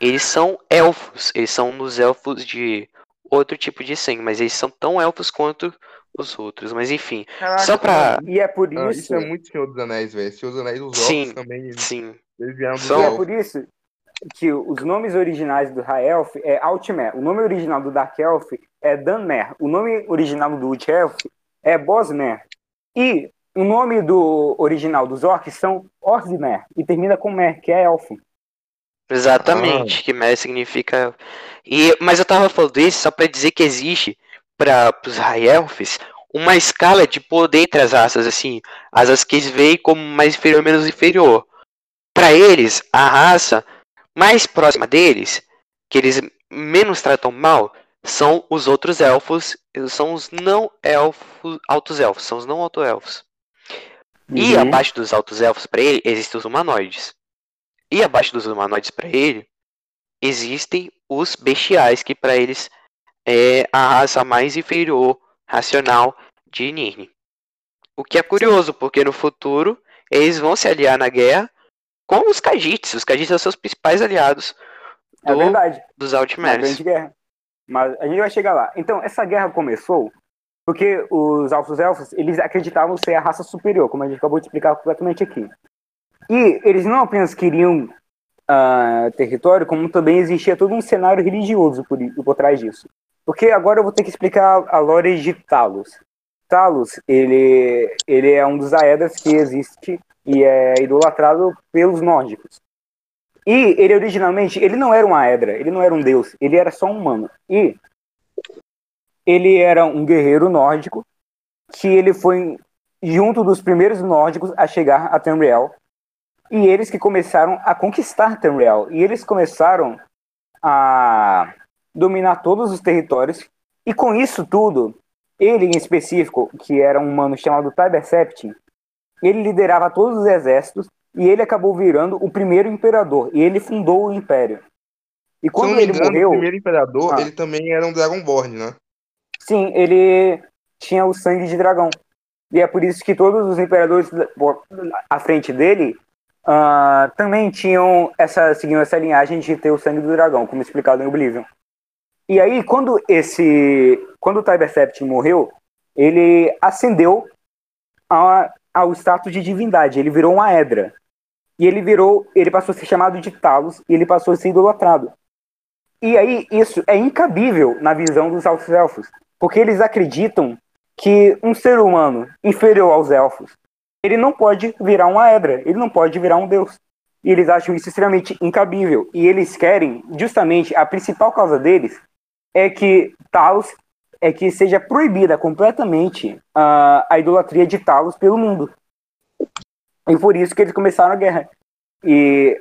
eles são elfos. Eles são dos elfos de outro tipo de sangue, mas eles são tão elfos quanto os outros. Mas enfim, Caraca, só pra- E é por ah, isso, isso é muito Senhor dos Anéis, velho. Senhor dos Anéis, os Sim, orcs também, eles sim. eles vieram dos São- e é elfos. por isso que os nomes originais do High Elf é Altmer. O nome original do Dark Elf é Dunmer. O nome original do Wood Elf é Bosmer. E o nome do original dos orcs são Orzmer. E termina com Mer, que é elfo. Exatamente, que Mer significa. E, mas eu tava falando isso só pra dizer que existe para os High Elves uma escala de poder entre as raças, assim, as raças que eles veem como mais inferior menos inferior. Pra eles, a raça mais próxima deles, que eles menos tratam mal, são os outros elfos, são os não elfos, altos elfos, são os não alto elfos. E Uhum. abaixo dos altos elfos pra ele existem os humanoides. E abaixo dos humanoides pra ele existem os bestiais, que pra eles é a raça mais inferior racional de Nirn. O que é curioso, porque no futuro eles vão se aliar na guerra com os Khajiits. Os Khajiits são seus principais aliados É do- verdade. dos Altmers. grande guerra. Mas a gente vai chegar lá. Então, essa guerra começou porque os altos elfos, eles acreditavam ser a raça superior, como a gente acabou de explicar completamente aqui. E eles não apenas queriam ah, território, como também existia todo um cenário religioso por, por trás disso. Porque agora eu vou ter que explicar a lore de Talos. Talos, ele, ele é um dos Aedas que existe e é idolatrado pelos nórdicos. E ele originalmente, ele não era um Aedra, ele não era um deus, ele era só um humano. E ele era um guerreiro nórdico que ele foi junto dos primeiros nórdicos a chegar a Tamriel. E eles que começaram a conquistar Tamriel. E eles começaram a dominar todos os territórios. E com isso tudo, ele em específico, que era um humano chamado Tiber Septim, ele liderava todos os exércitos e ele acabou virando o primeiro imperador. E ele fundou o império. E quando ele engano, morreu, o primeiro imperador, Ah. ele também era um Dragonborn, né? sim, ele tinha o sangue de dragão. E é por isso que todos os imperadores à frente dele ah, também tinham essa, seguiam essa linhagem de ter o sangue do dragão, como explicado em Oblivion. E aí, quando esse. Quando o Tiber morreu, ele ascendeu a- ao status de divindade. Ele virou uma Edra. E ele virou. Ele passou a ser chamado de Talos e ele passou a ser idolatrado. E aí, isso é incabível na visão dos altos elfos. Porque eles acreditam que um ser humano inferior aos elfos, ele não pode virar uma Edra, ele não pode virar um deus. E eles acham isso extremamente incabível. E eles querem, justamente, a principal causa deles é que Talos é que seja proibida completamente ah, a idolatria de Talos pelo mundo. E por isso que eles começaram a guerra. E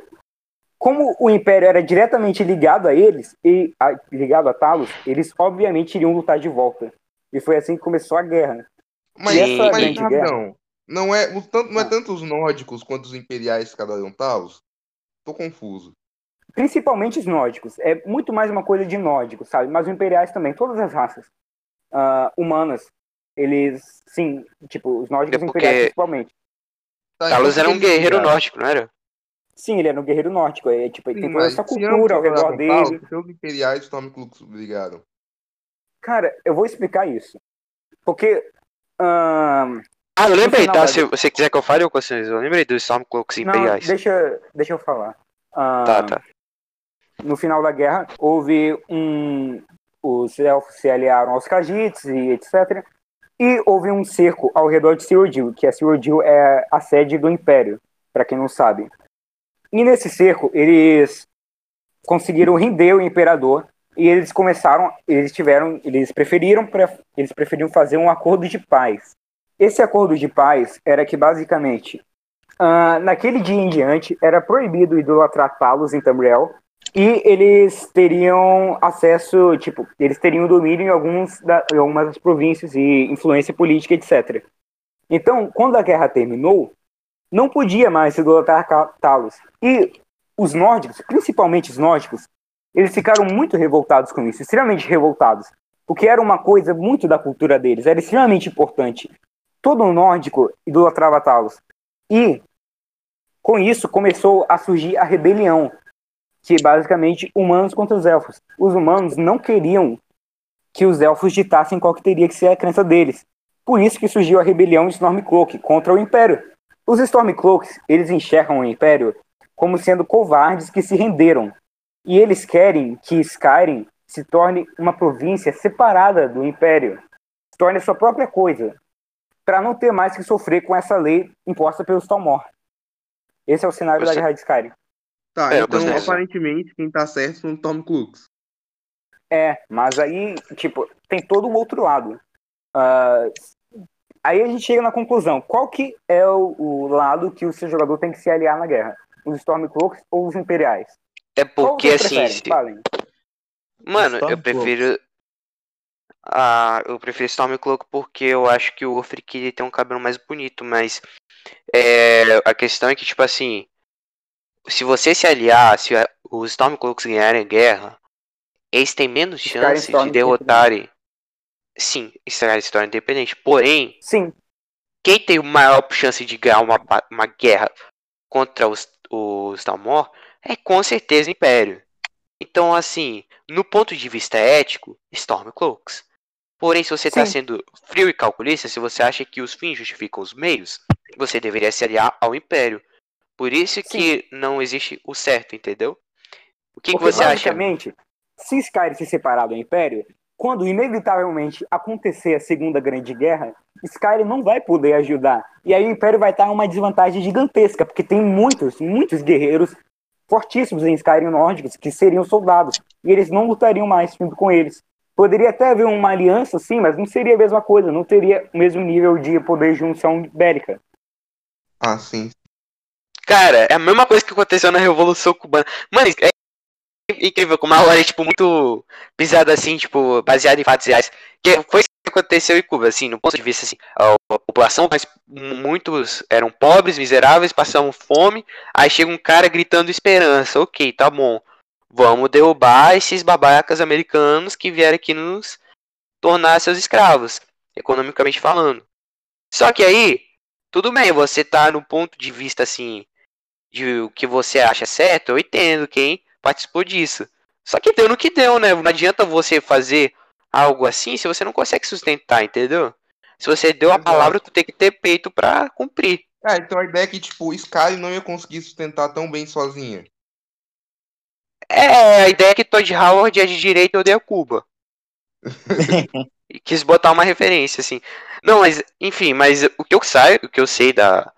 como o Império era diretamente ligado a eles, e a- ligado a Talos, eles obviamente iriam lutar de volta. E foi assim que começou a guerra. Mas, Sim. mas grande rapidão, não é, o tanto, não é Ah. tanto os nórdicos quanto os imperiais que adoram Talos? Tô confuso. Principalmente os nórdicos. É muito mais uma coisa de nórdicos, sabe? Mas os imperiais também, todas as raças ah, humanas, eles, sim, tipo, os nórdicos É porque- imperiais principalmente. Tá, Talos então era um guerreiro nórdico, não era? Sim, ele era um guerreiro nórdico. É, tipo, Sim, tem toda essa cultura ao redor dele. Talos, os imperiais e os Stormcloaks brigaram? Cara, eu vou explicar isso. Porque. ahn, Ah, eu lembrei, final tá? da- Se você quiser que eu fale, eu consigo. Eu lembrei dos Stormcloaks não, imperiais. deixa, deixa eu falar. Ahn, Tá, tá. No final da guerra, houve um. Os elfos se aliaram aos Khajiits e etc. E houve um cerco ao redor de Cyrodiil, que a Cyrodiil é a sede do Império, para quem não sabe. E nesse cerco, eles conseguiram render o imperador e eles começaram, eles tiveram, eles preferiram, eles preferiram fazer um acordo de paz. Esse acordo de paz era que basicamente, uh, naquele dia em diante, era proibido idolatrar Talos em Tamriel e eles teriam acesso, tipo, eles teriam domínio em, alguns da, em algumas das províncias e influência política, etc. Então, quando a guerra terminou, não podia mais idolatrar Talos. E os nórdicos, principalmente os nórdicos, eles ficaram muito revoltados com isso, extremamente revoltados, porque era uma coisa muito da cultura deles, era extremamente importante. Todo o nórdico idolatrava Talos. E com isso começou a surgir a rebelião, que é basicamente humanos contra os elfos. Os humanos não queriam que os elfos ditassem qual que teria que ser a crença deles. Por isso que surgiu a rebelião Stormcloak contra o Império. Os Stormcloaks, eles enxergam o Império como sendo covardes que se renderam e eles querem que Skyrim se torne uma província separada do Império, se torne a sua própria coisa, para não ter mais que sofrer com essa lei imposta pelos Talmor. Esse é o cenário Você... da Guerra de Skyrim. Tá, É, então você- aparentemente quem tá certo são o Tom Cooks. É, mas aí, tipo, tem todo o outro lado. Ah, aí a gente chega na conclusão. Qual que é o, o lado que o seu jogador tem que se aliar na guerra? Os Stormcloaks ou os Imperiais? É porque assim, preferem? se- Falem. mano, eu Stormcloaks. prefiro. Ah, eu prefiro Stormcloak porque eu acho que o ele tem um cabelo mais bonito, mas é, a questão é que, tipo assim, se você se aliar, se a- os Stormcloaks ganharem a guerra, eles têm menos chance de Storm derrotarem. Sim, Skyrim Storm independente. Porém, Sim, quem tem maior chance de ganhar uma, uma guerra contra os, os Dalmor é com certeza o Império. Então, assim, no ponto de vista ético, Stormcloaks. Porém, se você está sendo frio e calculista, se você acha que os fins justificam os meios, você deveria se aliar ao Império. Por isso que não existe o certo, entendeu? O que, que você acha? se Skyrim se separar do Império, quando inevitavelmente acontecer a Segunda Grande Guerra, Skyrim não vai poder ajudar. E aí o Império vai estar em uma desvantagem gigantesca, porque tem muitos, muitos guerreiros fortíssimos em Skyrim nórdicos que seriam soldados. E eles não lutariam mais junto com eles. Poderia até haver uma aliança, sim, mas não seria a mesma coisa, não teria o mesmo nível de poder de junção bélica. Ah, sim. Cara, é a mesma coisa que aconteceu na Revolução Cubana. Mano, é incrível como a hora é, tipo, muito pisada assim, tipo, baseada em fatos reais. Que foi isso que aconteceu em Cuba, assim, no ponto de vista, assim, a a população, mas muitos eram pobres, miseráveis, passavam fome, aí chega um cara gritando esperança, ok, tá bom, vamos derrubar esses babacas americanos que vieram aqui nos tornar seus escravos, economicamente falando. Só que aí, tudo bem, você tá no ponto de vista, assim, de o que você acha certo, eu entendo quem participou disso. Só que deu no que deu, né? Não adianta você fazer algo assim se você não consegue sustentar, entendeu? Se você deu a palavra, tu tem que ter peito pra cumprir. É, então a ideia é que, tipo, Skyrim não ia conseguir sustentar tão bem sozinha. É, a ideia é que Todd Howard é de direita e odeia Cuba. e quis botar uma referência, assim. Não, mas, enfim, mas o que eu sei, o que eu sei da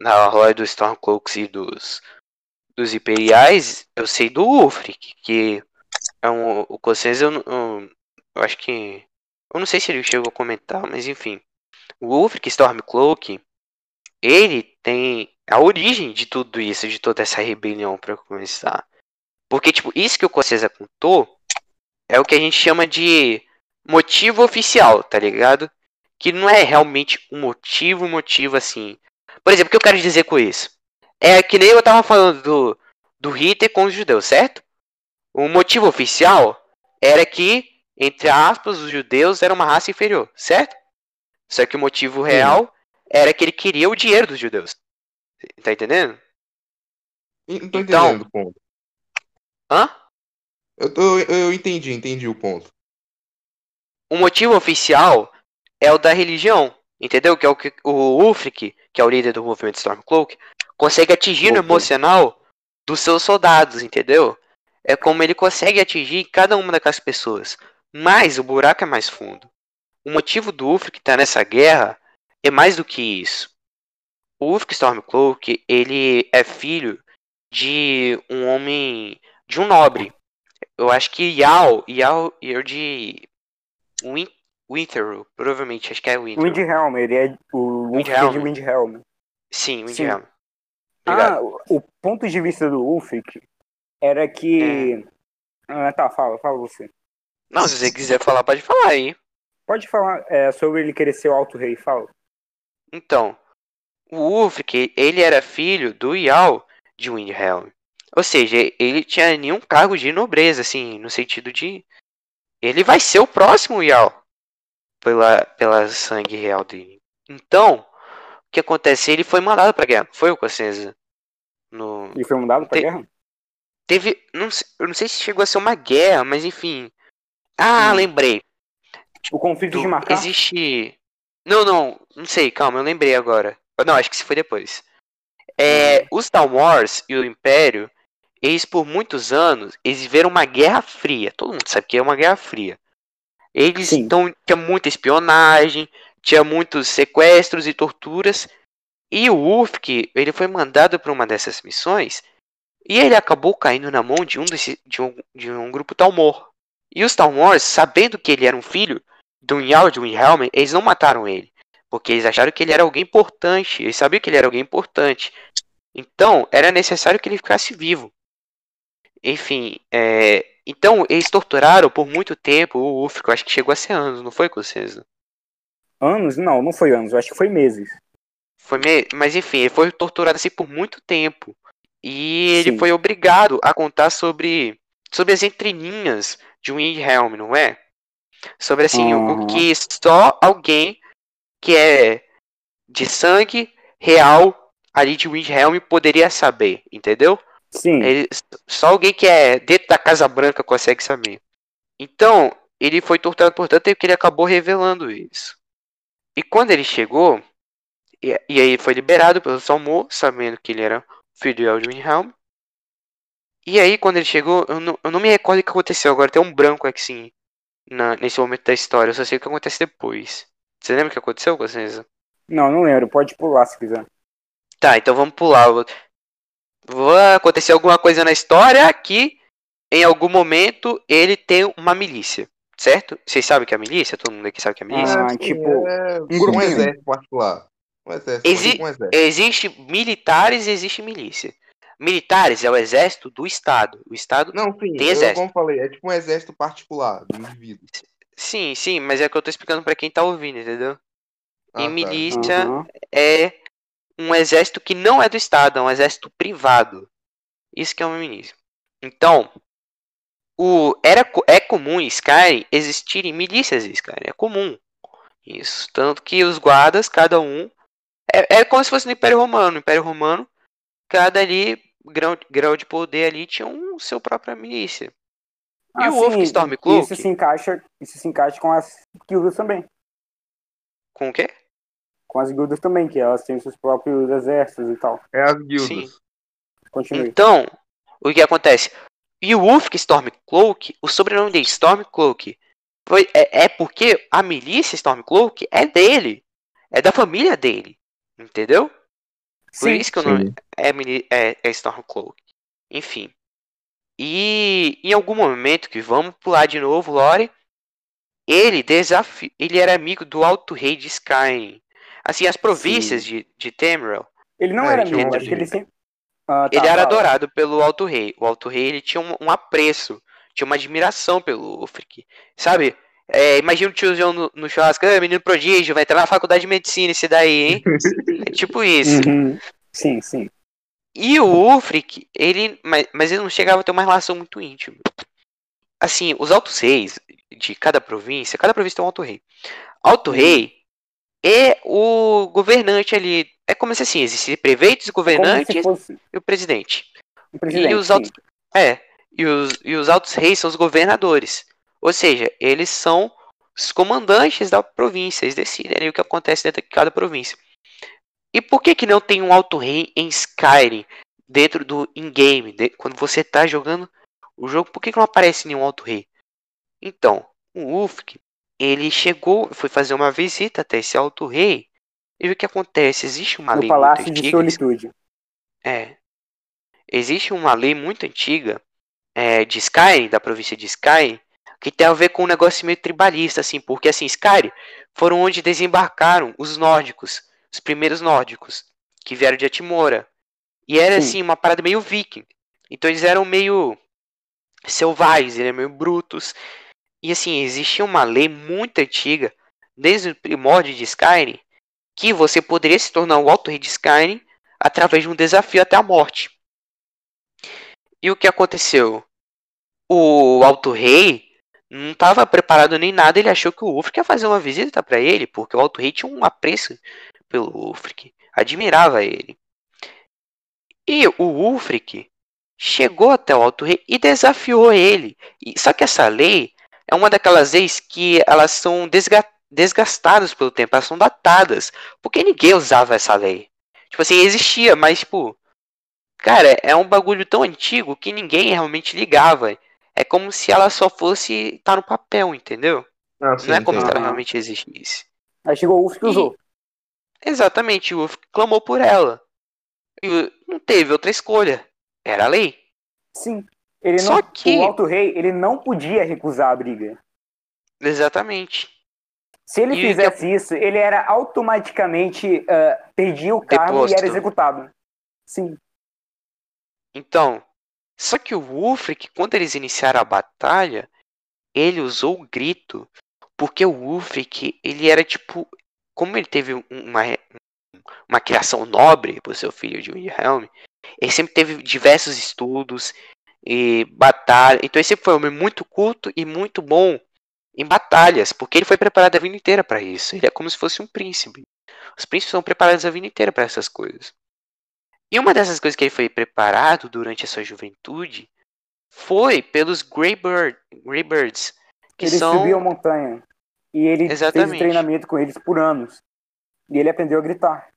na roda dos Stormcloaks e dos dos Imperiais, eu sei do Ulfric, que é um o Cossens, eu, não- eu, eu acho que eu não sei se ele chegou a comentar, mas enfim. O Ulfric Stormcloak, ele tem a origem de tudo isso, de toda essa rebelião para começar. Porque, tipo, isso que o Cossesa contou é o que a gente chama de motivo oficial, tá ligado? Que não é realmente um motivo, motivo assim. Por exemplo, o que eu quero dizer com isso? É que nem eu tava falando do, do Hitler com os judeus, certo? O motivo oficial era que, entre aspas, os judeus eram uma raça inferior, certo? Só que o motivo real era que ele queria o dinheiro dos judeus. Tá entendendo? Não tô Então- entendendo o ponto. Hã? Eu, tô, eu entendi, entendi o ponto. o motivo oficial é o da religião, entendeu? Que é o que o Ulfric, que é o líder do movimento Stormcloak, consegue atingir no emocional dos seus soldados, entendeu? É como ele consegue atingir cada uma daquelas pessoas. Mas o buraco é mais fundo. O motivo do Ulfric estar nessa guerra é mais do que isso. O Ulfric Stormcloak, ele é filho de um homem, de um nobre. Eu acho que Yao, Yao, Yao de Win, provavelmente, acho que é Winterell. Windhelm, ele é o é de Windhelm. Windhelm. Sim, Sim. Windhelm. Ah, Obrigado. o ponto de vista do Ulfric era que. Ah, tá, fala, fala você. Não, se você quiser falar, pode falar aí. Pode falar é, sobre ele querer ser o Alto Rei, fala. Então, o Ulfric, ele era filho do Yao de Windhelm. Ou seja, ele tinha nenhum cargo de nobreza, assim, no sentido de... Ele vai ser o próximo Yao. Pela, pela sangue real dele. Então, o que acontece? Ele foi mandado pra guerra. Foi o Cossenza. No... Ele foi mandado pra Tem- guerra? Teve... Não eu não sei se chegou a ser uma guerra, mas enfim... Ah, Hum. lembrei. O conflito Do- de Macá? Existe. Não, não, não sei, calma, eu lembrei agora. Não, acho que isso foi depois. É, os Star Wars e o Império, eles por muitos anos, eles viveram uma guerra fria. Todo mundo sabe que é uma guerra fria. Eles Sim. então tinha muita espionagem, tinha muitos sequestros e torturas. E o Ulfric, ele foi mandado para uma dessas missões e ele acabou caindo na mão de um desse, de um, de um grupo Talmor. E os Talmors, sabendo que ele era um filho do Yao de Windhelm, eles não mataram ele. Porque eles acharam que ele era alguém importante. Eles sabiam que ele era alguém importante. Então, era necessário que ele ficasse vivo. Enfim, é... então eles torturaram por muito tempo o Ulfric. Eu acho que chegou a ser anos, não foi, Cossenza? Anos? Não, não foi anos, acho que foi meses. Foi me... Mas enfim, ele foi torturado assim por muito tempo. E ele Sim. foi obrigado a contar sobre, sobre as entrelinhas de Windhelm, não é? Sobre assim, o Uhum. que só alguém que é de sangue real ali de Windhelm poderia saber, entendeu? Sim. Ele- só alguém que é dentro da Casa Branca consegue saber. Então, ele foi torturado por tanto tempo que ele acabou revelando isso. E quando ele chegou, e, e aí foi liberado pelo Salmor, sabendo que ele era filho de Eldwin Helm. E aí, quando ele chegou, eu não, eu não me recordo o que aconteceu. Agora tem um branco aqui, sim, na- nesse momento da história. Eu só sei o que acontece depois. Você lembra o que aconteceu, Cossenza? Não, não lembro. Pode pular se quiser. Tá, então vamos pular. Vai acontecer alguma coisa na história que, em algum momento, ele tem uma milícia. Certo? Vocês sabem o que é a milícia? Todo mundo aqui sabe o que é a milícia? Ah, tipo, é um grupinho. um exército particular. Um exército, Exi- um exército. Existe militares e existe milícia. Militares é o exército do Estado. O Estado. Não, sim, Tem eu, exército. como falei, é tipo um exército particular do indivíduo. Sim, sim, mas é que eu tô explicando pra quem tá ouvindo, entendeu? Ah, e tá. milícia Aham. é um exército que não é do Estado, é um exército privado. Isso que é uma milícia. Então, o, era, é comum em Skyrim existirem milícias em Skyrim, é comum. Isso, tanto que os guardas, cada um, é, é como se fosse no Império Romano. No Império Romano, cada ali, grau, grau de poder ali, tinha um seu própria milícia. E Ah, o Wolf Stormcloak? Isso se encaixa, isso se encaixa com as guildas também. Com o quê? Com as guildas também, que elas têm seus próprios exércitos e tal. É as guildas. Sim. Continue. Então, o que acontece? E o Wolf Stormcloak, o sobrenome dele, Stormcloak, foi, é, é porque a milícia Stormcloak é dele. É da família dele. Entendeu? Por Sim, isso que o nome é, é, é Stormcloak. Enfim. E em algum momento que vamos pular de novo, Lore, ele desafi... ele era amigo do Alto Rei de Skyrim. Assim, as províncias de, de Temerel Ele não É, era monte acho que ele de- sempre. Ah, tá, ele era fala. adorado pelo Alto Rei. O Alto Rei ele tinha um, um apreço, tinha uma admiração pelo Ulfric. Sabe? É, imagina o tiozão no, no churrasco, "Ah, menino prodígio, vai entrar na faculdade de medicina esse daí, hein? é tipo isso. Uhum. Sim, sim. E o Ulfric, ele. Mas, mas ele não chegava a ter uma relação muito íntima. Assim, os altos reis de cada província, cada província tem um alto rei. Alto rei é o governante ali. É como se assim, existem prefeitos, se governantes fosse e o presidente. um presidente. E os sim. altos, é, e os, e os altos reis são os governadores. Ou seja, eles são os comandantes da província. Eles decidem o que acontece dentro de cada província. E por que que não tem um alto rei em Skyrim dentro do in-game? de- Quando você tá jogando o jogo, por que que não aparece nenhum alto rei? Então, o Ulfric, ele chegou, foi fazer uma visita até esse alto rei. E o que acontece? Existe uma No lei Palácio muito de antiga. Solitude. É. Existe uma lei muito antiga é, de Skyrim, da província de Skyrim, que tem a ver com um negócio meio tribalista, assim, porque assim, Skyrim foram onde desembarcaram os nórdicos, os primeiros nórdicos, que vieram de Atimora. E era Sim. assim, uma parada meio viking. Então eles eram meio selvagens, eles eram meio brutos. E assim, existia uma lei muito antiga, desde o primórdio de Skyrim, que você poderia se tornar o Alto Rei de Skyrim através de um desafio até a morte. E o que aconteceu? O Alto Rei não estava preparado nem nada, ele achou que o Ulfric ia fazer uma visita para ele, porque o Alto Rei tinha um apreço pelo Ulfric, admirava ele. E o Ulfric chegou até o Alto Rei e desafiou ele. E, só que essa lei é uma daquelas leis que elas são desga- desgastadas pelo tempo, elas são datadas, porque ninguém usava essa lei. Tipo assim, existia, mas tipo, cara, é um bagulho tão antigo que ninguém realmente ligava. É como se ela só fosse estar no papel, entendeu? Ah, sim, Não é como se entendi. ela realmente existisse. Aí chegou o Uf que E- usou. Exatamente, o Ulf clamou por ela. E não teve outra escolha. Era a lei. Sim. Ele Só não, que- O Alto Rei, ele não podia recusar a briga. Exatamente. Se ele E o que fizesse isso, ele era automaticamente. ah, perdia o cargo e Deposto. era executado. Sim. Então, só que o Ulfric, quando eles iniciaram a batalha, ele usou o grito, porque o Ulfric, ele era tipo, como ele teve um- uma uma criação nobre por seu filho de Wilhelm, ele sempre teve diversos estudos e batalha, então sempre foi um homem muito culto e muito bom em batalhas, porque ele foi preparado a vida inteira para isso. Ele é como se fosse um príncipe. Os príncipes são preparados a vida inteira para essas coisas. E uma dessas coisas que ele foi preparado durante a sua juventude foi pelos Greybird, Greybirds, que ele são subiu a montanha. E ele fez Exatamente. treinamento com eles por anos. E ele aprendeu a gritar.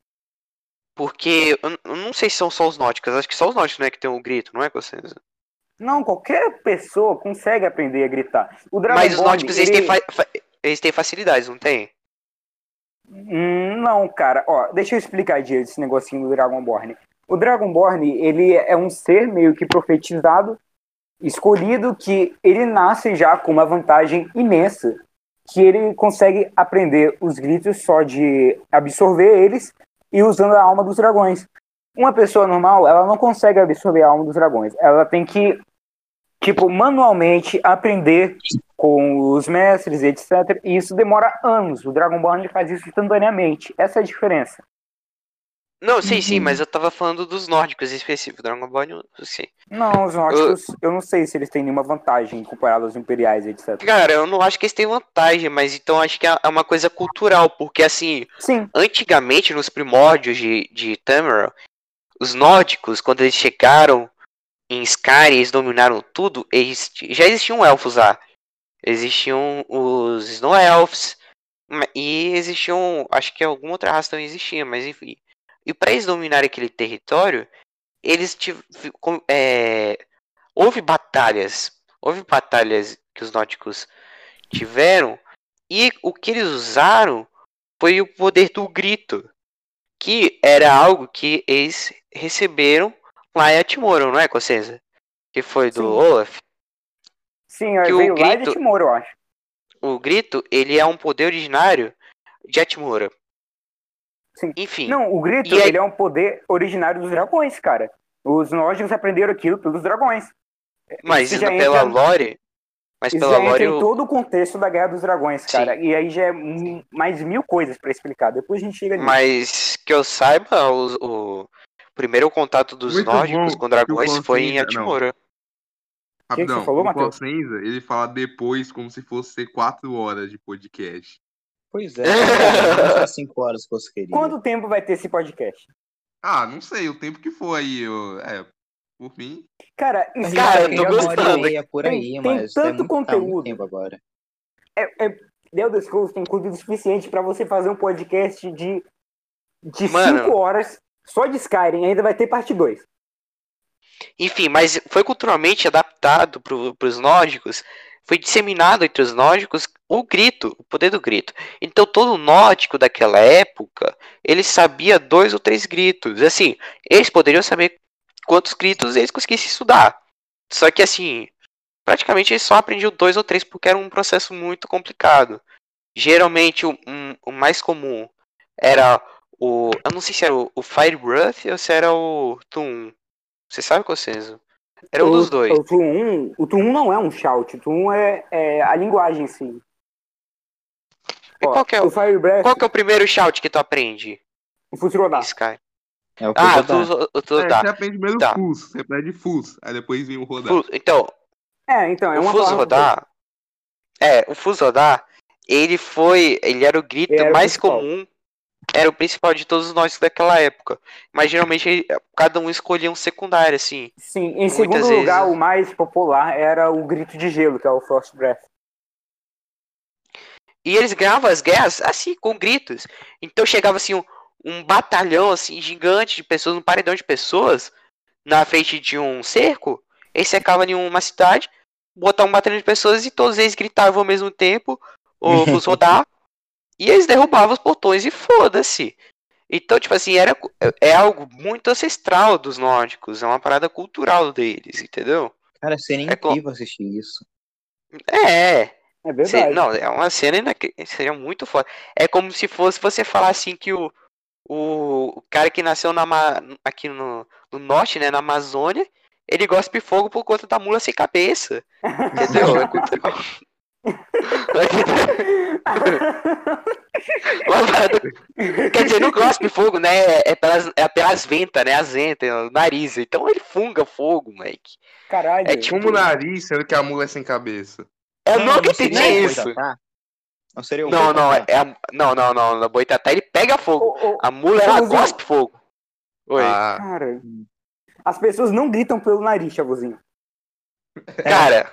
porque eu, não sei se são só os nórdicos, acho que só os nórdicos não é que tem o grito, não é Cossenza? Não, qualquer pessoa consegue aprender a gritar. O Dragonborn, Mas os nórdicos eles, ele... têm fa- eles têm facilidades, não tem? Hum, Não, cara. Ó, deixa eu explicar direito esse negocinho do Dragonborn. O Dragonborn, ele é um ser meio que profetizado, escolhido, que ele nasce já com uma vantagem imensa, que ele consegue aprender os gritos só de absorver eles e usando a alma dos dragões. Uma pessoa normal, ela não consegue absorver a alma dos dragões. Ela tem que, tipo, manualmente aprender com os mestres, etc. E isso demora anos. O Dragonborn faz isso instantaneamente. Essa é a diferença. Não, sim, sim, Uhum. mas eu tava falando dos nórdicos em específico, Dragonborn, eu sei. Não, os nórdicos, eu não sei se eles têm nenhuma vantagem comparado aos imperiais, etc. Cara, eu não acho que eles têm vantagem, mas então acho que é é uma coisa cultural, porque assim, Sim, antigamente, nos primórdios de, de Tamriel, os nórdicos, quando eles chegaram em Skyrim, eles dominaram tudo, eles, já existiam elfos lá. Existiam os Snow Elves, e existiam, acho que alguma outra raça também existia, mas enfim. E para eles dominarem aquele território, eles tiv- fi- com- é, houve batalhas, houve batalhas que os nórdicos tiveram, e o que eles usaram foi o poder do grito, que era algo que eles receberam lá Atimoron, não é, Cossenza? Que foi do Sim. Olaf. sim, Que o veio lá de grito- Timor, eu acho. O grito, ele é um poder originário de Atmora. Sim. Enfim, Não, o grito, aí- ele é um poder originário dos dragões, cara. Os nórdicos aprenderam aquilo pelos dragões. mas isso pela entra- lore, mas Isso pela entra lore, em o- todo o contexto da Guerra dos Dragões, Sim. cara. E aí já é mais mil coisas pra explicar. Depois a gente chega nisso. mas que eu saiba, os- o, primeiro contato dos Muito nórdicos bom com dragões foi em. Atmora. Rapidão, você falou, o Matheus? Cossenza, ele fala depois como se fosse quatro horas de podcast. Pois é, 5 horas que você queria. Quanto tempo vai ter esse podcast? Ah, não sei, o tempo que for aí. Eu, é, por mim. Cara, gente Cara, eu tô e gostando. meia por Tem- aí, tem mas é tanto tá muito conteúdo. tempo agora. é, é, The Elder Scrolls tem conteúdo suficiente pra você fazer um podcast de, de Mano. cinco horas só de Skyrim. Ainda vai ter parte 2. Enfim, mas foi culturalmente adaptado para os nórdicos. foi disseminado entre os nórdicos o grito, o poder do grito. Então todo nórdico daquela época, ele sabia dois ou três gritos. Assim, eles poderiam saber quantos gritos eles conseguissem estudar. Só que assim, praticamente eles só aprendiam dois ou três porque era um processo muito complicado. Geralmente o, um, o mais comum era o. Eu não sei se era o, o Fire Breath ou se era o Tum. Você sabe qual é Era um o, dos dois. O Tum, o Tum não é um shout, o Tum é, é a linguagem em si. E qual que é o, o Fire Breath, qual que é o primeiro shout que tu aprende? o Fuzirodar. Sky. É o Ah, tu, tu É, dá. você aprende primeiro Tá. Fus, você aprende Fus, aí depois vem o rodar. Fu- Então, É, então, é o uma Fuso rodar. É, o Fuso rodar, ele foi. Ele era o grito era o mais comum. Era o principal de todos nós daquela época. Mas geralmente cada um escolhia um secundário, assim. Sim, em segundo vezes. lugar, o mais popular era o grito de gelo, que é o Frost Breath. E eles ganhavam as guerras assim, com gritos. Então chegava assim um, um batalhão assim gigante de pessoas, um paredão de pessoas na frente de um cerco. Eles cercavam em uma cidade, botavam um batalhão de pessoas e todos eles gritavam ao mesmo tempo, ou rodar, e eles derrubavam os portões e foda-se. Então, tipo assim, era, é algo muito ancestral dos nórdicos, é uma parada cultural deles, entendeu? Cara, seria É co- incrível assistir isso. É, É verdade. não, é uma cena inacre- seria muito foda. É como se fosse você falar assim que o, o, cara que nasceu na, Ma- aqui no, no norte, né, na Amazônia, ele gospe fogo por conta da mula sem cabeça. Entendeu? É cultural. Quer dizer, não gospe fogo, né? É pelas, é pelas ventas, né? As ventas, o nariz. Então ele funga fogo, moleque. Caralho. É tipo- o nariz, sendo que a mula é sem cabeça. Eu nunca não seria entendi isso. Boitatá? Não seria o Não, não, é, Boitatá? é a- não, não, não. Na boitatá ele pega fogo. A mula ela gospe fogo. Oi. Ah, Cara, as pessoas não gritam pelo nariz, chavozinho. Cara,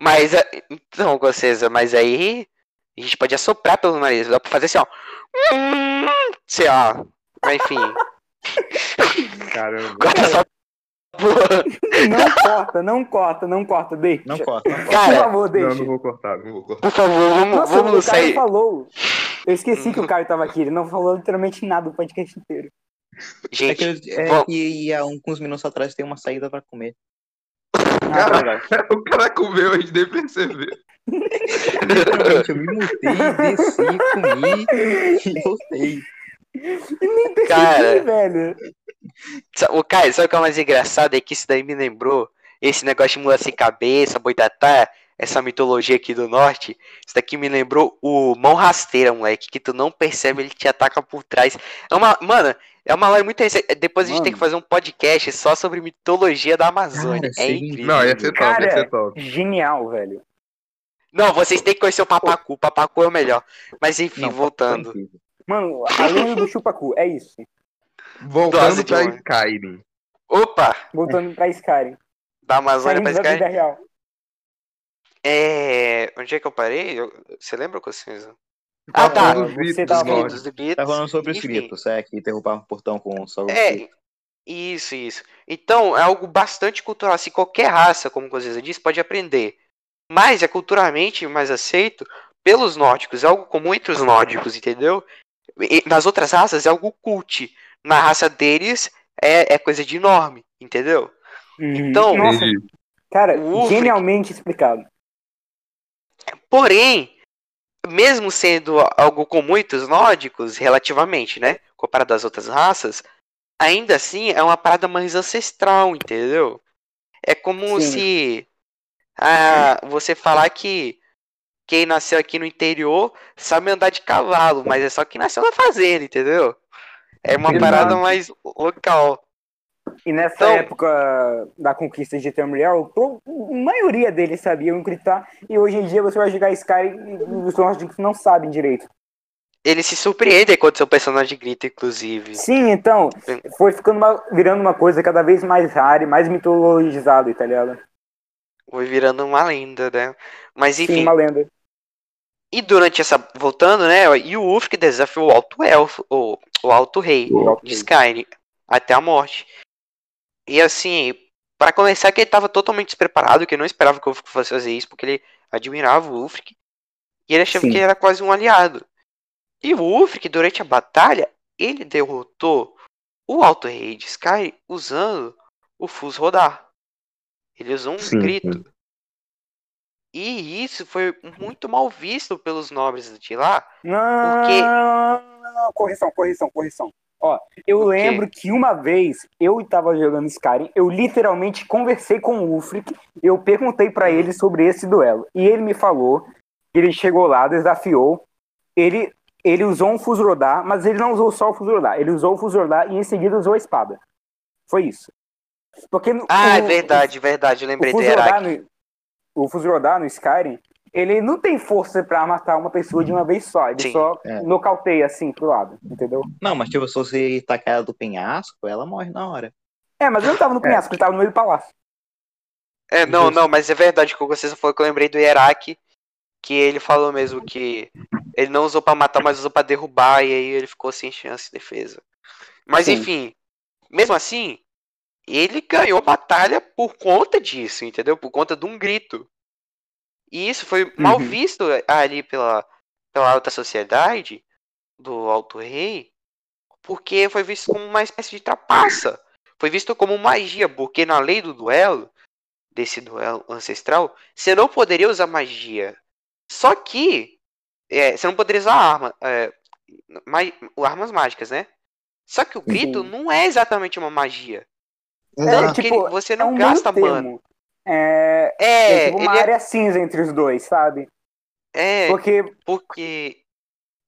mas a- então, Gocesa, mas aí a gente pode assoprar pelo nariz, dá pra fazer assim, ó. Sei lá. Mas enfim. caramba. Corta essa porra. Não corta, não corta, não corta, deixa. Não corta. não corta. Por Cara, favor, Não, deixa. não vou cortar, não vou cortar. por favor, vamos, Nossa, vamos o Caio falou. Eu esqueci que o Caio tava aqui. Ele não falou literalmente nada o podcast inteiro. É Gente, que, eu- é vamos- que há uns minutos atrás tem uma saída pra comer. Ah, Cara, o cara comeu, a gente nem percebeu. Eu me mutei, desci, comi e voltei. cara, Ih, velho. sa- o Caio, sabe o que é o mais engraçado? É que isso daí me lembrou esse negócio de mula sem cabeça, boitatá, essa mitologia aqui do norte. Isso daqui me lembrou o mão rasteira, moleque, que tu não percebe, ele te ataca por trás. É uma, mano, é uma lore muito recente. Depois a gente tem que Mano. fazer um podcast só sobre mitologia da Amazônia. Cara, é incrível. Não, ia ser top, ia Cara, ser top. Genial, velho. Não, vocês têm que conhecer o Papacu. O Papacu é o melhor. Mas enfim, Não, voltando. foi incrível. Mano, a lenda do Chupacu, é isso. Voltando Dose pra. Skyrim. Opa! Voltando pra Skyrim. Da Amazônia pra da vida Sky. real. É. Onde é que eu parei? Eu- Você lembra, Cossenza? Tá Ah, tá. dos Você tava dos Os falando- nórdicos. gritos, os gritos. Tá falando sobre os gritos, é, que derrubavam o portão com só o É, isso, isso. Então, é algo bastante cultural. Assim, qualquer raça, como você disse, pode aprender. Mas é culturalmente mais aceito pelos nórdicos. É algo comum entre os nórdicos, entendeu? E nas outras raças é algo cult. Na raça deles é, é coisa de enorme, entendeu? Uhum. Então- Nossa, cara, genialmente explicado. Porém, mesmo sendo algo comum entre os nórdicos, relativamente, né? Comparado às outras raças, ainda assim é uma parada mais ancestral, entendeu? É como Sim. se ah, você falar que quem nasceu aqui no interior sabe andar de cavalo, mas é só quem nasceu na fazenda, entendeu? É uma Exato. parada mais local. E nessa Então- época da conquista de Tamriel, a maioria deles sabiam gritar. E hoje em dia você vai jogar Skyrim e os nórdicos não sabem direito. Ele se surpreende quando seu personagem grita, inclusive. Sim, então, foi ficando uma- virando uma coisa cada vez mais rara e mais mitologizada, tá ligado? Foi virando uma lenda, né? Mas enfim. Sim, uma lenda. E durante essa. Voltando, né? E o Ulf que desafiou o Alto Elfo, o, o Alto Rei O Alto de. Skyrim até a morte. E assim, Para começar, que ele estava totalmente despreparado, que ele não esperava que o Ulfric fosse fazer isso, porque ele admirava o Ulfric. E ele achava Sim. que ele era quase um aliado. E o Ulfric, durante a batalha, ele derrotou o Alto Rei de Sky usando o Fus Rodar. Ele usou um Sim, grito. E isso foi muito mal visto pelos nobres de lá. Não, Porque- não, não, não, correção, correção, correção. Ó, eu O lembro que uma vez eu tava jogando Skyrim, eu literalmente conversei com o Ulfric, eu perguntei pra ele sobre esse duelo. E ele me falou que ele chegou lá, desafiou, ele, ele usou um Fusrodar, mas ele não usou só o Fusrodar, ele usou o Fusrodar e em seguida usou a espada. Foi isso. Porque Ah, é o- verdade, verdade. Eu o lembrei Fusrodar Herak. no, o no Skyrim, ele não tem força pra matar uma pessoa de uma vez só. Ele Sim. só É. nocauteia assim pro lado, entendeu? Não, mas tipo, se você tacar ela do penhasco, ela morre na hora. É, mas ele não tava no penhasco, ele tava no meio do palácio. É, não, Justo. não, mas é verdade o que você falou que eu lembrei do Herak, que ele falou mesmo que ele não usou pra matar, mas usou pra derrubar, e aí ele ficou sem chance de defesa. Mas Sim. enfim, mesmo assim, ele ganhou a batalha por conta disso, entendeu? Por conta de um grito. E isso foi mal Uhum. visto ali pela, pela alta sociedade do Alto Rei, porque foi visto como uma espécie de trapaça. Foi visto como magia, porque na lei do duelo, desse duelo ancestral, você não poderia usar magia. Só que é, você não poderia usar arma, é, ma- armas mágicas, né? Só que o grito Sim. não é exatamente uma magia. É, Tanto que tipo, ele- você É não um gasta termo. É, é É, tipo uma é, área cinza entre os dois, sabe? é Porque porque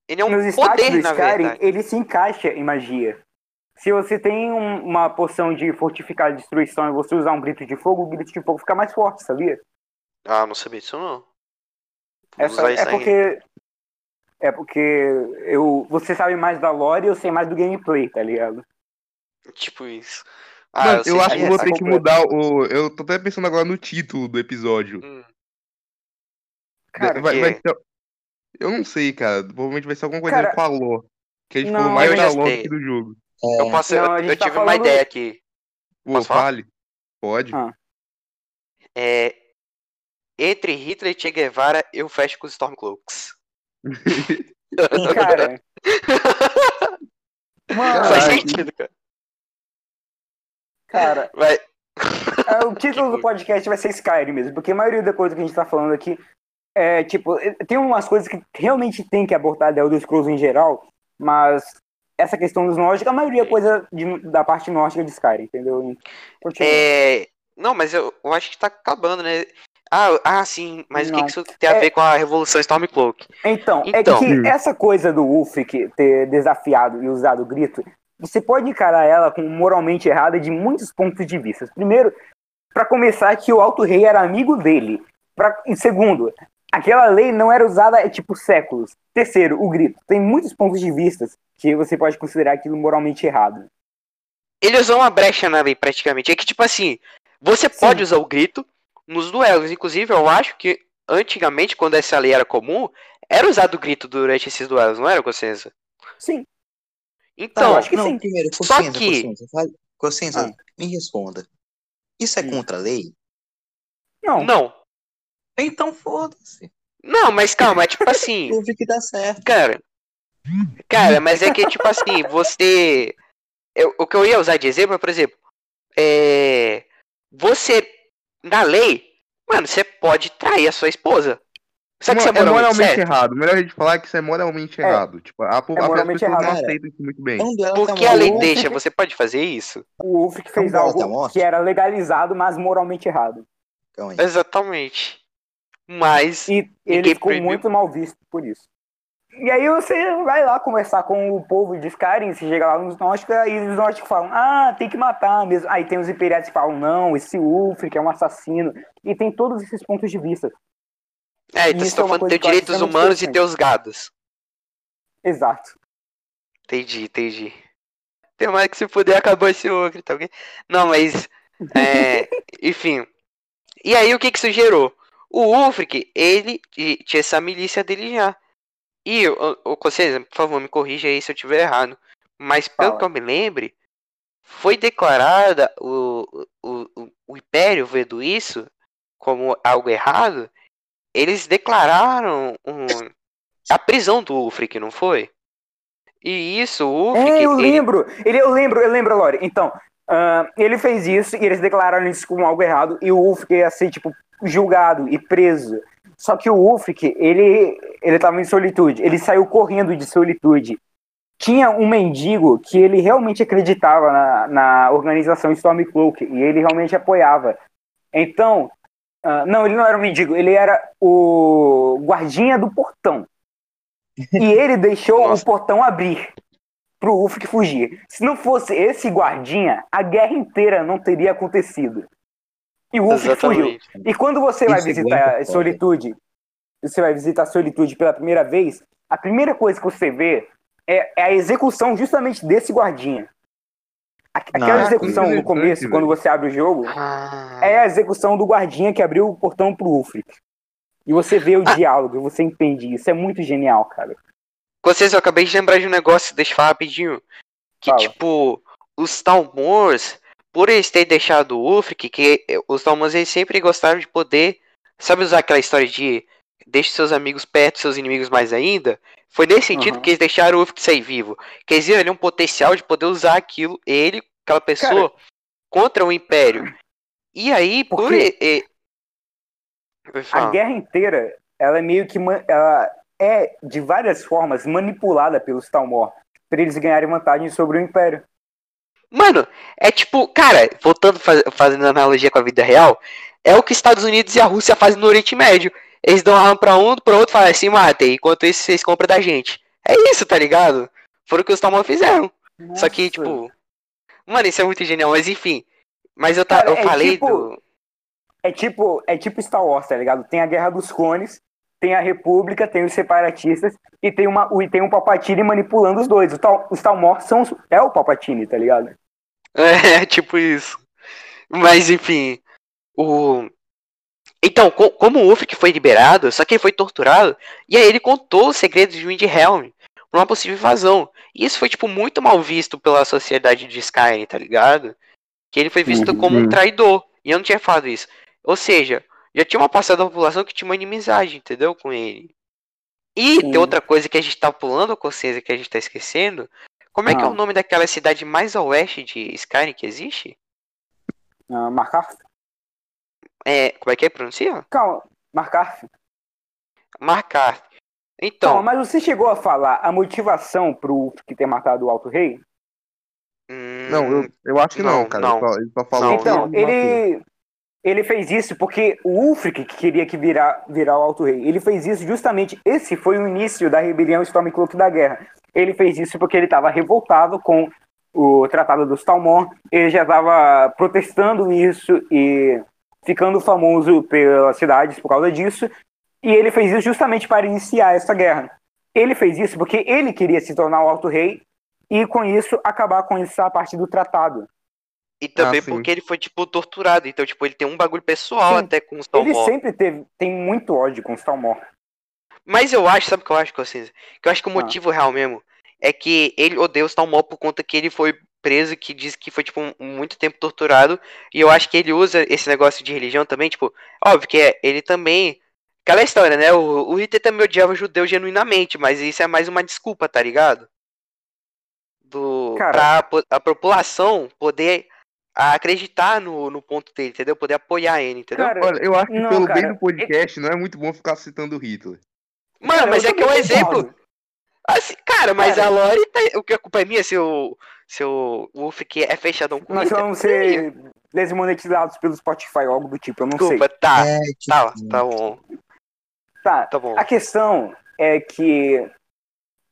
ele é um nos poder, do na Skyrim, verdade. ele se encaixa em magia. Se você tem um- uma poção de fortificar destruição e você usar um grito de fogo, o grito de fogo fica mais forte, sabia? Ah, não sabia disso não. Vou usar isso é porque. É porque eu, você sabe mais da lore e eu sei mais do gameplay, tá ligado? Tipo isso. Ah, Mano, eu, sei acho que é vou essa ter que mudar o. Eu tô até pensando agora no título do episódio. Hum, Cara, vai, vai ser- Eu não sei, cara. Provavelmente vai ser alguma coisa Cara, com a lore. Que a gente não, falou mais eu lore sei. que do jogo. eu posso, Não, eu, eu tá tive uma falando- ideia aqui. Pô, Posso falar? fale. Pode. Ah. É, entre Hitler e Che Guevara, eu fecho com os Stormcloaks. cara. Mano, Faz sentido, cara. Cara, Vai. é, o título do podcast vai ser Skyrim mesmo, porque a maioria da coisa que a gente tá falando aqui é, tipo, é, tem umas coisas que realmente tem que abordar da Elder Scrolls em geral, mas essa questão dos nórdicos, a maioria é coisa de- da parte nórdica de Skyrim, entendeu? Continua. É, não, mas eu, eu acho que tá acabando, né? Ah, ah sim, mas o que, Não. que isso tem a É- ver com a Revolução Stormcloak? Então, Então. é que essa coisa do Ulfric ter desafiado e usado o grito, você pode encarar ela como moralmente errada de muitos pontos de vista. Primeiro, pra começar, que o Alto Rei era amigo dele. Pra, e segundo, aquela lei não era usada há tipo séculos. Terceiro, o grito. Tem muitos pontos de vista que você pode considerar aquilo moralmente errado. Ele usou uma brecha na lei, praticamente. É que, tipo assim, você Sim. pode usar o grito nos duelos. Inclusive, eu acho que antigamente, quando essa lei era comum, era usado o grito durante esses duelos, não era, Consciência? Sim. Então, eu acho que não, sim. primeiro, Só consciência, que- consciência, consciência, Ah. me responda. Isso é Hum. contra a lei? Não. não. Então foda-se. Não, mas calma, é tipo assim, Eu vi que dá certo. cara. Cara, mas é que, tipo assim, você. eu- o que eu ia usar de exemplo é, por exemplo, é. Você, na lei, mano, você pode trair a sua esposa. Só que Mo- você é moralmente certo. errado. Melhor a gente falar que isso é moralmente É. errado. Tipo, a, É a moralmente pessoa não errado. aceita isso muito bem. É Porque tá a lei deixa, você pode fazer isso? O Ulfric fez a algo que era legalizado, mas moralmente errado. Aí. Exatamente. Mas. E ele ficou proibiu. muito mal visto por isso. E aí você vai lá conversar com o povo de Skyrim, você chega lá nos nórdicos, e os nórdicos falam, ah, tem que matar mesmo. Aí tem os imperiais que falam, não, esse Ulfric é um assassino. E tem todos esses pontos de vista. É, então você tá é falando de acho direitos humanos e os gados. Exato. Entendi, entendi. Tem mais que se puder acabou esse ogre, tá ok? Não, mas. é, enfim. E aí o que que isso gerou? O Ulfric, ele tinha essa milícia dele já. E, o, o, vocês, por favor, me corrija aí se eu estiver errado. Mas pelo Fala. que eu me lembre, foi declarada o, o, o, o Império vendo isso como algo errado, eles declararam um, a prisão do Ulfric, não foi? E isso, o Ulfric... É, eu ele- lembro. Ele, eu lembro, eu lembro, Lore. Então, ah, ele fez isso e eles declararam isso como algo errado e o Ulfric ia ser, tipo, julgado e preso. Só que o Ulfric, ele, ele tava em solitude. Ele saiu correndo de solitude. Tinha um mendigo que ele realmente acreditava na, na organização Stormcloak e ele realmente apoiava. Então, ah, não, ele não era um mendigo, ele era o guardinha do portão. E ele deixou o portão abrir pro Ulfric fugir. Se não fosse esse guardinha, a guerra inteira não teria acontecido. E o Ulfric fugiu. E quando você vai Isso é visitar foda. Solitude, você vai visitar Solitude pela primeira vez, a primeira coisa que você vê é, é a execução justamente desse guardinha. A- Aquela Não, execução no começo, velho. quando você abre o jogo, Ah, é a execução do guardinha que abriu o portão pro Ulfric. E você vê o Ah. diálogo, e você entende isso. É muito genial, cara. Com vocês, eu acabei de lembrar de um negócio, deixa eu falar rapidinho. Que, Fala. tipo, os Talmors, por eles terem deixado o Ulfric, que eh, os Talmors eles sempre gostaram de poder, sabe usar aquela história de deixe seus amigos perto, seus inimigos mais ainda? Foi nesse sentido Aham. que eles deixaram o Ulfric sair vivo. Quer dizer, ele é um potencial de poder usar aquilo, ele, aquela pessoa, contra o Império. E aí, por... Porque- e- A guerra inteira, ela é meio que. Ela é, de várias formas, manipulada pelos Talmor. Pra eles ganharem vantagem sobre o Império. Mano, é tipo, cara, voltando faz- fazendo analogia com a vida real, é o que Estados Unidos e a Rússia fazem no Oriente Médio. Eles dão arma pra um, pro outro falam assim, matem, enquanto isso vocês compram da gente. É isso, tá ligado? Foi o que os Talmor fizeram. Só que, Nossa. tipo. Mano, isso é muito genial, mas enfim. Mas eu, tá, Cara, eu é falei tipo- do. É tipo, é tipo Star Wars, tá ligado? Tem a Guerra dos Clones, tem a República, tem os separatistas e tem, uma, e tem um Palpatine manipulando os dois. O Tal, os Talmor são, os- é o Palpatine, tá ligado? É, tipo isso. Mas enfim. O. Então, co- como o Ulfric foi liberado, só que ele foi torturado, e aí ele contou os segredos de Windhelm pra uma possível invasão. E isso foi, tipo, muito mal visto pela sociedade de Skyrim, tá ligado? Que ele foi visto Uhum. como um traidor. E eu não tinha falado isso. Ou seja, já tinha uma parcela da população que tinha uma inimizade, entendeu? Com ele. E Sim. tem outra coisa que a gente tá pulando a consciência que a gente tá esquecendo. Como é que é Ah. o nome daquela cidade mais a oeste de Skyrim que existe? Markarth? É, como é que é pronuncia? Calma, Markarth. Marcar. Então, Calma, mas você chegou a falar a motivação pro Ulfric ter matado o Alto Rei? hum, Não, eu, eu acho que não, Não, cara. não. Ele, só, ele só falou que Então, ele, ele fez isso porque o Ulfric que queria que virar, virar o Alto Rei. Ele fez isso justamente. Esse foi o início da rebelião Stormcloak da Guerra. Ele fez isso porque ele estava revoltado com o Tratado dos Talmor. Ele já estava protestando isso e ficando famoso pelas cidades por causa disso. E ele fez isso justamente para iniciar essa guerra. Ele fez isso porque ele queria se tornar o Alto Rei e, com isso, acabar com essa parte do tratado. E também Ah, porque ele foi, tipo, torturado. Então, tipo, ele tem um bagulho pessoal Sim. até com os Ele Talmor. sempre teve, tem muito ódio com os Talmor. Mas eu acho, sabe o que eu acho, Consciência? Que eu acho que o Ah. motivo real mesmo é que ele odeia os Talmor por conta que ele foi preso, que diz que foi, tipo, um- muito tempo torturado. E eu acho que ele usa esse negócio de religião também, tipo, óbvio que é, ele também. Aquela história, né? O, o Hitler também odiava judeu genuinamente, mas isso é mais uma desculpa, tá ligado? Do, Cara. pra po- a população poder acreditar no, no ponto dele, entendeu? Poder apoiar ele, entendeu? Cara, Olha, eu acho que Não, pelo cara, bem do podcast não é muito bom ficar citando Hitler. Mano, cara, mas eu é que é um exemplo. Assim, cara, mas Cara. a Lore, tá- o que a culpa é minha se o, se o Wolf que é fechadão com Nós vamos ser desmonetizados pelo Spotify, algo do tipo, eu não Desculpa, tá, É, tá, tipo, tá bom, sei. Tá, tá bom. a questão é que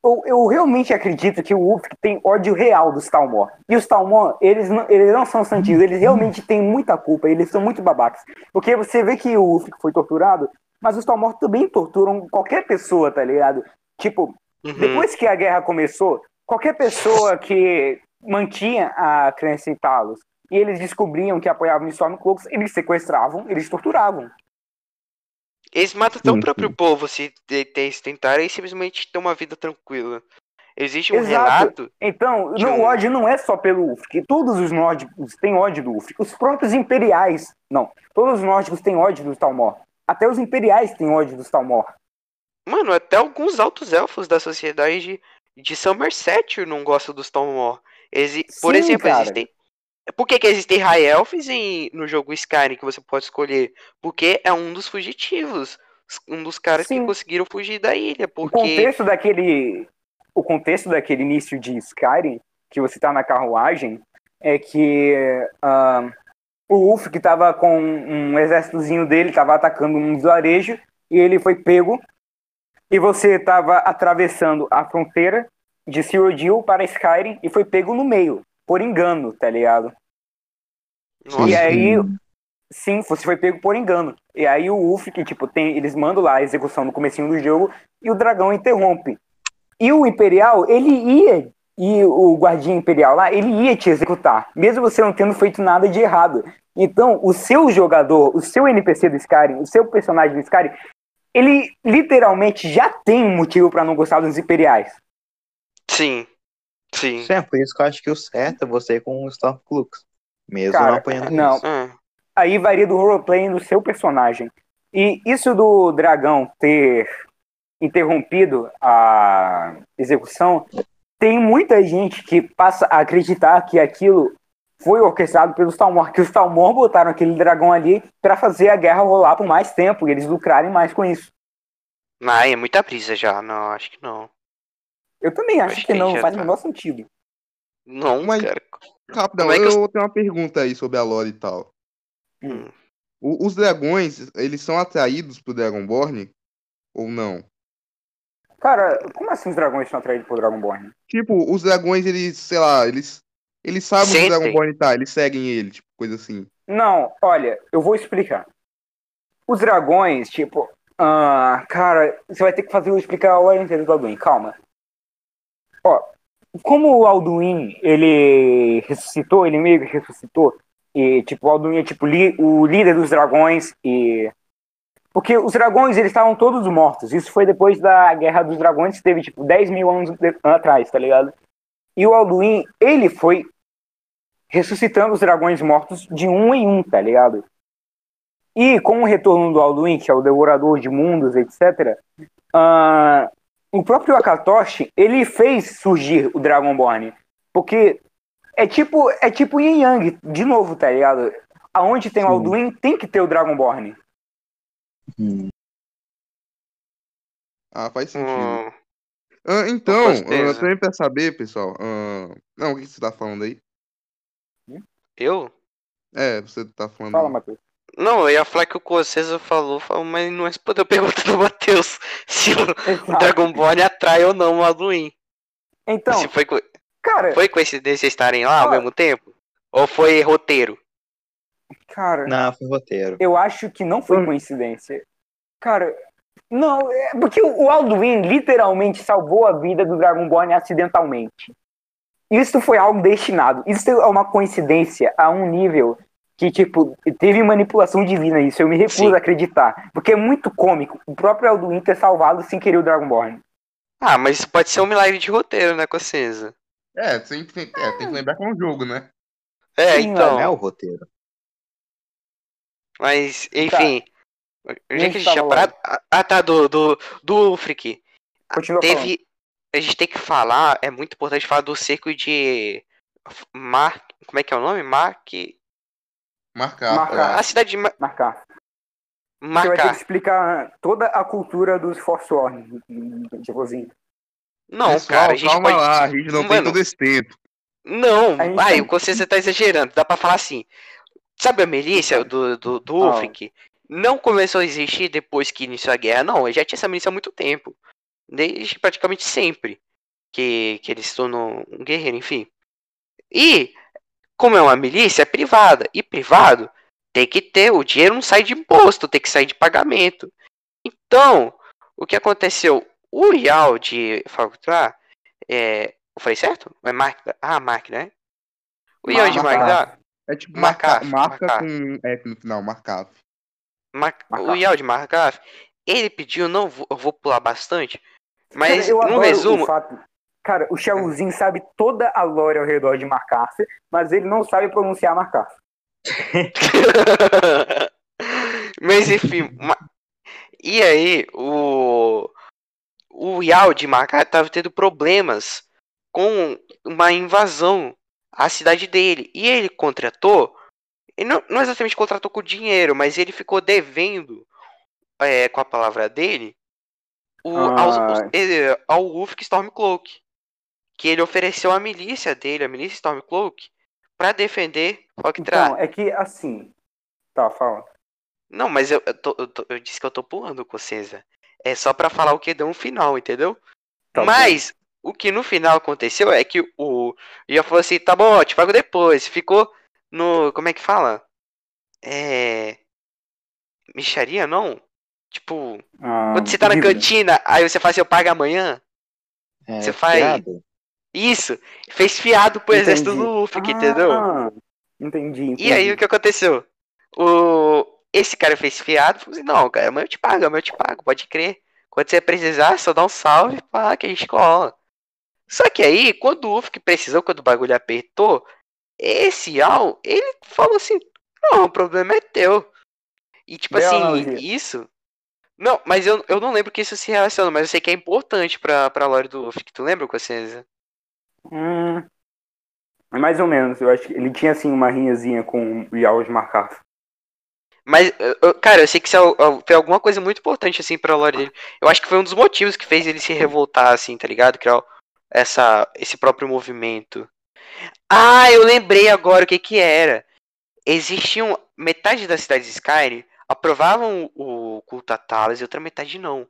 eu, eu realmente acredito que o Ulfric tem ódio real dos Talmor. E os Talmor, eles não, eles não são santinhos, eles realmente têm muita culpa, eles são muito babacas. Porque você vê que o Ulfric foi torturado, mas os Talmor também torturam qualquer pessoa, tá ligado? Tipo, Uhum. Depois que a guerra começou, qualquer pessoa que mantinha a crença em Talos e eles descobriam que apoiavam o Stormcloaks, eles sequestravam, eles torturavam. Eles matam até o próprio povo se eles tentarem simplesmente ter uma vida tranquila. Existe um Exato. relato. Então, não, um- o ódio não é só pelo Ulfric. Todos os nórdicos têm ódio do Ulfric. Os próprios imperiais. Não. Todos os nórdicos têm ódio dos Talmor. Até os imperiais têm ódio dos Talmor. Mano, até alguns altos elfos da sociedade de, de Somerset não gostam dos Talmor. Exi por Sim, exemplo, cara. existem. Por que, que existem High Elves em, no jogo Skyrim que você pode escolher? Porque é um dos fugitivos. Um dos caras Sim. que conseguiram fugir da ilha. O Porque. contexto daquele. O contexto daquele início de Skyrim, que você tá na carruagem, é que ah, o Ulfric tava com um exércitozinho dele, tava atacando um vilarejo, e ele foi pego. E você tava atravessando a fronteira de Cyrodiil para Skyrim e foi pego no meio, por engano, tá ligado? Nossa, E aí, sim, você foi pego por engano. E aí o Ulfric, tipo, tem, eles mandam lá a execução no comecinho do jogo e o dragão interrompe. E o Imperial, ele ia, e o guardinha Imperial lá, ele ia te executar, mesmo você não tendo feito nada de errado. Então, o seu jogador, o seu NPC do Skyrim, o seu personagem do Skyrim, ele literalmente já tem um motivo pra não gostar dos Imperiais. Sim. Sim. Sim, é por isso que eu acho que o certo é você ir com o Stormclux. Mesmo Cara, não apanhando não. isso. Ah, aí varia do roleplay do seu personagem. E isso do dragão ter interrompido a execução, tem muita gente que passa a acreditar que aquilo foi orquestrado pelos Talmor, que os Talmor botaram aquele dragão ali pra fazer a guerra rolar por mais tempo e eles lucrarem mais com isso. ah, é muita brisa já. Não, acho que não. Eu também acho Acho que que não, faz o tá. menor sentido. Não, Mas- cara. Como é que eu os- tenho uma pergunta aí sobre a lore e tal. Hum. O- os dragões, eles são atraídos pro Dragonborn? Ou não? Cara, como assim os dragões são atraídos por Dragonborn? Tipo, os dragões, eles, sei lá, eles. Eles sabem onde o. Dragonborn tá, eles seguem ele, tipo, coisa assim. Não, olha, eu vou explicar. Os dragões, tipo, ah, cara, você vai ter que fazer eu explicar a hora inteira do Alduin, calma. Ó, como o Alduin, ele ressuscitou, ele meio que ressuscitou, e tipo, o Alduin é tipo li- o líder dos dragões e porque os dragões, eles estavam todos mortos. Isso foi depois da Guerra dos Dragões, que teve, tipo, 10 mil anos atrás, tá ligado? E o Alduin, ele foi ressuscitando os dragões mortos de um em um, tá ligado? E com o retorno do Alduin, que é o devorador de mundos, etc., ah, o próprio Akatoshi, ele fez surgir o Dragonborn. Porque é tipo, é tipo Yin Yang, de novo, tá ligado? Aonde tem o Sim. Alduin, tem que ter o Dragonborn. Hum. Ah, faz sentido. Hum, Ah, então, Com certeza. ah, também pra saber, pessoal. ah, não, o que você tá falando aí? eu? É, você tá falando. Fala. Matheus. Não, eu ia falar que o Cocesa falou, falou, mas não respondeu a pergunta do Matheus se o, o. Dragonborn atrai ou não o Alduin. Então, se foi, cara, foi coincidência estarem lá ao Ó. mesmo tempo? Ou foi roteiro? cara, Não, foi roteiro. eu acho que não foi coincidência. Cara, não, é porque o Alduin literalmente salvou a vida do Dragonborn acidentalmente. Isso foi algo destinado. Isso é uma coincidência a um nível que, tipo, teve manipulação divina isso. Eu me recuso Sim. a acreditar. Porque é muito cômico o próprio Alduin ter salvado sem querer o Dragonborn. Ah, mas isso pode ser um milagre de roteiro, né, Cocesa? É, tem, tem, é, tem que lembrar que é um jogo, né? É, Sim, então. Não é o roteiro. Mas, enfim. Onde é que a gente tava tinha parado? Ah, Ah, tá, do, do, do Ulfric. Continua falando. Teve. A gente tem que falar, é muito importante falar do cerco de. Mar... Como é que é o nome? Mark. Marcar. Marcar. A cidade de Ma- Marcar. Você vai ter que Marcar. explicar toda a cultura dos Forsworn, tipo assim. Não, Pessoal, cara, a gente calma pode. lá, a gente não tem Mano, todo esse tempo. Não, gente ai, tem- o Consciência tá exagerando. Dá pra falar assim. Sabe a milícia do, do, do Ah. Ulfric? Não começou a existir depois que iniciou a guerra, não. Já tinha essa milícia há muito tempo. Desde praticamente sempre que, que ele se tornou um guerreiro, enfim. E, como é uma milícia, é privada. E privado tem que ter, o dinheiro não sai de imposto, tem que sair de pagamento. Então, o que aconteceu? O Rial de Falcutrar, é, eu falei certo? É Mark, ah, Mark, né? O Rial de Mark, É tipo Marcaf, marca marcar. com F no final, marcar. Mar- o Marcaf. Rial de Markaf, ele pediu, não vou, eu vou pular bastante, mas Cara, eu no resumo, O fato... Cara, o Shellzinho sabe toda a lore ao redor de MacArthur, mas ele não sabe pronunciar MacArthur. Mas enfim, ma- e aí o o Yao de Macau tava tendo problemas com uma invasão à cidade dele. E ele contratou, ele não, não exatamente contratou com dinheiro, mas ele ficou devendo, é, com a palavra dele, o, aos- os- Ah. ele- ao Ulfric Stormcloak. Que ele ofereceu a milícia dele, a milícia Stormcloak, pra defender Octra. Então, é que assim. Tá, fala. Não, mas eu, eu, tô- eu tô- eu disse que eu tô pulando com César. É só pra falar o que deu um final, entendeu? Tá bom. mas o que no final aconteceu é que o já falou assim, tá bom, te pago depois. Ficou no, como é que fala? É micharia não? Tipo, Ah, quando você tá na dívida. cantina, aí você fala assim, eu pago amanhã. É, Você faz- fiado. Isso, fez fiado pro exército Entendi. do Ufric, entendeu? Ah, entendi, entendi. E aí o que aconteceu? O esse cara fez fiado, falou assim, não, cara, amanhã eu te pago, eu te pago, pode crer. Quando você precisar, só dá um salve, pá, que a gente cola. Só que aí, quando o Ufk precisou, quando o bagulho apertou, esse Al, ele falou assim, não, o problema é teu. E tipo Bela assim, isso... Não, mas eu, eu não lembro que isso se relaciona, mas eu sei que é importante pra, pra lore do Ufk. Tu lembra, Cossenza? Hum, mais ou menos. Eu acho que ele tinha assim uma rinhazinha com o Yao de Marcar. Mas, cara, eu sei que isso é al- foi alguma coisa muito importante, assim, pra lore dele. Eu acho que foi um dos motivos que fez ele se revoltar, assim, tá ligado? Criar essa, esse próprio movimento. Ah, eu lembrei agora o que que era. Existiam, metade das cidades de Skyrim aprovavam o culto a Talos e outra metade não.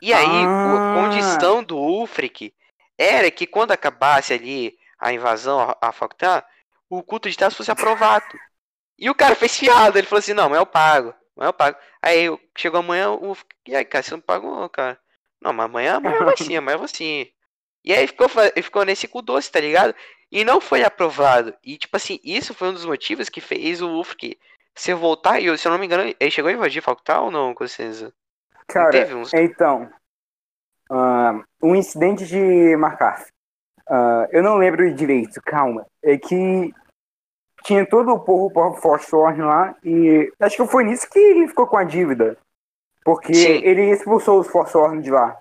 E aí, o- a Ah. condição do Ulfric era que quando acabasse ali a invasão a, a Falctar, o culto de Talos fosse aprovado. E o cara fez fiado, ele falou assim, não, amanhã eu pago, amanhã eu pago. Aí eu- chegou amanhã, o e aí, cara, você não pagou, cara? Não, mas amanhã, amanhã vai sim, amanhã vai sim. E aí ficou, ficou nesse cu doce, tá ligado? E não foi aprovado. E tipo assim, isso foi um dos motivos que fez o Ufk se voltar. E eu- se eu não me engano, ele chegou a invadir Falctal ou não, com certeza? Cara, uns- então. Ah, um incidente de Marcar. eu não lembro direito, calma. É que tinha todo o povo por Forstorn lá e acho que foi nisso que ele ficou com a dívida. Porque Sim. ele expulsou os Forstorn de lá.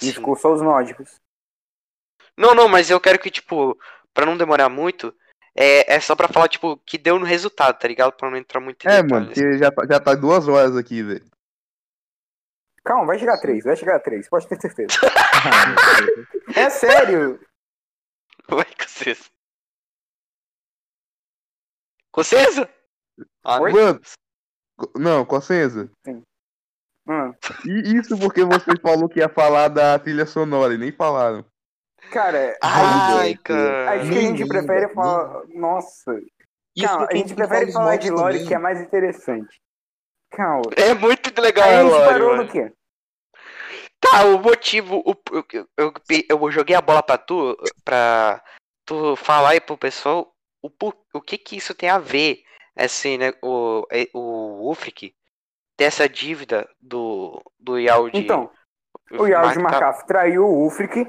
E Sim. ficou só os nórdicos. Não, não, mas eu quero que, tipo, pra não demorar muito, é, é só pra falar, tipo, que deu no resultado, tá ligado? Pra não entrar muito em É, detalhes. mano, porque já, tá- já tá duas horas aqui, velho. Calma, vai chegar a três, vai chegar a três, pode ter certeza. É sério. Vai, com certeza. Com certeza? Ah, Oi? Mano, não, Cossenza. Hum. E isso porque você falou que ia falar da trilha sonora e nem falaram. Cara, Ai, cara. aí que a gente prefere falar. Nossa. Isso Calma, a gente prefere falar de lore também. que é mais interessante. Calma. É muito legal Aí a gente parou mano. no quê? Tá, o motivo. O, eu, eu, eu joguei a bola pra tu, pra tu falar aí pro pessoal o, o que que isso tem a ver, assim, né? O, é- o Ufric ter essa dívida do, do Yao de. Então, O Marca- Markaf traiu o Ulfric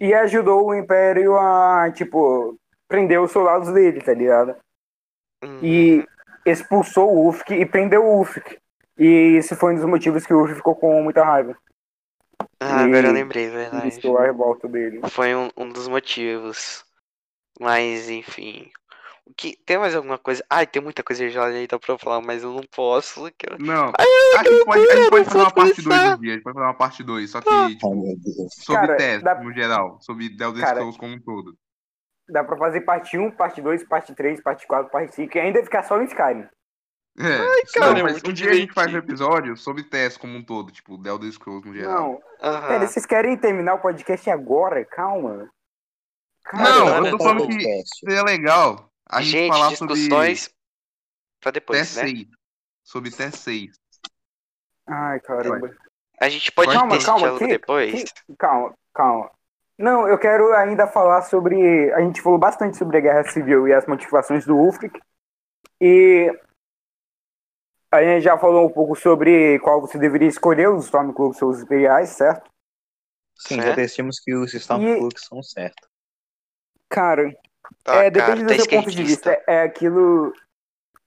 e ajudou o Império a, tipo, prender os soldados dele, tá ligado? Hum, E expulsou o Ulfric e prendeu o Ulfric. E esse foi um dos motivos que o Ulfric ficou com muita raiva. Ah, agora eu e- lembrei, verdade. Iniciou a revolta dele. Foi um, um dos motivos. Mas, enfim. O que, tem mais alguma coisa? Ai, tem muita coisa já aí dá pra falar, mas eu não posso. que eu- Não, a gente pode, a gente pode fazer uma vou parte 2 começar. do dia. A gente pode fazer uma parte 2, só que, Ai, tipo, sobre Cara, teste, dá- no geral. Sobre Elder Cara, Scrolls como um todo. Dá pra fazer parte 1, parte 2, parte 3, parte 4, parte 5 e ainda ficar só em Skyrim. É, cara, não, mas um dia a gente faz um episódio sobre teste como um todo, tipo, The Elder Scrolls no geral. Não, Aham. pera, vocês querem terminar o podcast agora? Calma. Não, Cara, eu tô falando que seria legal a gente, Gente, falar discussões pra sobre depois, teste né? 6. Sobre teste 6. Ai, caramba. A gente pode Calma, ter calma, que- depois. Calma, calma. Não, eu quero ainda falar sobre. A gente falou bastante sobre a Guerra Civil e as motivações do Ulfric. E a gente já falou um pouco sobre qual você deveria escolher, os Stormcloaks ou os Imperiais, certo? Sim, Certo. já decidimos que os Stormcloaks são certos. Cara, Tá, é, cara, depende tá do seu ponto de vista. É aquilo.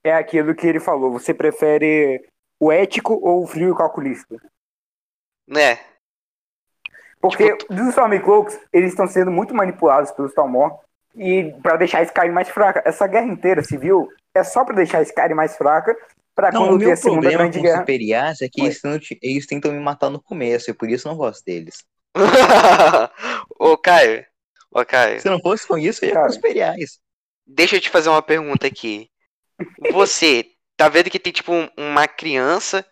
É aquilo que ele falou. Você prefere o ético ou o frio calculista? Né? Porque Tipo, dos Stormcloaks, eles estão sendo muito manipulados pelos Talmor e para deixar a Skyrim mais fraca. Essa guerra inteira civil é só para deixar a Skyrim mais fraca para Não, o quando ter meu a segunda problema com os guerra. imperiais é que eles, eles tentam me matar no começo, e por isso eu não gosto deles. Ô, Caio. Ô, Caio. Se não fosse com isso, eu ia Cara. com os imperiais. Deixa eu te fazer uma pergunta aqui. Você tá vendo que tem, tipo, um- uma criança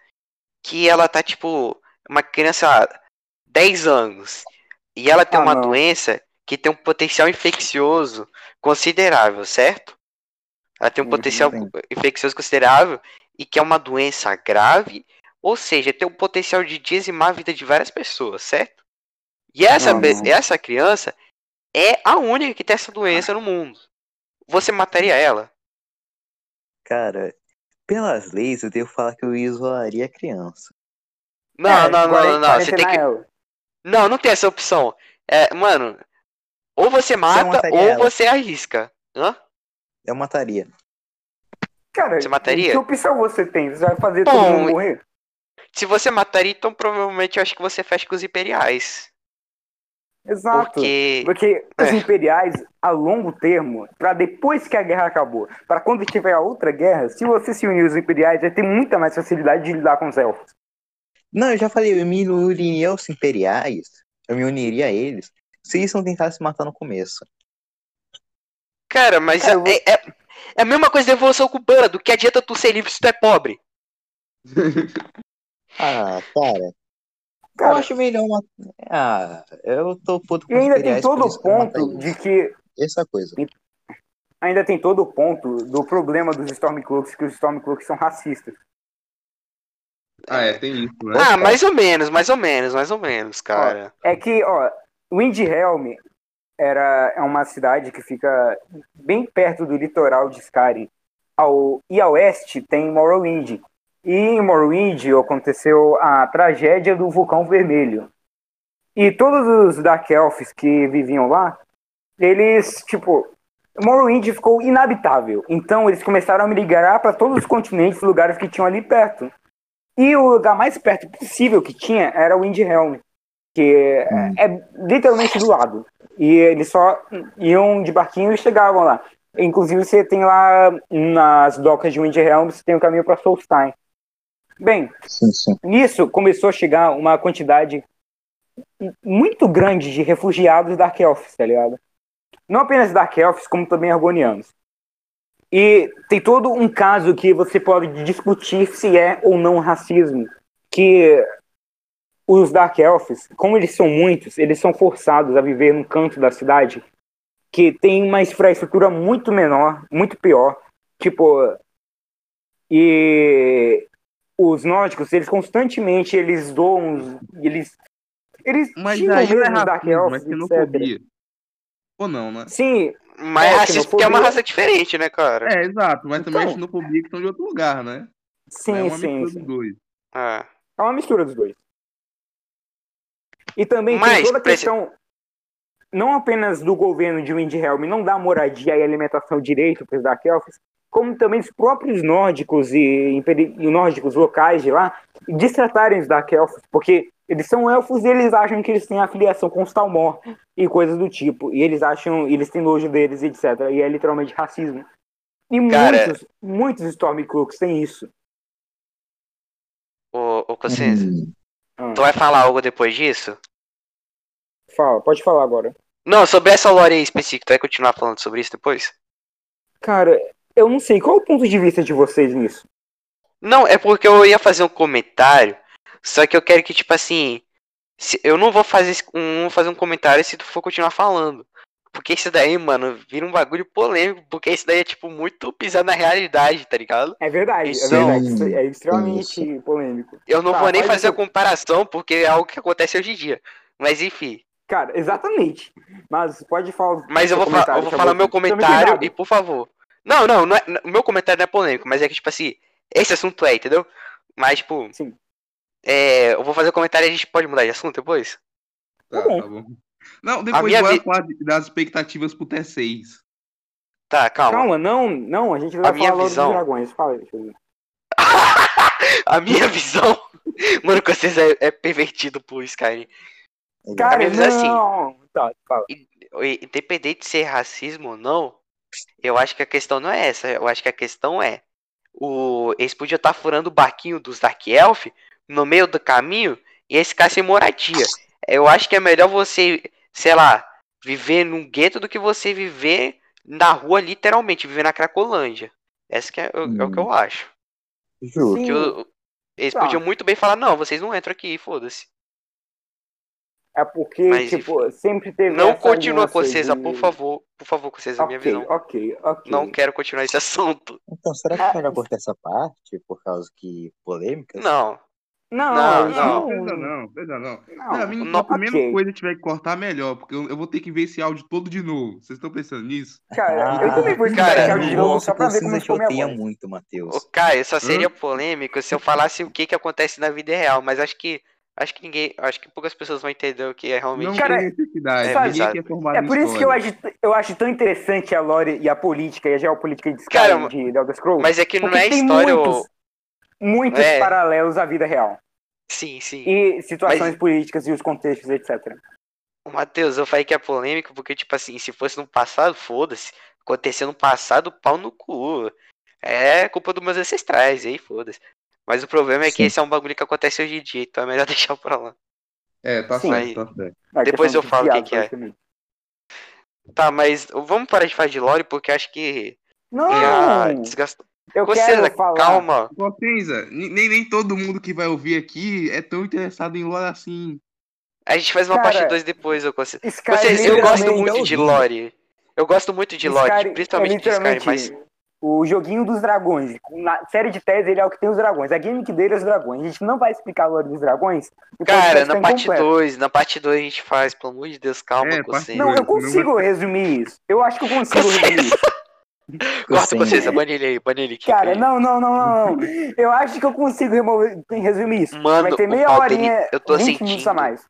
que ela tá, tipo, uma criança, 10 anos. E ela tem Ah, uma não. doença que tem um potencial infeccioso considerável, certo? Ela tem um Uhum, potencial sim. infeccioso considerável e que é uma doença grave, ou seja, tem um potencial de dizimar a vida de várias pessoas, certo? E essa, Ah, não. essa criança é a única que tem essa doença no mundo. Você mataria ela? Cara, pelas leis, eu devo falar que eu isolaria a criança. Não, É, não, não, não, não. Você tem que. Não, não tem essa opção. É, mano, ou você mata mataria ou ela. você arrisca. Hã? Eu mataria. Cara, Você mataria? que opção você tem? Você vai fazer Bom, todo mundo morrer? Se você mataria, então provavelmente eu acho que você fecha com os imperiais. Exato. Porque. Porque os É. imperiais, a longo termo, para depois que a guerra acabou, para quando tiver a outra guerra, se você se unir aos imperiais, vai ter muita mais facilidade de lidar com os elfos. Não, eu já falei, eu me uniria aos imperiais. Eu me uniria a eles se eles não tentassem se matar no começo. Cara, mas Cara, eu vou- é, é, é a mesma coisa da evolução cubana. Do que adianta tu ser livre se tu é pobre? Ah, cara. eu Cara, acho melhor uma. Ah, eu tô puto com e ainda tem todo o eu ponto de que Essa coisa. ainda tem todo o ponto do problema dos Stormcloaks, que os Stormcloaks são racistas. Ah, é, tem isso, né? Ah, mais ou menos, mais ou menos, mais ou menos, cara. É que, ó, Windhelm era, é uma cidade que fica bem perto do litoral de Skyrim. Ao, e a oeste tem Morrowind. E em Morrowind aconteceu a tragédia do vulcão vermelho. E todos os Dark Elves que viviam lá, eles, tipo, Morrowind ficou inabitável. Então eles começaram a migrar para todos os continentes, lugares que tinham ali perto. E o lugar mais perto possível que tinha era Windhelm, que Hum. é, é literalmente do lado. E eles só iam de barquinho e chegavam lá. Inclusive você tem lá nas docas de Windhelm, você tem o caminho para Solstheim. Bem, Sim, sim. Nisso começou a chegar uma quantidade muito grande de refugiados Dark Elves, tá ligado? Não apenas Dark Elves, como também Argonianos. E tem todo um caso que você pode discutir se é ou não racismo. Que os Dark Elves, como eles são muitos, eles são forçados a viver num canto da cidade que tem uma infraestrutura muito menor, muito pior. Tipo. E os nórdicos, eles constantemente eles doam, eles eles Mas aí é Dark racismo, é Elves, etc. xenofobia. Ou não, né? Sim, Mas É, é porque é uma raça diferente, né, cara? É, exato, mas também é Então. xenofobia que estão de outro lugar, né? sim, é uma sim, mistura sim. dos dois. Ah. É uma mistura dos dois. E também Mas, tem toda a questão, não apenas do governo de Windhelm não dar moradia e alimentação direito para os Dark Elves, como também os próprios nórdicos e, imperi- e nórdicos locais de lá destratarem os Dark Elves, porque eles são elfos e eles acham que eles têm afiliação com os Talmor e coisas do tipo. E eles acham, eles têm nojo deles, etc. E é literalmente racismo. E Cara- muitos, muitos Stormcloaks têm isso. Ô, ô Hum. Ah, tu vai falar algo depois disso? fala, pode falar agora. Não, sobre essa lore aí específica, tu vai continuar falando sobre isso depois? Cara, eu não sei. Qual é o ponto de vista de vocês nisso? Não, é porque eu ia fazer um comentário, só que eu quero que, tipo assim, se- eu não vou fazer um, vou fazer um comentário se tu for continuar falando. Porque isso daí, mano, vira um bagulho polêmico, porque isso daí é, tipo, muito pisar na realidade, tá ligado? É verdade, é Isso. verdade. Isso é extremamente polêmico. Eu não Tá, vou nem faz fazer a isso. comparação, porque é algo que acontece hoje em dia. Mas enfim. Cara, exatamente. Mas pode falar. Mas eu vou, fa- comentário, eu vou falar meu comentário e, por favor. Não, não, não é- o meu comentário não é polêmico, mas é que, tipo assim, esse assunto é, entendeu? Mas, tipo, Sim. É, eu vou fazer o comentário e a gente pode mudar de assunto depois? Tá, bom. tá bom. Não, depois minha vi- falar das expectativas pro T6. Tá, calma. Calma, não, não, a gente vai A minha falar logo visão- dos dragões. Fala aí, deixa eu ver. A minha visão. Mano, que vocês é, é pervertido pro Skyrim. Cara, minha visão é assim. não. Tá, fala. Independente de ser racismo ou não, eu acho que a questão não é essa. Eu acho que a questão é. O... Eles podiam estar furando o barquinho dos Dark Elf no meio do caminho e eles ficar sem moradia. Eu acho que é melhor você, sei lá, viver num gueto do que você viver na rua, literalmente, viver na Cracolândia. Essa que é, o- é o que eu acho. Justo. O- eles Tá. podiam muito bem falar, não, vocês não entram aqui, foda-se. É porque, Mas, tipo, sempre teve Não essa continua com César, de- por favor. Por favor, com César, minha Ok, visão. ok, ok. Não quero continuar esse assunto. Então, será que é melhor cortar essa parte por causa que polêmicas? Não. Não, Não, não, não, não. não. Mim, não, a primeira ok. coisa que tiver que cortar, melhor, porque eu, eu vou ter que ver esse áudio todo de novo. Vocês estão pensando nisso? Cara, eu também vou Cara, escutar o de novo só pra ver como minha odeia voz. muito, Ô, Matheus. Caio, só seria polêmico se eu falasse o que que acontece na vida real, mas acho que acho que ninguém, acho que poucas pessoas vão entender o que é realmente. Não Cara, necessidade. é, é É em por isso que eu acho, eu acho tão interessante a lore e a política e a geopolítica de Skyrim Cara, de Elder Scrolls. Mas é que não é história muitos. Muitos É. paralelos à vida real. Sim, sim. E situações Mas- políticas e os contextos, etc. Matheus, eu falei que é polêmico porque, tipo assim, se fosse no passado, foda-se. Aconteceu no passado, pau no cu. É culpa dos meus ancestrais, aí foda-se. Mas o problema é que Sim. esse é um bagulho que acontece hoje em dia, então é melhor deixar pra lá. É, tá Sim. certo, tá certo. Depois eu falo o que que é. Tá, mas vamos parar de falar de lore porque acho que Não, já desgastou. Eu Você, quero falar. calma. Potenza, nem, nem todo mundo que vai ouvir aqui é tão interessado em lore assim. A gente faz uma Cara, parte 2 depois, eu consigo. Skyrim Vocês, é eu gosto muito de lore. Eu gosto muito de lore, Skyrim principalmente é de Skyrim, literalmente mas o joguinho dos dragões. Na série de tese, ele é o que tem os dragões. A gimmick dele é os dragões. A gente não vai explicar a lore dos dragões. Cara, podcast na tá parte incompleto. 2, na parte 2 a gente faz, pelo amor de Deus, calma, É. Não, eu consigo resumir isso. Eu acho que eu consigo resumir isso. Corta vocês, bane ele aí, bane ele. Cara, não, não, não, não, não. Eu acho que eu consigo remover, resumir isso. Mano, vai ter meia horinha, dele- eu tô 20 minutos a sentindo. mais.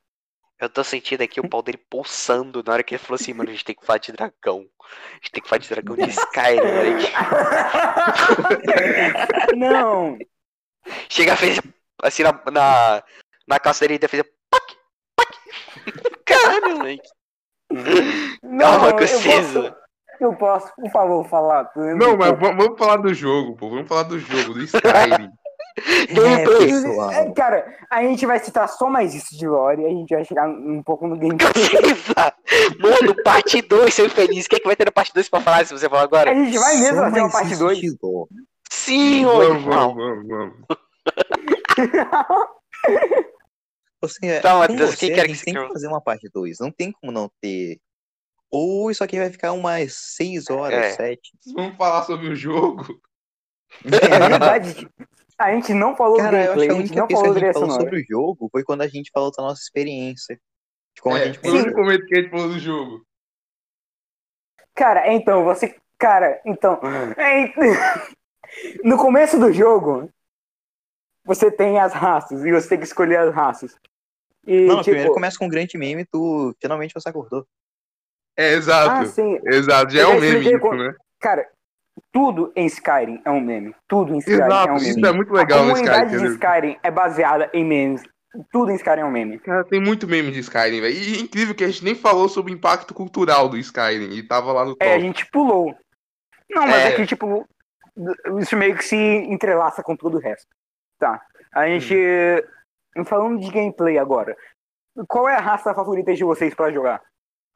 Eu tô sentindo aqui o pau dele pulsando na hora que ele falou assim, mano, a gente tem que falar de dragão. A gente tem que falar de dragão de Skyrim, moleque. Não, Chega, fez assim na, na, na calça dele e fez pac, pac. Caralho, moleque. não, Calma, posso, eu posso, por favor, falar. Não, mas va- vamos falar do jogo, pô. Vamos falar do jogo, do Skyrim. É, Gameplay. pessoal. É, Cara, a gente vai citar só mais isso de lore e a gente vai chegar um pouco no gameplay. Mano, parte 2, seu infeliz. O que, é que vai ter na parte 2 pra falar se você falar A agora? gente vai mesmo Só fazer uma parte isso 2. de lore. Sim, ô Vamos, irmão. vamos, vamos, vamos. Você, Tá, com Matheus, o que você, que a tem quer? que fazer uma parte 2. Não tem como não ter. Ou isso aqui vai ficar umas 6 horas, É. 7. Vamos falar sobre o jogo. É verdade. A gente não falou do Cara, acho gameplay, que a a gente única não vez que falou a do gente falou sobre o jogo foi quando a gente falou da nossa experiência. De como a É, gente foi o momento que a gente falou do jogo. Cara, então, você. Cara, então. é, No começo do jogo, você tem as raças e você tem que escolher as raças. E, Não, tipo, primeiro começa com um grande meme, tu finalmente você acordou. É, ah, exato. sim. Exato, já é Eu um meme isso, com- né? Cara, tudo em Skyrim é um meme. Tudo em Skyrim é Exato, um isso meme. é muito legal a no Skyrim. comunidade de entendeu? Skyrim é baseada em memes. Tudo em Skyrim é um meme. Cara, tem muito meme de Skyrim, velho. E é incrível que a gente nem falou sobre o impacto cultural do Skyrim. E tava lá no top. É, a gente pulou. Não, mas É. é que, tipo, isso meio que se entrelaça com todo o resto. Tá. A gente. Falando de gameplay agora. Qual é a raça favorita de vocês pra jogar?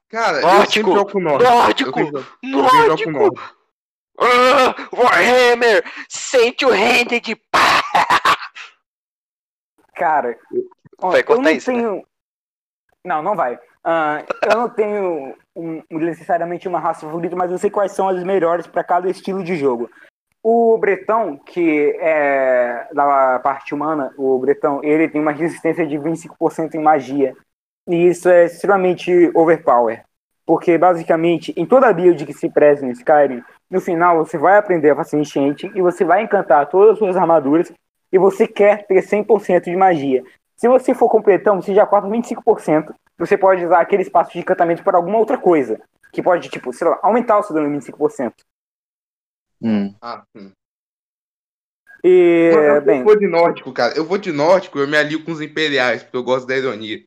Cara, eu Nórdico. sempre jogo com Nórdico. Nórdico! Eu sempre jogo- eu Nórdico! com Nórdico. Ah, Warhammer! Sente o hand pá! Cara, ó, Vai eu não isso, né? tenho. Não, não vai. Ah, eu não tenho um- necessariamente uma raça favorita, mas eu sei quais são as melhores para cada estilo de jogo. O Bretão, que é da parte humana, o Bretão, ele tem uma resistência de 25% em magia. E isso é extremamente overpower. Porque basicamente, em toda build que se preze no Skyrim, no final você vai aprender a fazer enchente e você vai encantar todas as suas armaduras e você quer ter 100% de magia. Se você for completão, você já corta 25% você pode usar aquele espaço de encantamento para alguma outra coisa. Que pode, tipo, sei lá, aumentar o seu dano em 25%. Hum. Ah, hum. E, eu bem, vou de nórdico, cara. Eu vou de nórdico, eu me alio com os imperiais, porque eu gosto da ironia.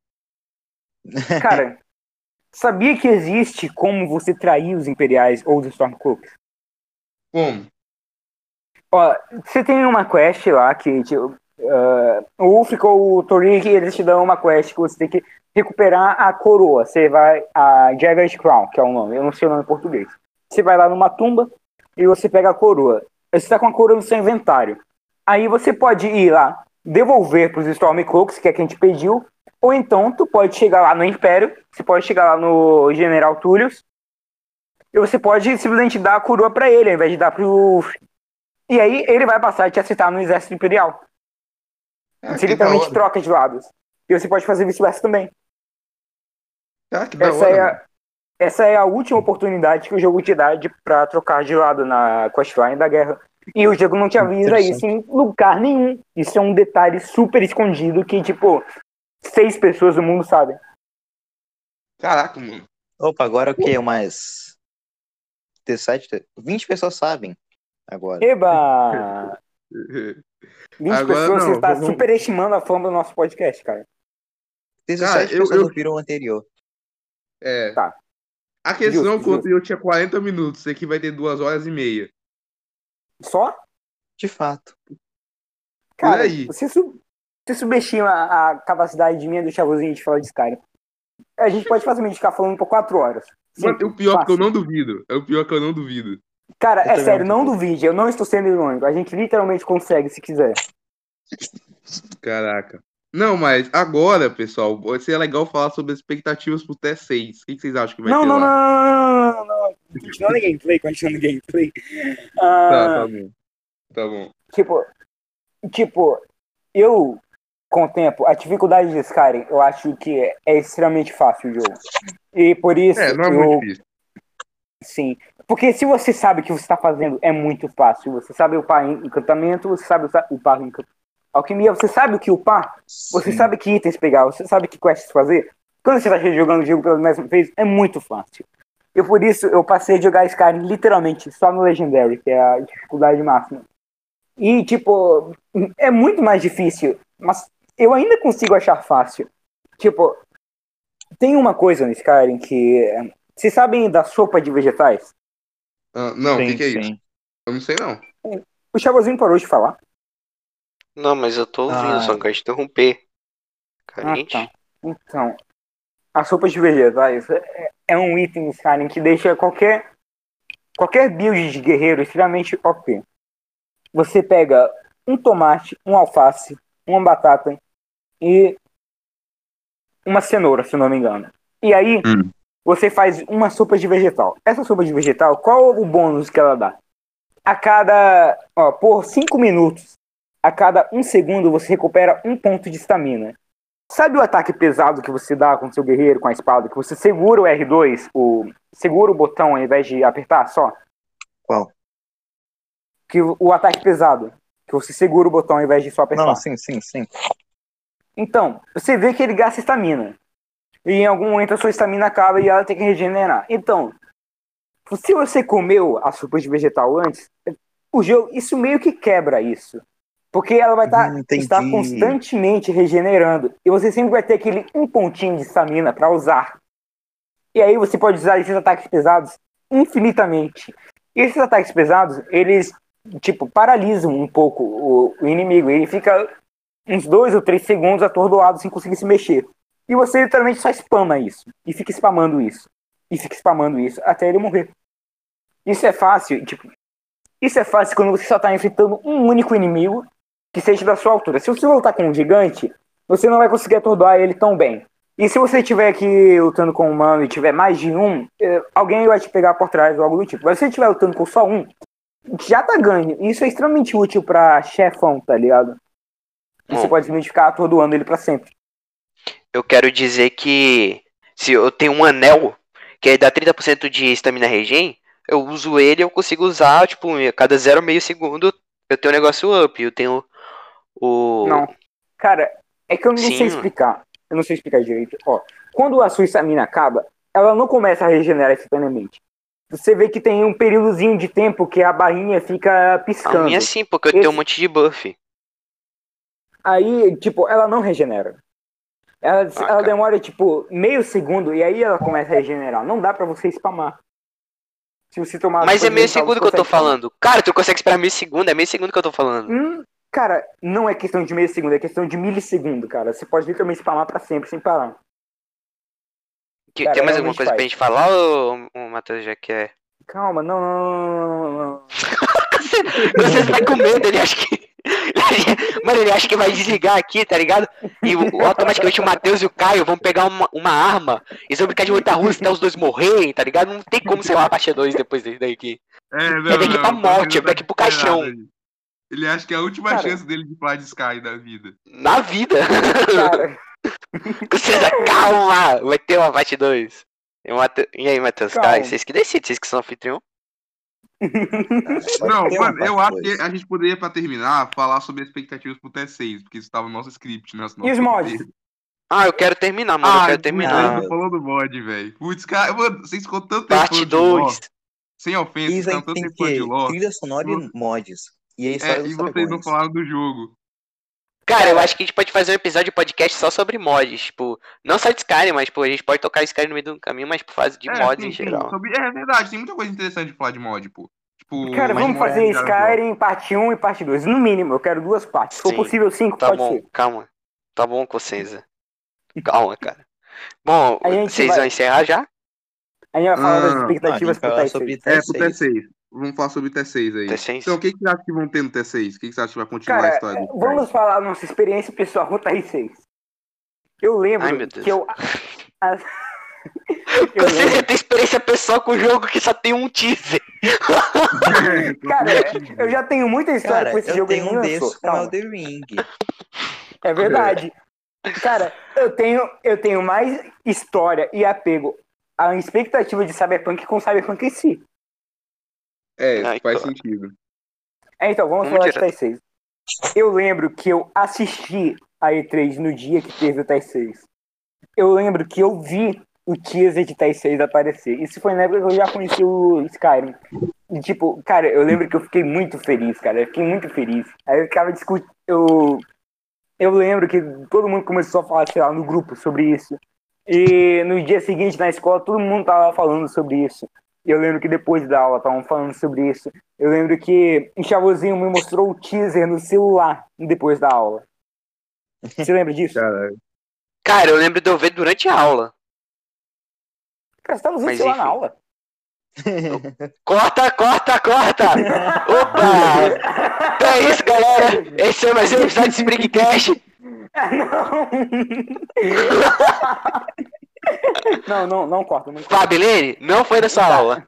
Cara, sabia que existe como você trair os imperiais ou os Stormcloaks? Como? Ó, você tem uma quest lá que tipo, ah, o Ulfric ou o Torik, eles te dão uma quest que você tem que recuperar a coroa. Você vai. A Jagger's Crown, que é o nome, eu não sei o nome em português. Você vai lá numa tumba e você pega a coroa. Você está com a coroa no seu inventário. Aí você pode ir lá, devolver para os Stormcloaks, que é quem te pediu, ou então tu pode chegar lá no Império, você pode chegar lá no General Tullius, e você pode simplesmente dar a coroa para ele, ao invés de dar pro. E aí ele vai passar a te aceitar no Exército Imperial. Ah, Você literalmente hora. troca de lados. E você pode fazer vice-versa também. Ah, que Essa hora, é, a, essa é a última oportunidade que o jogo te dá de, pra trocar de lado na questline da guerra. E o jogo não te avisa isso em lugar nenhum. Isso é um detalhe super escondido que, tipo, seis pessoas do mundo sabem. Caraca, mano. Opa, agora o que? Umas 17, 20 pessoas sabem agora. Eba! 20 Agora pessoas, não, você está vamos- superestimando a fama do nosso podcast, cara. 17 eu- pessoas eu- ouviram o anterior. É. Tá. A questão é Justo, que anterior tinha 40 minutos, esse aqui vai ter 2 horas e meia. Só? De fato. Cara, aí. você, su- você subestima a capacidade de minha do Chavozinho de falar de Skyrim. A gente pode facilmente ficar falando por quatro horas. Mano, o pior é que eu fácil. não duvido. É o pior que eu não duvido. Cara, Eu é sério, não duvide. Eu não estou sendo irônico. A gente literalmente consegue se quiser. Caraca. Não, mas agora, pessoal, seria legal falar sobre as expectativas pro T6. O que vocês acham que vai Não, ter não, não, não, não, não, não. Continuando a gameplay, continuando a gameplay. Tá, Ah, tá bom. Tá bom. Tipo, tipo, eu, com o tempo, a dificuldade de Skyrim, eu acho que é, extremamente fácil o jogo. E por isso, É, não é eu, muito difícil. sim. Porque se você sabe o que você está fazendo, é muito fácil. Você sabe upar em encantamento, você sabe upar alquimia, você sabe o que upar, você Sim. sabe que itens pegar, você sabe que quests fazer. Quando você está jogando o jogo pela mesma vez, é muito fácil. E por isso eu passei a jogar Skyrim literalmente só no Legendary, que é a dificuldade máxima. E, tipo, é muito mais difícil, mas eu ainda consigo achar fácil. Tipo, tem uma coisa no Skyrim que. é, Vocês sabem da sopa de vegetais? Ah, não, o que, que é isso? sim. Eu não sei, não. O Chavozinho parou de falar. Não, mas eu tô ouvindo, Ah. só não quero te interromper. Ah, Carente. tá. Então, a sopa de vegetais é, é um item no Skyrim que deixa qualquer qualquer build de guerreiro extremamente OP. Você pega um tomate, um alface, uma batata e uma cenoura, se não me engano. E aí, Hum. você faz uma sopa de vegetal. Essa sopa de vegetal, qual o bônus que ela dá? A cada, ó, por 5 minutos, a cada um segundo você recupera um ponto de estamina. Sabe o ataque pesado que você dá com seu guerreiro, com a espada? Que você segura o R2, o, segura o botão ao invés de apertar só? Qual? Que o, o ataque pesado. Que você segura o botão ao invés de só apertar. Não, sim, sim, sim. Então, você vê que ele gasta estamina. E em algum momento a sua estamina acaba e ela tem que regenerar. Então, se você comeu a sopa de vegetal antes, o jogo, isso meio que quebra isso. Porque ela vai tá, Hum, estar constantemente regenerando. E você sempre vai ter aquele um pontinho de estamina para usar. E aí você pode usar esses ataques pesados infinitamente. E esses ataques pesados, eles, tipo, paralisam um pouco o, o inimigo. Ele fica uns dois ou três segundos atordoado sem conseguir se mexer. E você literalmente só spama isso. E fica spamando isso. E fica spamando isso até ele morrer. Isso é fácil, tipo. Isso é fácil quando você só tá enfrentando um único inimigo que seja da sua altura. Se você lutar com um gigante, você não vai conseguir atordoar ele tão bem. E se você estiver aqui lutando com um humano e tiver mais de um, eh, alguém vai te pegar por trás ou algo do tipo. Mas se você estiver lutando com só um, já tá ganho. Isso é extremamente útil pra chefão, tá ligado? E Você pode simplesmente ficar atordoando ele pra sempre. Eu quero dizer que se eu tenho um anel que dá 30% de estamina regen, eu uso ele eu consigo usar, tipo, a cada 0,5 segundo eu tenho um negócio up. Eu tenho o. Não. Cara, é que eu não Sim. sei explicar. Eu não sei explicar direito. Ó, quando a sua estamina acaba, ela não começa a regenerar instantaneamente. Você vê que tem um períodozinho de tempo que a barrinha fica A piscando. minha sim, porque eu Esse- tenho um monte de buff. Aí, tipo, ela não regenera. Ela, ela cara. demora, tipo, meio segundo e aí ela começa a regenerar. Não dá pra você spamar. Se você tomar. Mas é meio segundo você que eu tô spamar. falando. Cara, tu consegue esperar meio segundo, é meio segundo que eu tô falando. Hum, cara, não é questão de meio segundo, é questão de milissegundo, cara. Você pode literalmente spamar pra sempre, sem parar. Que- cara, tem mais alguma coisa pra faz. gente falar ou o Matheus já quer? Calma, não, não, não, não, não. Você vai com medo, ele acha que. Mano, ele acha que vai desligar aqui, tá ligado? E o- automaticamente o Matheus e o Caio vão pegar uma, uma arma e vão brincar de muita russa até os dois morrerem, tá ligado? Não tem como ser uma parte 2 depois desse daqui. É, não, É daqui não, pra morte, ele é daqui tá pro caixão. Ele acha que é a última Cara. chance dele de falar de Sky da vida. Na vida. Cara, Vocês, calma! Vai ter uma parte 2. E, Mate- e aí, Matheus? Calma. Caio, vocês que decidem, vocês que são anfitrião. Não, mano, eu acho que a gente poderia, pra terminar, falar sobre expectativas pro T6, porque isso tava no nosso script, né? E os mods? Ah, eu quero terminar, mano. eu Ah, quero terminar. Não falou do mod, velho. Putz, cara, mano, vocês ficam tanto tempo Parte falando de lore, 2. Sem ofensa, Isso vocês aí tanto tem tempo que de lore. trilha sonora e mods. E a história É, e vocês não falaram do jogo. Cara, eu acho que a gente pode fazer um episódio de podcast só sobre mods. Tipo, não só de Skyrim, mas tipo, a gente pode tocar Skyrim no meio do caminho, mas por fase de é, mods sim, em sim, geral. sobre- É verdade, tem muita coisa interessante de falar de mod, pô. Tipo, cara, vamos mod fazer é Skyrim parte 1 e parte 2. No mínimo, eu quero duas partes. Se for Sim. possível, cinco, Tá pode bom, ser. calma. Tá bom, Cossenza. Calma, cara. Bom, A gente vocês vai- vão encerrar já? A gente vai falar Ah, das Não, a expectativas gente pro vai falar Type sobre sobre... É, pro T6. T6. Vamos falar sobre o T6 aí. T6? Então, o que, que você acha que vão ter no T6? O que, que você acha que vai continuar a Cara, história do Sky? vamos falar a nossa experiência pessoal com o Type 6. Eu lembro Ai, que eu... a- eu Você lembro, tem experiência pessoal com o jogo que só tem um teaser. cara, eu já tenho muita história Cara, com esse eu jogo tenho e um desses lançou. com. Elden Ring. É verdade. Cara, eu tenho, eu tenho mais história e apego à expectativa de Cyberpunk com Cyberpunk em si. É, Ai, faz claro. sentido. É, então, vamos falar direto. de 6. Eu lembro que eu assisti a E3 no dia que teve o 6. Eu lembro que eu vi o teaser de 6 aparecer. Isso foi na época que eu já conheci o Skyrim. E, tipo, cara, eu lembro que eu fiquei muito feliz, cara. Eu fiquei muito feliz. Aí eu ficava discutindo. Eu, eu lembro que todo mundo começou a falar, sei lá, no grupo sobre isso. E no dia seguinte, na escola, todo mundo tava falando sobre isso. E eu lembro que depois da aula estavam falando sobre isso. Eu lembro que o Chavozinho me mostrou o teaser no celular depois da aula. Você lembra disso? Cara, Cara, eu lembro de eu ver durante a aula. Cara, você tava usando o celular na aula? Corta, corta, corta! Opa! Então é isso, galera. Esse é mais um episódio de Springcast. Não, não, não corta. Não corta. Fabilene, não foi nessa aula.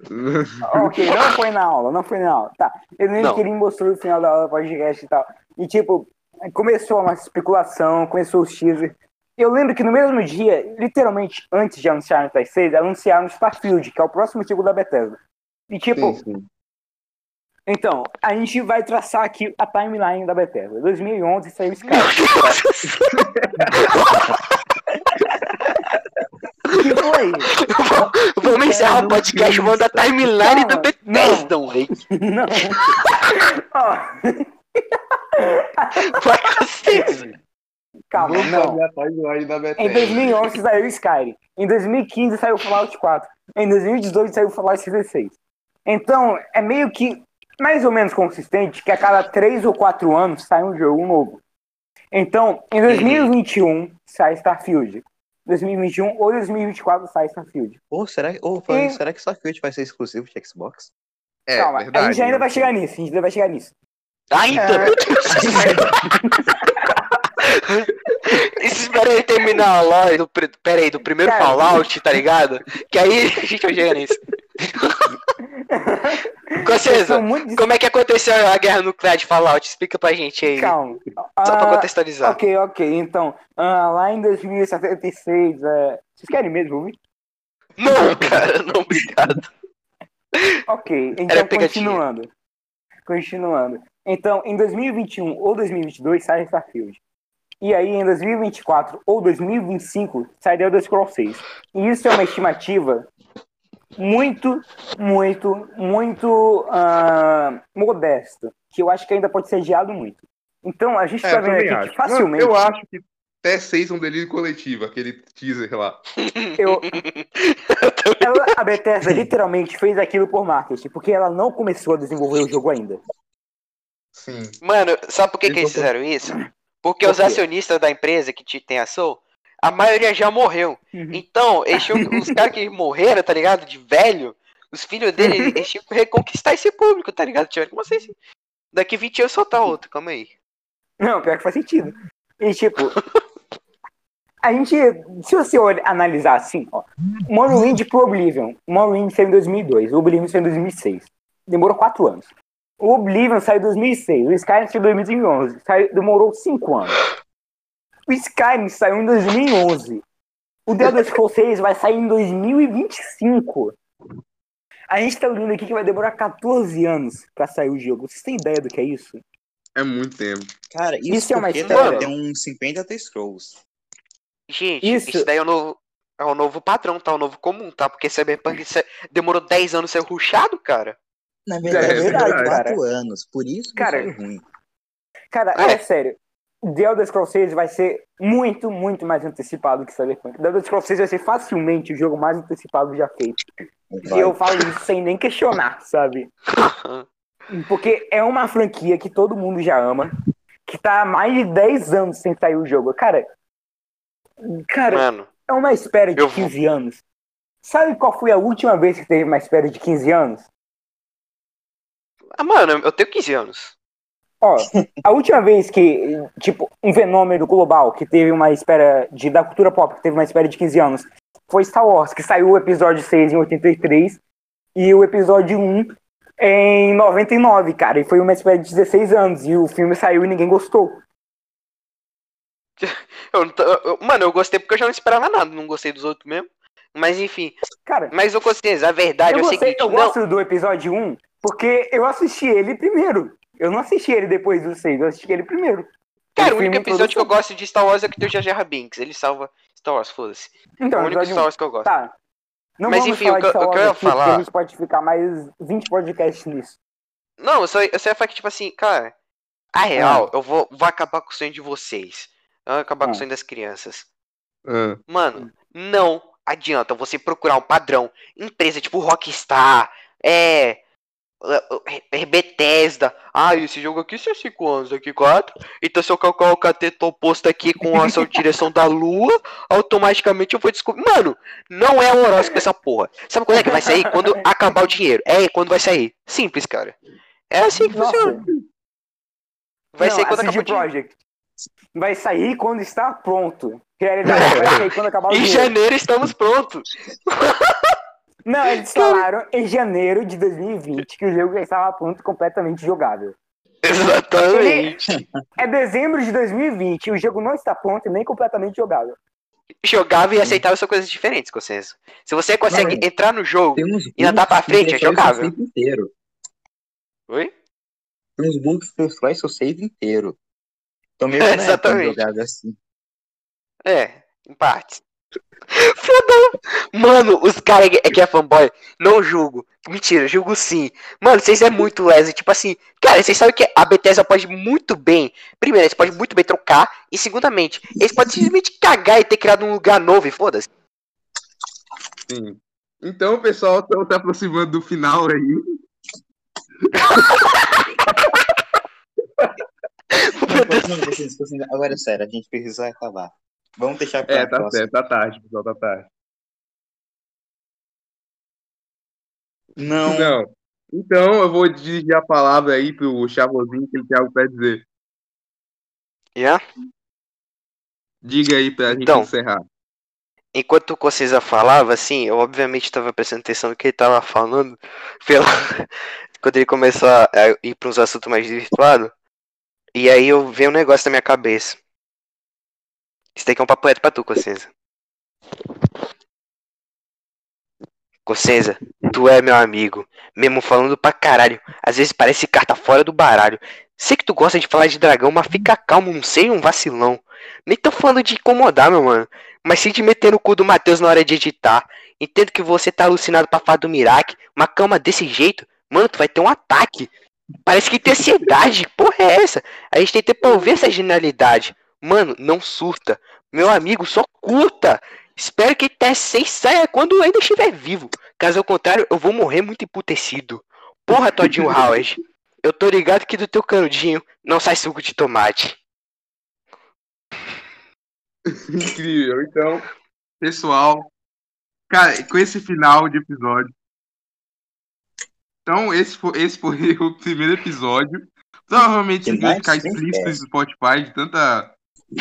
ok, não foi na aula, não foi na aula. Tá. Eu lembro Não. que ele mostrou no final da aula do podcast e tal. E tipo, começou uma especulação, começou os teaser. Eu lembro que no mesmo dia, literalmente antes de anunciar o TI 6, anunciaram Starfield, que é o próximo jogo da Bethesda. E tipo, sim, sim. então, a gente vai traçar aqui a timeline da Bethesda. 2011 saiu Sky. O que foi? Vamos encerrar o podcast falando da timeline do Bethesda, moleque. Não. Vai vocês. calma, não. a Em Bethesda. 2011 saiu Skyrim. Em 2015 saiu Fallout 4. Em 2018 saiu Fallout 76. Então, é meio que mais ou menos consistente que a cada 3 ou 4 anos sai um jogo novo. Então, em 2021 sai Starfield. 2021 ou 2024 sai Starfield. Ou será, ou, falando E- será que Starfield vai ser exclusivo de Xbox? É, Calma, verdade. a gente ainda né? vai chegar nisso. A gente ainda vai chegar nisso. Ainda, É. Espera aí terminar a lore do, pera aí, do primeiro Cara. Fallout, tá ligado? Que aí a gente vai chegar nisso. Como é que aconteceu a guerra nuclear de Fallout? Explica pra gente aí. Calma. Só pra Ah, contextualizar. Ok, ok. Então, ah, lá em 2076, é... vocês querem mesmo ouvir? Não, cara, não, obrigado. Ok, então continuando. Continuando. Então, em 2021 ou 2022 sai Starfield. E aí, em 2024 ou 2025, sai The Elder Scrolls 6. E isso é uma estimativa muito, muito, muito ah, modesta, que eu acho que ainda pode ser adiado muito. Então, a gente É, tá vendo aqui acho. que facilmente... Não, eu acho que até 6 é um delírio coletivo, aquele teaser lá. eu- ela- a Bethesda literalmente fez aquilo por marketing, porque ela não começou a desenvolver o jogo ainda. Sim. Mano, sabe por que, que Eles eles vão- fizeram isso? Porque Por os acionistas da empresa que te- tem ação, a maioria já morreu. Uhum. Então, eles tinham, os caras que morreram, tá ligado? De velho, os filhos dele, Uhum. eles tinham que reconquistar esse público, tá ligado? Tiveram como assim? Daqui 20 anos soltar outro, calma aí. Não, pior que faz sentido. E tipo, a gente, se você analisar assim, ó, Morrowind pro Oblivion. Morrowind saiu em 2002, o Oblivion saiu em 2006. Demorou 4 anos. O Oblivion saiu em 2006, o Skyrim saiu em 2011, saiu, demorou 5 anos. O Skyrim saiu em 2011. O The Elder Scrolls 6 vai sair em 2025. A gente tá olhando aqui que vai demorar 14 anos pra sair o jogo. Vocês têm ideia do que é isso? É muito tempo. Cara, isso, Isso é uma história. tem uns 50 The Scrolls. Gente, Isso. isso, daí é o novo. É o novo padrão, tá? O novo comum, tá? Porque Cyberpunk demorou 10 anos ser ruxado, cara. Na verdade, É é verdade, 4 anos. Por isso que Cara, foi ruim. Cara, É. é sério. The Elder Scrolls 6 vai ser muito, muito mais antecipado que Cyberpunk. The Elder Scrolls 6 vai ser facilmente o jogo mais antecipado já feito. E eu falo isso sem nem questionar, sabe? Porque é uma franquia que todo mundo já ama, que tá há mais de 10 anos sem sair o jogo. Cara, cara, Mano, é uma espera de eu vou- 15 anos. Sabe qual foi a última vez que teve uma espera de 15 anos? ah, mano, eu tenho 15 anos. Ó, a última vez que, tipo, um fenômeno global que teve uma espera de, da cultura pop, que teve uma espera de 15 anos, foi Star Wars, que saiu o episódio 6 em 83 e o episódio 1 em 99, cara. E foi uma espera de 16 anos. E o filme saiu e ninguém gostou. Eu tô- eu- mano, eu gostei porque eu já não esperava nada, não gostei dos outros mesmo. Mas enfim, Cara, mas eu gostei, a verdade eu, é o seguinte, eu não, gosto do episódio 1 porque eu assisti ele primeiro. Eu não assisti ele depois do 6, eu assisti ele primeiro. cara, o único episódio que eu gosto de Star Wars é que tem o Jar Jar Binks, ele salva Star Wars, foda-se. É Então, o único Star 1. Wars que eu gosto. Tá. Não Mas vamos enfim, falar o que o que eu ia aqui, falar- a gente pode ficar mais 20 podcasts nisso. Não, eu só, eu só ia falar que, tipo assim, cara, a real, eu vou, vou acabar com o sonho de vocês. Eu vou acabar com Ah. o sonho das crianças. Ah, Mano, não adianta você procurar um padrão. Empresa tipo Rockstar, é. É, é Bethesda. Ah, esse jogo aqui é 5 anos, daqui 4. Então se eu colocar o cateto oposto aqui com a sua direção da lua, automaticamente eu vou descobrir. Mano, não é o horóscopo essa porra. Sabe quando é que vai sair? Quando acabar o dinheiro. É quando vai sair. Simples, cara. É assim que Nossa. funciona. Vai Não, sair quando acabar o dinheiro. Vai sair quando está pronto. Realidade, vai sair quando acabar o Em dinheiro. janeiro estamos prontos. Não, eles falaram em janeiro de 2020 que o jogo já estava pronto e completamente jogável. Exatamente. É dezembro de 2020 e o jogo não está pronto e nem completamente jogável. Jogável e aceitável são coisas diferentes, Consenso. Se você consegue Não, entrar no jogo. E andar pra frente é jogável. save inteiro. Oi? Tem uns bugs que destrói seu save inteiro. Então meio que não é tão Exatamente. jogável assim. É, em partes. Foda! Mano, os caras é que é fanboy, não julgo. Mentira, julgo sim. Mano, vocês é muito lese. Tipo assim, cara, vocês sabem que a Bethesda pode muito bem. Primeiro, eles podem muito bem trocar. E segundamente, eles podem simplesmente cagar e ter criado um lugar novo e foda-se. sim. Então, pessoal, estamos se aproximando do final aí. Meu Deus. Agora é sério, a gente precisa acabar. Vamos deixar pra É, tá próxima. certo, tá tarde, pessoal, tá tarde. Não, Não. Então, eu vou dirigir a palavra aí pro Chavozinho, que ele tem algo pra dizer. Yeah? Diga aí pra gente Então. encerrar. Enquanto o Concisa falava, assim, eu obviamente estava prestando atenção no que ele estava falando. Pela... Quando ele começou a a ir para uns assuntos mais desvirtuados. E aí eu vi um negócio na minha cabeça. Isso daqui é um papo reto pra tu, Concisa. Cossenza, tu é meu amigo, mesmo falando pra caralho. Às vezes parece carta fora do baralho. Sei que tu gosta de falar de dragão, mas fica calmo, não sei um vacilão. Nem tô falando de incomodar, meu mano. Mas se te meter no cu do Matheus na hora de editar. Entendo que você tá alucinado pra falar do Mirac. Uma cama desse jeito, mano, tu vai ter um ataque. Parece que tem ansiedade. Porra é essa? A gente tem tempo pra ouvir essa genialidade. Mano, não surta. Meu amigo, só curta. Espero que TS6 saia quando ainda estiver vivo. Caso contrário, eu vou morrer muito emputecido. Porra, Todinho Howard. Eu tô ligado que do teu canudinho não sai suco de tomate. Incrível. Então, pessoal, cara, com esse final de episódio. Então, esse foi, esse foi o primeiro episódio. Provavelmente vai ficar explícito no Spotify de tanta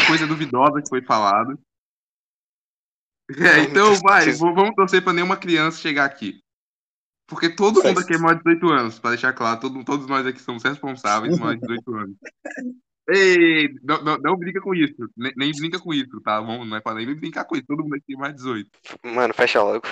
coisa duvidosa que foi falada. É, então, vai, vamos torcer pra nenhuma criança chegar aqui. Porque todo mundo aqui é maior de 18 anos, pra deixar claro, todo- todos nós aqui somos responsáveis maior de 18 anos. Ei, não, não, não brinca com isso, nem, nem brinca com isso, tá? Vamos, não é pra nem brincar com isso, todo mundo aqui é mais de 18. Mano, fecha logo.